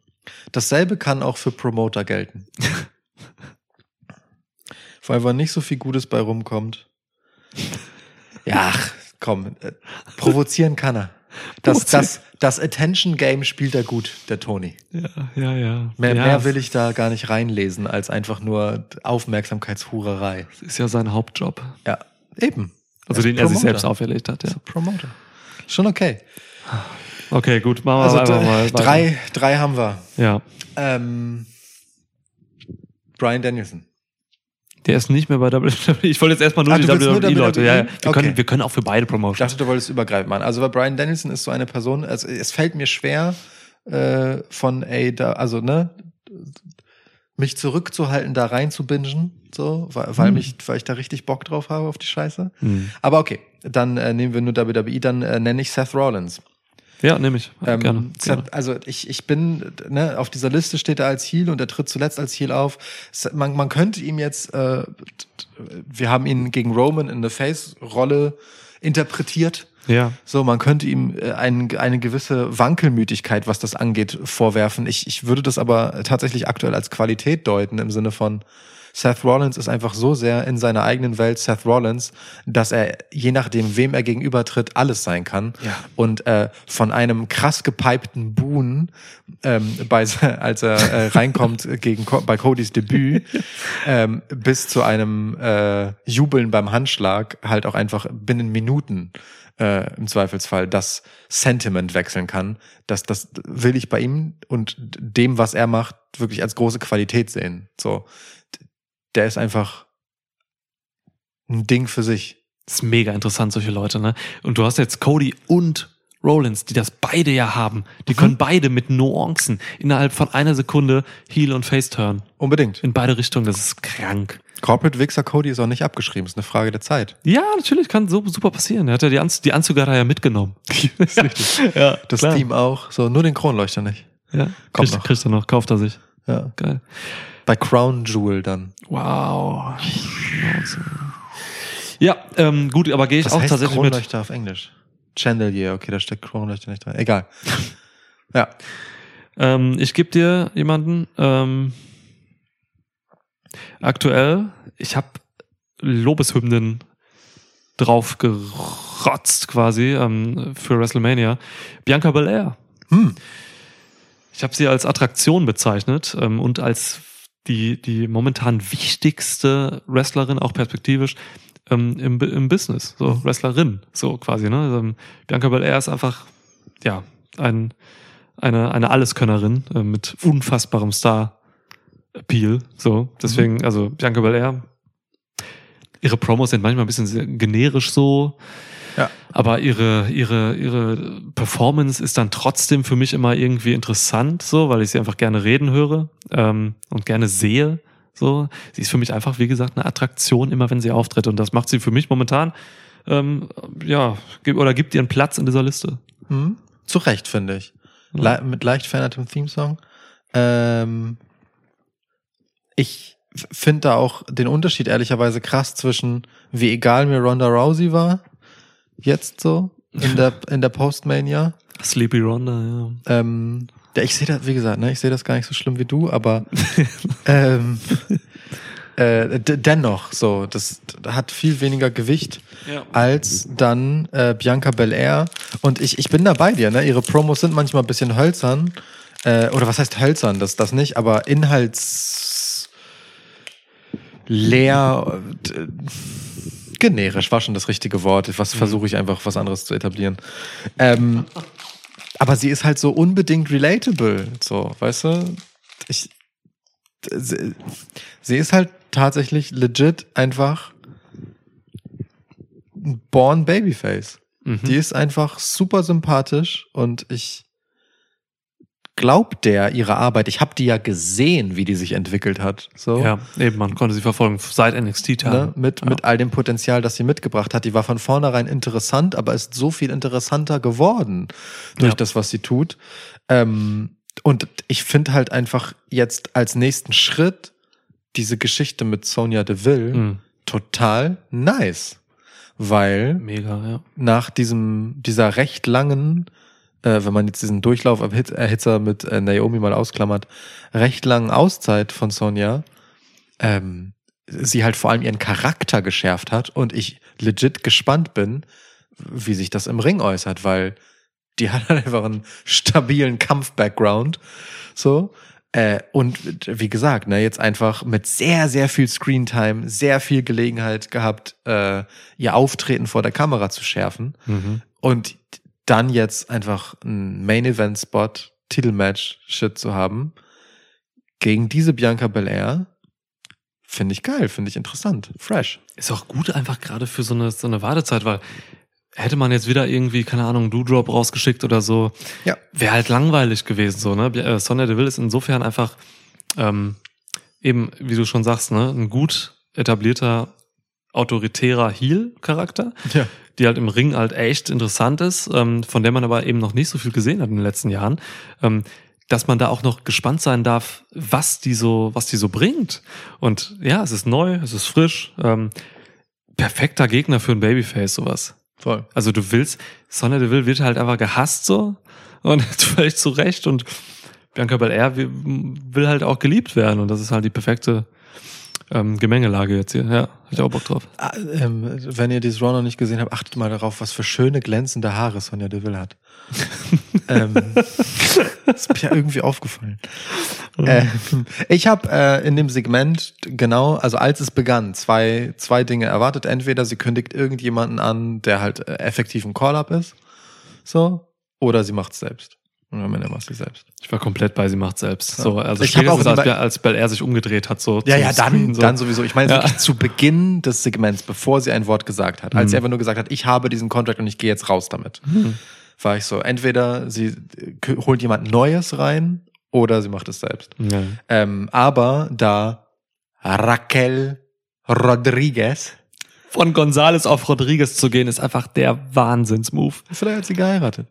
Dasselbe kann auch für Promoter gelten. Wo einfach nicht so viel Gutes bei rumkommt. Ja, ach, komm, äh, provozieren kann er. Das, das, das Attention Game spielt er gut, der Tony. Ja, ja, ja. Mehr, ja, mehr will ich da gar nicht reinlesen, als einfach nur Aufmerksamkeitshurerei. Das ist ja sein Hauptjob. Ja, eben. Also den er sich Promoter. selbst auferlegt hat, ja. Promoter. Schon okay. Okay, gut, machen wir Also einfach mal weiter. drei, drei haben wir. Ja. Ähm, Brian Danielson. Der ist nicht mehr bei WWE. Ich wollte jetzt erstmal nur Ah, die WWE-Leute. Ja, ja. WWE? Wir, können, Okay. wir können auch für beide Ich promoten. dachte, du wolltest übergreifend machen. Also bei Brian Danielson ist so eine Person, also es fällt mir schwer, äh, von A, da, also ne, mich zurückzuhalten, da rein zu bingen, so, weil, weil Hm. mich, weil ich da richtig Bock drauf habe auf die Scheiße. Hm. Aber okay, dann äh, nehmen wir nur WWE, dann äh, nenne ich Seth Rollins. Ja, nehme ich. Ähm, gerne. Gerne. also ich, ich bin, ne, auf dieser Liste steht er als Heel und er tritt zuletzt als Heel auf. Man, man könnte ihm jetzt, äh, wir haben ihn gegen Roman in eine Face-Rolle interpretiert. Ja. So, man könnte ihm äh, ein, eine gewisse Wankelmütigkeit, was das angeht, vorwerfen. Ich, ich würde das aber tatsächlich aktuell als Qualität deuten, im Sinne von, Seth Rollins ist einfach so sehr in seiner eigenen Welt Seth Rollins, dass er, je nachdem, wem er gegenübertritt, alles sein kann. Ja. Und äh, von einem krass gepipten Boon, ähm, bei, als er äh, reinkommt gegen bei Codys Debüt, ähm, bis zu einem äh, Jubeln beim Handschlag halt auch einfach binnen Minuten äh, im Zweifelsfall das Sentiment wechseln kann. Das, das will ich bei ihm und dem, was er macht, wirklich als große Qualität sehen. So, der ist einfach ein Ding für sich. Das ist mega interessant, solche Leute, ne? Und du hast jetzt Cody und Rollins, die das beide ja haben. Die können beide mit Nuancen innerhalb von einer Sekunde Heel und Face turn. Unbedingt. In beide Richtungen, das ist krank. Corporate Wichser Cody ist auch nicht abgeschrieben, ist eine Frage der Zeit. Ja, natürlich, kann so super passieren. Er hat ja die, Anz die Anzüge hat er ja mitgenommen. ist richtig. ja, Das klar. Team auch. So, nur den Kronleuchter nicht. Ja, Kommt kriegt, noch. kriegt er noch, kauft er sich. Ja. Geil. Bei Crown Jewel dann. Wow. Ja, ähm, gut, aber gehe ich Was auch heißt tatsächlich mit. Kronleuchter auf Englisch? Chandelier, okay, da steckt Kronleuchter nicht drin. Egal. ja. Ähm, ich gebe dir jemanden. Ähm, aktuell, ich habe Lobeshymnen drauf gerotzt quasi ähm, für WrestleMania. Bianca Belair. Hm. Ich habe sie als Attraktion bezeichnet ähm, und als die, die momentan wichtigste Wrestlerin, auch perspektivisch, ähm, im, im Business. So, Wrestlerin, so quasi. Ne? Ähm, Bianca Belair ist einfach, ja, ein, eine, eine Alleskönnerin äh, mit unfassbarem Star-Appeal. So, deswegen, also Bianca Belair, ihre Promos sind manchmal ein bisschen sehr generisch so. Ja. Aber ihre, ihre, ihre Performance ist dann trotzdem für mich immer irgendwie interessant, so, weil ich sie einfach gerne reden höre ähm, und gerne sehe. So, sie ist für mich einfach, wie gesagt, eine Attraktion, immer wenn sie auftritt. Und das macht sie für mich momentan, ähm, ja, oder gibt ihren Platz in dieser Liste. Hm. Zu Recht, finde ich. Le mit leicht verändertem Theme-Song. Ähm, ich finde da auch den Unterschied ehrlicherweise krass zwischen, wie egal mir Ronda Rousey war, jetzt so, in der, in der Postmania. Sleepy Ronda, ja. Ähm, ja, ich sehe das, wie gesagt, ne, ich sehe das gar nicht so schlimm wie du, aber ähm, äh, dennoch so, das hat viel weniger Gewicht Ja. als dann äh, Bianca Belair. Und ich, ich bin da bei dir, ne? Ihre Promos sind manchmal ein bisschen hölzern. Äh, oder was heißt hölzern? Das, das nicht, aber inhalts leer. äh, generisch war schon das richtige Wort. Was versuche ich einfach was anderes zu etablieren. Ähm, aber sie ist halt so unbedingt relatable, so, weißt du? Ich, sie, sie ist halt tatsächlich legit einfach ein born Babyface. Mhm. Die ist einfach super sympathisch und ich glaub der ihre Arbeit. Ich habe die ja gesehen, wie die sich entwickelt hat. So. Ja, eben, man konnte sie verfolgen seit Ne? NXT-Tagen. Mit, ja. mit all dem Potenzial, das sie mitgebracht hat. Die war von vornherein interessant, aber ist so viel interessanter geworden durch Ja. das, was sie tut. Ähm, und ich finde halt einfach jetzt als nächsten Schritt diese Geschichte mit Sonja Deville Mhm. total nice. Weil Mega, ja. nach diesem, dieser recht langen, äh, wenn man jetzt diesen Durchlauferhitzer mit äh, Naomi mal ausklammert, recht langen Auszeit von Sonja, ähm, sie halt vor allem ihren Charakter geschärft hat und ich legit gespannt bin, wie sich das im Ring äußert, weil die hat halt einfach einen stabilen Kampf-Background, so. Äh, und wie gesagt, ne, jetzt einfach mit sehr, sehr viel Screentime, sehr viel Gelegenheit gehabt, äh, ihr Auftreten vor der Kamera zu schärfen. Mhm. Und dann jetzt einfach ein Main-Event-Spot, Titelmatch-Shit zu haben, gegen diese Bianca Belair, finde ich geil, finde ich interessant, fresh. Ist auch gut einfach gerade für so eine, so eine Wartezeit, weil hätte man jetzt wieder irgendwie, keine Ahnung, Do-Drop rausgeschickt oder so, Ja. wäre halt langweilig gewesen, so, ne? Äh, Sonja Deville ist insofern einfach, ähm, eben, wie du schon sagst, ne, ein gut etablierter, autoritärer Heel-Charakter, Ja. Die halt im Ring halt echt interessant ist, ähm, von der man aber eben noch nicht so viel gesehen hat in den letzten Jahren, ähm, dass man da auch noch gespannt sein darf, was die so, was die so bringt. Und ja, es ist neu, es ist frisch, ähm, perfekter Gegner für ein Babyface, sowas. Voll. Also du willst, Sonja Deville wird halt einfach gehasst so und völlig zu Recht und Bianca Belair will halt auch geliebt werden und das ist halt die perfekte Ähm, Gemengelage jetzt hier, ja. Hab ich auch Bock drauf. Ah, ähm, wenn ihr dieses Raw noch nicht gesehen habt, achtet mal darauf, was für schöne glänzende Haare Sonja Deville hat. ähm, ist mir irgendwie aufgefallen. Ähm, ich habe äh, in dem Segment genau, also als es begann, zwei, zwei Dinge erwartet. Entweder sie kündigt irgendjemanden an, der halt äh, effektiv ein Call-Up ist, so, oder sie macht's selbst. Und am Ende macht sie selbst. Ich war komplett bei, sie macht selbst. So, also Ich spätestens auch als, als Bel Air sich umgedreht hat, so Ja, ja, dann, Screen, so. dann sowieso. Ich meine Ja. zu Beginn des Segments, bevor sie ein Wort gesagt hat, als sie einfach nur gesagt hat, ich habe diesen Contract und ich gehe jetzt raus damit, war ich so, entweder sie äh, holt jemand Neues rein oder sie macht es selbst. Ja. Ähm, aber da Raquel Rodriguez, Von Gonzales auf Rodriguez zu gehen, ist einfach der Wahnsinnsmove. vielleicht hat sie geheiratet.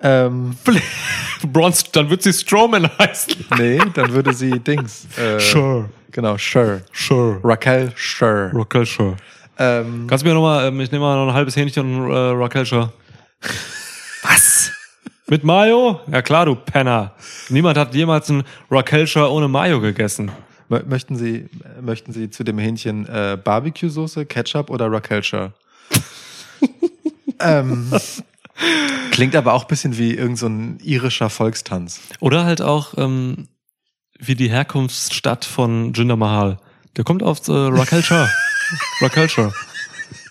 Ähm, Bronze, dann wird sie Strowman heißen. nee, dann würde sie Dings. Äh, Sure. Genau, Sure. Sure. Raquel Sure. Raquel Sure. Ähm, Kannst du mir nochmal, ähm, ich nehme mal noch ein halbes Hähnchen und äh, Raquel Sure. Was? Mit Mayo? Ja klar, du Penner. Niemand hat jemals ein Raquel Sure ohne Mayo gegessen. Mö- Möchten Sie, möchten Sie zu dem Hähnchen äh, Barbecue-Soße, Ketchup oder Raquelcher? ähm, klingt aber auch ein bisschen wie irgendein so ein irischer Volkstanz. Oder halt auch ähm, wie die Herkunftsstadt von Jinder Mahal. Der kommt aus äh, Rakelshire. Rakelshire.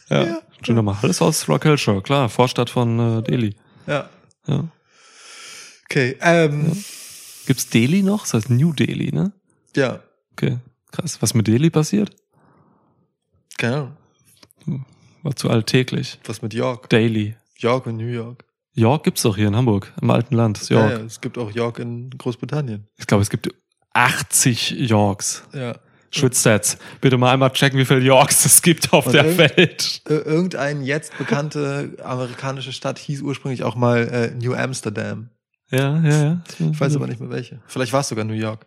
Ja. Jinder Mahal ist aus Rakelshire, klar, Vorstadt von äh, Delhi. Ja. Ja. Okay. Ähm, Gibt's Delhi noch? Das heißt New Delhi, ne? ja. Okay, krass. Was mit Delhi passiert? Genau. War zu alltäglich. Was mit York? Daily. York und New York. York gibt's doch hier in Hamburg, im alten Land. Das York. Ja, ja, es gibt auch York in Großbritannien. Ich glaube, es gibt 80 Yorks. Ja. Schwitzstats. Bitte mal einmal checken, wie viele Yorks es gibt auf Und der irgend- Welt. Ir- Irgendeine jetzt bekannte amerikanische Stadt hieß ursprünglich auch mal äh, New Amsterdam. Ja, ja, ja. Ich weiß aber nicht mehr welche. Vielleicht war es sogar New York.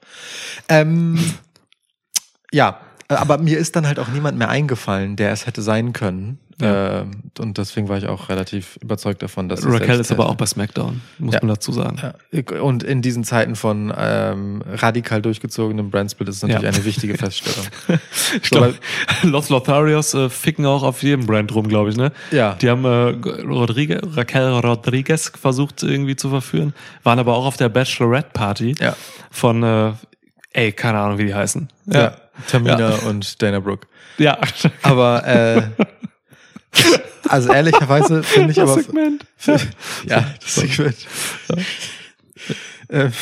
Ähm, ja, äh, aber mir ist dann halt auch niemand mehr eingefallen, der es hätte sein können. Ja. Ähm, und deswegen war ich auch relativ überzeugt davon, dass es Raquel ist aber auch bei SmackDown, muss Ja. man dazu sagen. Ja, Und in diesen Zeiten von ähm, radikal durchgezogenem Brandsplit ist es natürlich eine wichtige Feststellung. Ich So, glaube, Los Lotharios äh, ficken auch auf jedem Brand rum, glaube ich, ne? Ja. Die haben äh, Rodriguez, Raquel Rodriguez versucht irgendwie zu verführen, waren aber auch auf der Bachelorette Party Ja. von, äh, ey, keine Ahnung, wie die heißen. ja. Tamina Ja. und Dana Brooke. Ja. Aber äh, also ehrlicherweise finde ich Das aber Segment. ja, das Segment. Ähm,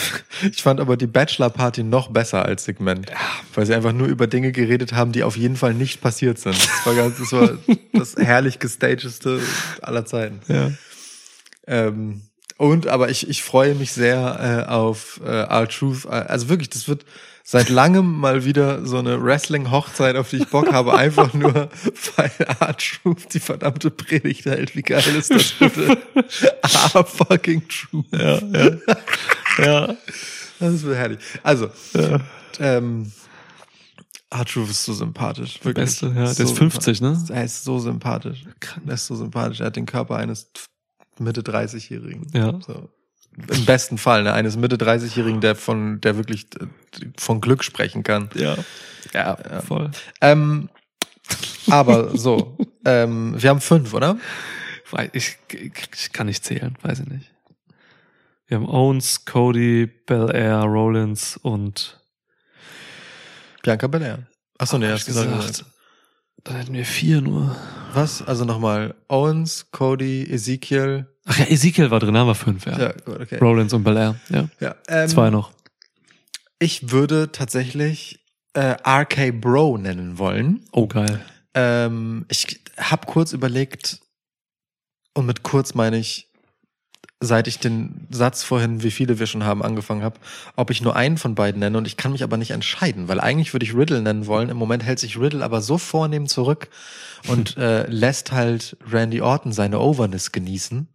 Ich fand aber die Bachelor-Party noch besser als Segment, weil sie einfach nur über Dinge geredet haben, die auf jeden Fall nicht passiert sind. Das war, ganz, das, war das herrlich gestageste aller Zeiten. Ja. Ähm, und aber ich, ich freue mich sehr äh, auf äh, R-Truth. Also wirklich, das wird seit langem mal wieder so eine Wrestling-Hochzeit, auf die ich Bock habe, einfach nur, weil R-Truth die verdammte Predigt hält. Wie geil ist das bitte? R-fucking Truth. Ja, ja. ja. Das wird herrlich. Also, ähm, R-Truth ist so sympathisch. Wirklich. Beste, ja. Der So ist 50, ne? Er ist so sympathisch. Er ist so sympathisch. Er hat den Körper eines Mitte 30-Jährigen. Ja. So. Im besten Fall, ne? eines Mitte 30-Jährigen, der von, der wirklich von Glück sprechen kann. Ja. Ja, voll. Ähm, aber so, ähm, wir haben fünf, oder? Ich, ich, kann nicht zählen, weiß ich nicht. Wir haben Owens, Cody, Belair, Rollins und Bianca Belair. Achso, nee, Hab hast gesagt. gesagt. Dann hätten wir vier nur. Was? Also nochmal, Owens, Cody, Ezekiel. Ach ja, Ezekiel war drin, haben wir fünf, ja. Ja, gut, okay. Rollins und Belair, ja. Ja, ähm, Zwei noch. Ich würde tatsächlich äh, RK Bro nennen wollen. Oh, geil. Ähm, ich habe kurz überlegt, und mit kurz meine ich, seit ich den Satz vorhin, wie viele wir schon haben, angefangen habe, ob ich nur einen von beiden nenne und ich kann mich aber nicht entscheiden, weil eigentlich würde ich Riddle nennen wollen. Im Moment hält sich Riddle aber so vornehm zurück und äh, lässt halt Randy Orton seine Overness genießen.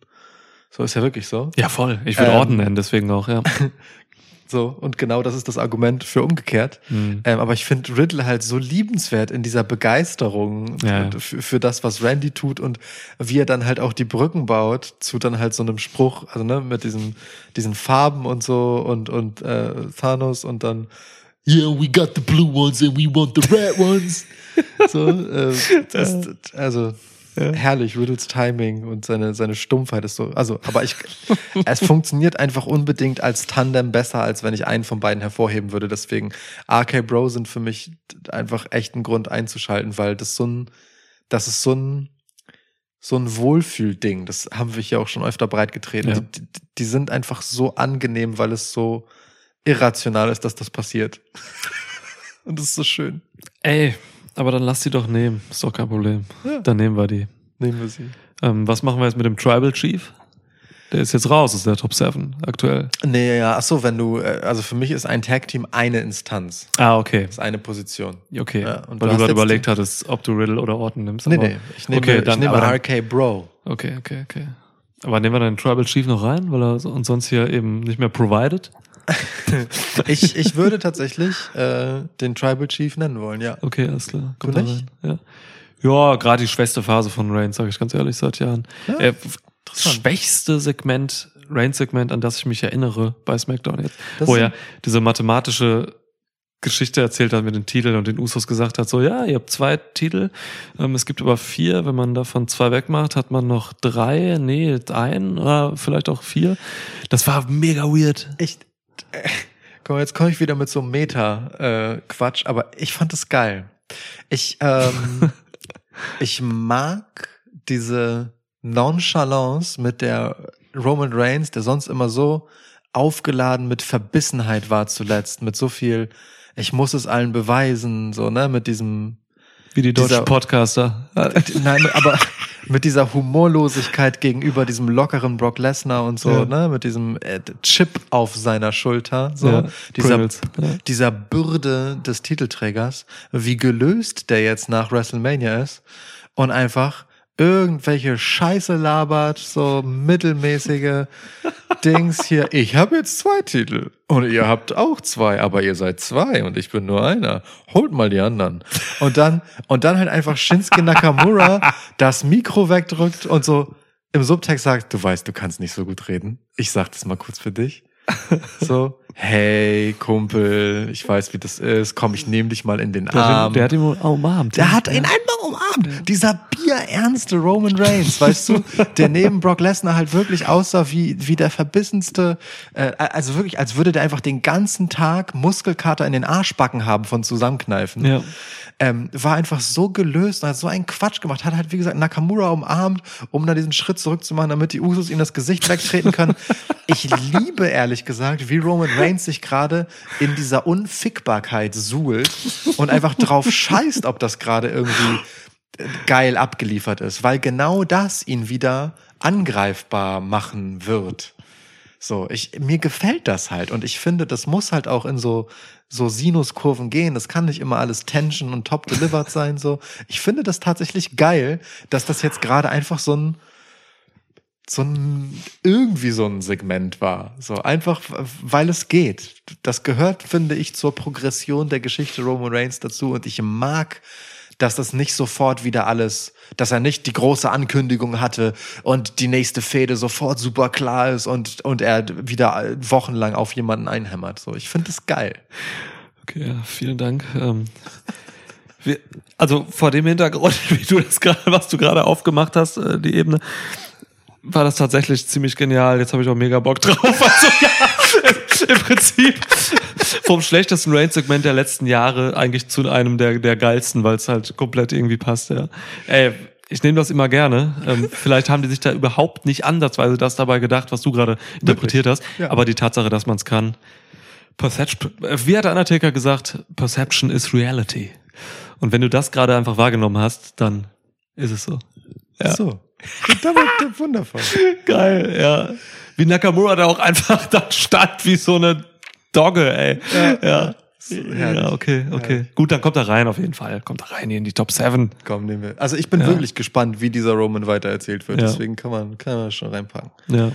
So ist ja wirklich so. Ja, voll. Ich würde Ähm, Orton nennen, deswegen auch, ja. So, und genau das ist das Argument für umgekehrt. Hm. Ähm, aber ich finde Riddle halt so liebenswert in dieser Begeisterung Ja, ja. für, für das, was Randy tut und wie er dann halt auch die Brücken baut zu dann halt so einem Spruch, also ne, mit diesen, diesen Farben und so und, und äh, Thanos und dann yeah, we got the blue ones and we want the red ones. so, äh, das, also herrlich, Riddles Timing und seine, seine Stumpfheit ist so. Also, aber ich, es funktioniert einfach unbedingt als Tandem besser, als wenn ich einen von beiden hervorheben würde. Deswegen RK Bro sind für mich einfach echt ein Grund einzuschalten, weil das so ein, das ist so ein, so ein Wohlfühlding. Das haben wir hier auch schon öfter breit getreten. Ja. Die, die, die sind einfach so angenehm, weil es so irrational ist, dass das passiert. Und das ist so schön. Ey, aber dann lass die doch nehmen. Ist doch kein Problem. Ja. Dann nehmen wir die. Nehmen wir sie. Ähm, was machen wir jetzt mit dem Tribal Chief? Der ist jetzt raus, ist der Top 7 aktuell. Nee, ja, ach so, wenn du, äh, also für mich ist ein Tag-Team eine Instanz. Ah, okay. Das ist eine Position. Okay. Ja, und Weil du du gerade überlegt hattest, ob du Riddle oder Orton nimmst. Nee, aber- nee, ich nehme, okay, ich dann, nehme aber dann, RK Bro. okay, okay, okay. Aber nehmen wir dann den Tribal Chief noch rein, weil er uns sonst hier eben nicht mehr provided? Ich, ich würde tatsächlich äh, den Tribal Chief nennen wollen, ja. Okay, alles klar. Du Kommt da nicht? Ja, ja gerade die schwächste Phase von Reigns, sage ich ganz ehrlich, seit Jahren. Ja, äh, das schwächste Segment, Reigns-Segment, an das ich mich erinnere bei SmackDown jetzt. Das wo er diese mathematische Geschichte erzählt hat mit den Titeln und den Usos gesagt hat, so ja, ihr habt zwei Titel, ähm, es gibt aber vier, wenn man davon zwei wegmacht, hat man noch drei, nee, ein oder vielleicht auch vier. Das war mega weird. Ich, äh, guck mal, jetzt komme ich wieder mit so einem Meta-Quatsch, aber ich fand es geil. Ich, ähm, ich mag diese Nonchalance mit der Roman Reigns, der sonst immer so aufgeladen mit Verbissenheit war zuletzt, mit so viel, ich muss es allen beweisen, so, ne, mit diesem, Wie die Dieser- deutschen Podcaster. Nein, aber mit dieser Humorlosigkeit gegenüber diesem lockeren Brock Lesnar und so, Ja. ne, mit diesem äh, Chip auf seiner Schulter, so Ja, dieser ja. dieser Bürde des Titelträgers, wie gelöst der jetzt nach WrestleMania ist und einfach irgendwelche Scheiße labert, so mittelmäßige Dings hier. Ich habe jetzt zwei Titel und ihr habt auch zwei, aber ihr seid zwei und ich bin nur einer. Holt mal die anderen. Und dann und dann halt einfach Shinsuke Nakamura das Mikro wegdrückt und so im Subtext sagt, du weißt, du kannst nicht so gut reden. Ich sag das mal kurz für dich. So, hey Kumpel, ich weiß, wie das ist. Komm, ich nehme dich mal in den Der, hat Arm. ihn, der hat ihn umarmt. Der hat ihn einfach umarmt. Dieser bierernste Roman Reigns, weißt du, der neben Brock Lesnar halt wirklich aussah wie, wie der verbissenste, äh, also wirklich, als würde der einfach den ganzen Tag Muskelkater in den Arschbacken haben von Zusammenkneifen. Ja. Ähm, war einfach so gelöst und hat so einen Quatsch gemacht, hat halt, wie gesagt, Nakamura umarmt, um dann diesen Schritt zurückzumachen, damit die Usos ihm das Gesicht wegtreten können. Ich liebe, ehrlich gesagt, wie Roman Reigns sich gerade in dieser Unfickbarkeit suhlt und einfach drauf scheißt, ob das gerade irgendwie äh, geil abgeliefert ist, weil genau das ihn wieder angreifbar machen wird. So, ich, mir gefällt das halt und ich finde, das muss halt auch in so, so Sinuskurven gehen. Das kann nicht immer alles Tension und top delivered sein, so. Ich finde das tatsächlich geil, dass das jetzt gerade einfach so ein, so ein, irgendwie so ein Segment war. So einfach, weil es geht. Das gehört, finde ich, zur Progression der Geschichte Roman Reigns dazu und ich mag, dass das nicht sofort wieder alles, dass er nicht die große Ankündigung hatte und die nächste Fehde sofort super klar ist und, und er wieder wochenlang auf jemanden einhämmert. So, ich finde das geil. Okay, ja, vielen Dank. Ähm, also vor dem Hintergrund, wie du das gerade, was du gerade aufgemacht hast, äh, die Ebene, war das tatsächlich ziemlich genial. Jetzt habe ich auch mega Bock drauf. Also ja, im Prinzip vom schlechtesten Rain-Segment der letzten Jahre eigentlich zu einem der, der geilsten, weil es halt komplett irgendwie passt, ja. Ey, ich nehme das immer gerne. Ähm, vielleicht haben die sich da überhaupt nicht ansatzweise das dabei gedacht, was du gerade interpretiert hast. Ja. Aber die Tatsache, dass man es kann, Perception, äh, wie hat der Undertaker gesagt, Perception is reality. Und wenn du das gerade einfach wahrgenommen hast, dann ist es so. Ja. So. Damit, wundervoll. Geil, ja. Wie Nakamura da auch einfach da stand wie so eine Dogge, ey. Ja. Ja, herrlich. okay, okay. Gut, dann kommt er rein auf jeden Fall. Kommt er rein hier in die Top 7. Komm, nehmen wir. Also ich bin Ja. wirklich gespannt, wie dieser Roman weitererzählt wird. Ja. Deswegen kann man, kann man schon reinpacken. Ja.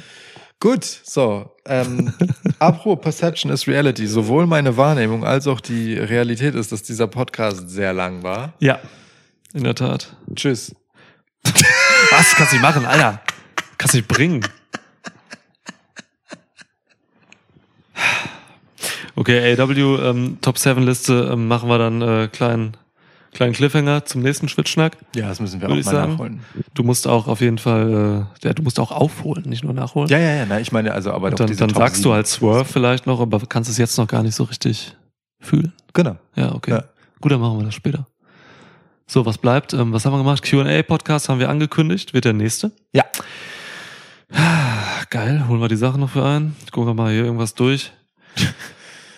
Gut, so. Ähm, apropos Perception is Reality. Sowohl meine Wahrnehmung als auch die Realität ist, dass dieser Podcast sehr lang war. Ja. In der Tat. Tschüss. Was? Kannst du nicht machen, Alter. Kannst du nicht bringen. Okay, AW, ähm, Top 7 Liste ähm, machen wir dann äh, kleinen, kleinen Cliffhanger zum nächsten Schwitzschnack. Ja, das müssen wir auch mal sagen. nachholen. Du musst auch auf jeden Fall, äh, ja, du musst auch aufholen, nicht nur nachholen. Ja, ja, ja, nein, ich meine, also aber Und doch dann, dann Top sagst du sieben. halt Swerve vielleicht noch, aber kannst es jetzt noch gar nicht so richtig fühlen. Genau. Ja, okay. Ja. Gut, dann machen wir das später. So, was bleibt? Ähm, was haben wir gemacht? Q&A-Podcast haben wir angekündigt. Wird der nächste. Ja. Ah, Geil, holen wir die Sachen noch für ein. Gucken wir mal hier irgendwas durch.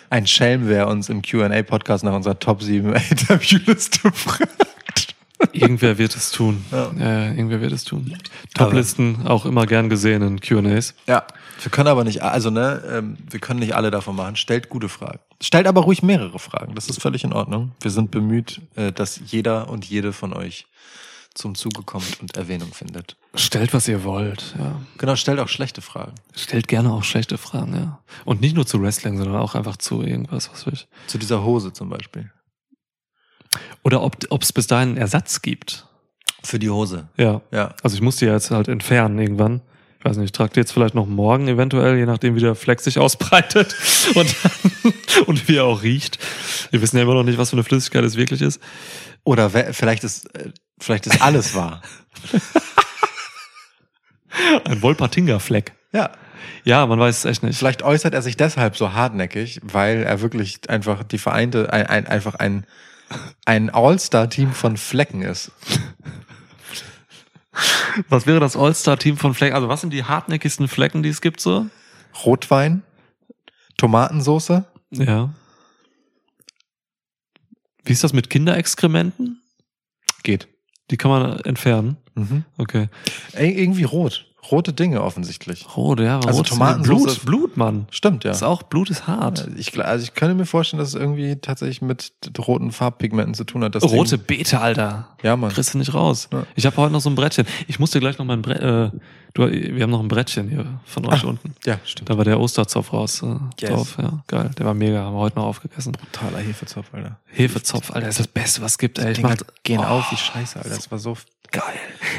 Ein Schelm, wer uns im Q&A-Podcast nach unserer Top 7 AW-Liste fragt. Irgendwer wird es tun. Ja. Ja, irgendwer wird es tun. Toplisten auch immer gern gesehen in Q&As. Ja. Wir können aber nicht, also ne, ähm, wir können nicht alle davon machen. Stellt gute Fragen. Stellt aber ruhig mehrere Fragen. Das ist völlig in Ordnung. Wir sind bemüht, äh, dass jeder und jede von euch zum Zuge kommt und Erwähnung findet. Stellt, was ihr wollt. Ja. Genau, stellt auch schlechte Fragen. Stellt gerne auch schlechte Fragen, ja. Und nicht nur zu Wrestling, sondern auch einfach zu irgendwas, was ich. Zu dieser Hose zum Beispiel. Oder ob es bis dahin einen Ersatz gibt. Für die Hose. Ja. Ja. Also ich muss die ja jetzt halt entfernen irgendwann. Ich weiß nicht, ich trage die jetzt vielleicht noch morgen eventuell, je nachdem wie der Fleck sich ausbreitet und, und wie er auch riecht. Wir wissen ja immer noch nicht, was für eine Flüssigkeit es wirklich ist. Oder vielleicht ist, äh, vielleicht ist alles wahr. Ein Wolpertinger-Fleck. Ja. Ja, man weiß es echt nicht. Vielleicht äußert er sich deshalb so hartnäckig, weil er wirklich einfach die Vereinte, ein, ein, einfach ein, ein All-Star-Team von Flecken ist. Was wäre das All-Star-Team von Flecken? Also was sind die hartnäckigsten Flecken, die es gibt so? Rotwein, Tomatensoße, Ja. Wie ist das mit Kinderexkrementen? geht. Die kann man entfernen. Mhm. Okay. Ir- Irgendwie rot. Rote Dinge offensichtlich. Rot, ja. Also rot ist Tomatensoße- Blut, Blut, Mann. Stimmt, ja. Das ist auch, Blut ist hart. Ich, also ich könnte mir vorstellen, dass es irgendwie tatsächlich mit roten Farbpigmenten zu tun hat. Das Rote Ding. Beete, Alter. Ja, Mann. Kriegst du nicht raus. Ja. Ich habe heute noch so ein Brettchen. Ich muss dir gleich noch mein Brett, äh, du, wir haben noch ein Brettchen hier von euch unten. Ja, stimmt. Da war der Osterzopf raus äh, Yes. drauf. Ja, geil. Der war mega. Haben wir heute noch aufgegessen. Totaler Hefezopf, Alter. Hefezopf, Alter, ist das Beste, was es gibt. Ey, ich mach, gehen Oh, auf wie Scheiße, Alter. Das war so Geil.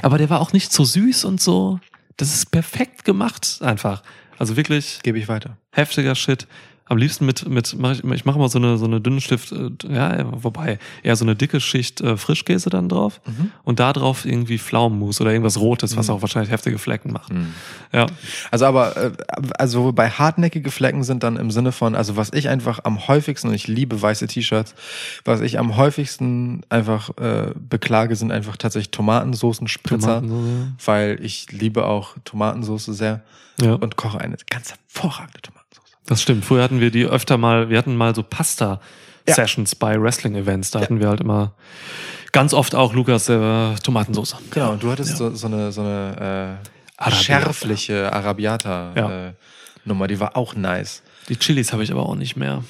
Aber der war auch nicht so süß und so. Das ist perfekt gemacht, einfach. Also wirklich Gebe ich weiter. heftiger Shit. Am liebsten mit, mit mach ich, ich mache mal so eine, so eine dünne Stift, äh, ja, wobei, eher so eine dicke Schicht äh, Frischkäse dann drauf und da drauf irgendwie Pflaumenmus oder irgendwas Rotes, was auch wahrscheinlich heftige Flecken macht. Ja. Also aber, äh, also bei hartnäckige Flecken sind dann im Sinne von, also was ich einfach am häufigsten, und ich liebe weiße T-Shirts, was ich am häufigsten einfach äh, beklage, sind einfach tatsächlich Tomatensoßen, Spritzer, Tomatensoße. weil ich liebe auch Tomatensoße sehr Ja. und koche eine ganz hervorragende Tomatensoße. Das stimmt. Früher hatten wir die öfter mal, wir hatten mal so Pasta-Sessions bei Wrestling-Events. Da hatten wir halt immer ganz oft auch Lukas äh, Tomatensauce. Genau, und du hattest so, so eine, so eine äh, Arabiata. schärfliche Arabiata Ja. äh, Nummer, die war auch nice. Die Chilis habe ich aber auch nicht mehr.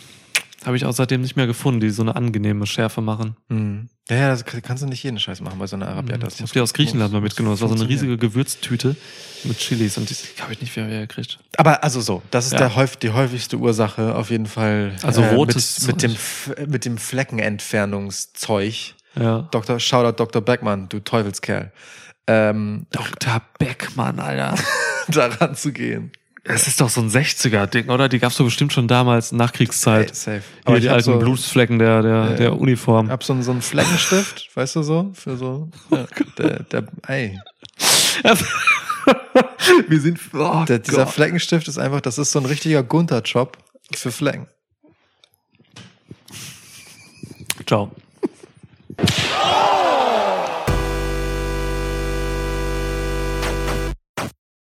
Habe ich auch seitdem nicht mehr gefunden, die so eine angenehme Schärfe machen. Mhm. Ja, ja, das kann- kannst du nicht jeden Scheiß machen bei so einer Arabiata. Das ich habe muss- die aus Griechenland mal mitgenommen. Das war so eine riesige Gewürztüte mit Chilis und die habe ich nicht mehr gekriegt. Aber also so, das ist Ja. der häuf, die häufigste Ursache auf jeden Fall. äh, Also rotes mit, mit dem mit dem Fleckenentfernungszeug. Ja. Dr. Shoutout Dr. Beckmann, du Teufelskerl. Ähm, Dr. Beckmann, Alter. daran zu gehen. Das ist doch so ein 60er-Ding, oder? Die gab's doch bestimmt schon damals, Nachkriegszeit. Ey, safe. Hier ich die alten so, Blutsflecken der, der, Äh, der Uniform. hab so, einen- so einen Fleckenstift, weißt du so? Für so. Ja, der, der, ey. Wir sind, oh Der, dieser Gott. Fleckenstift ist einfach, das ist so ein richtiger Gunter-Job für Flecken. Ciao.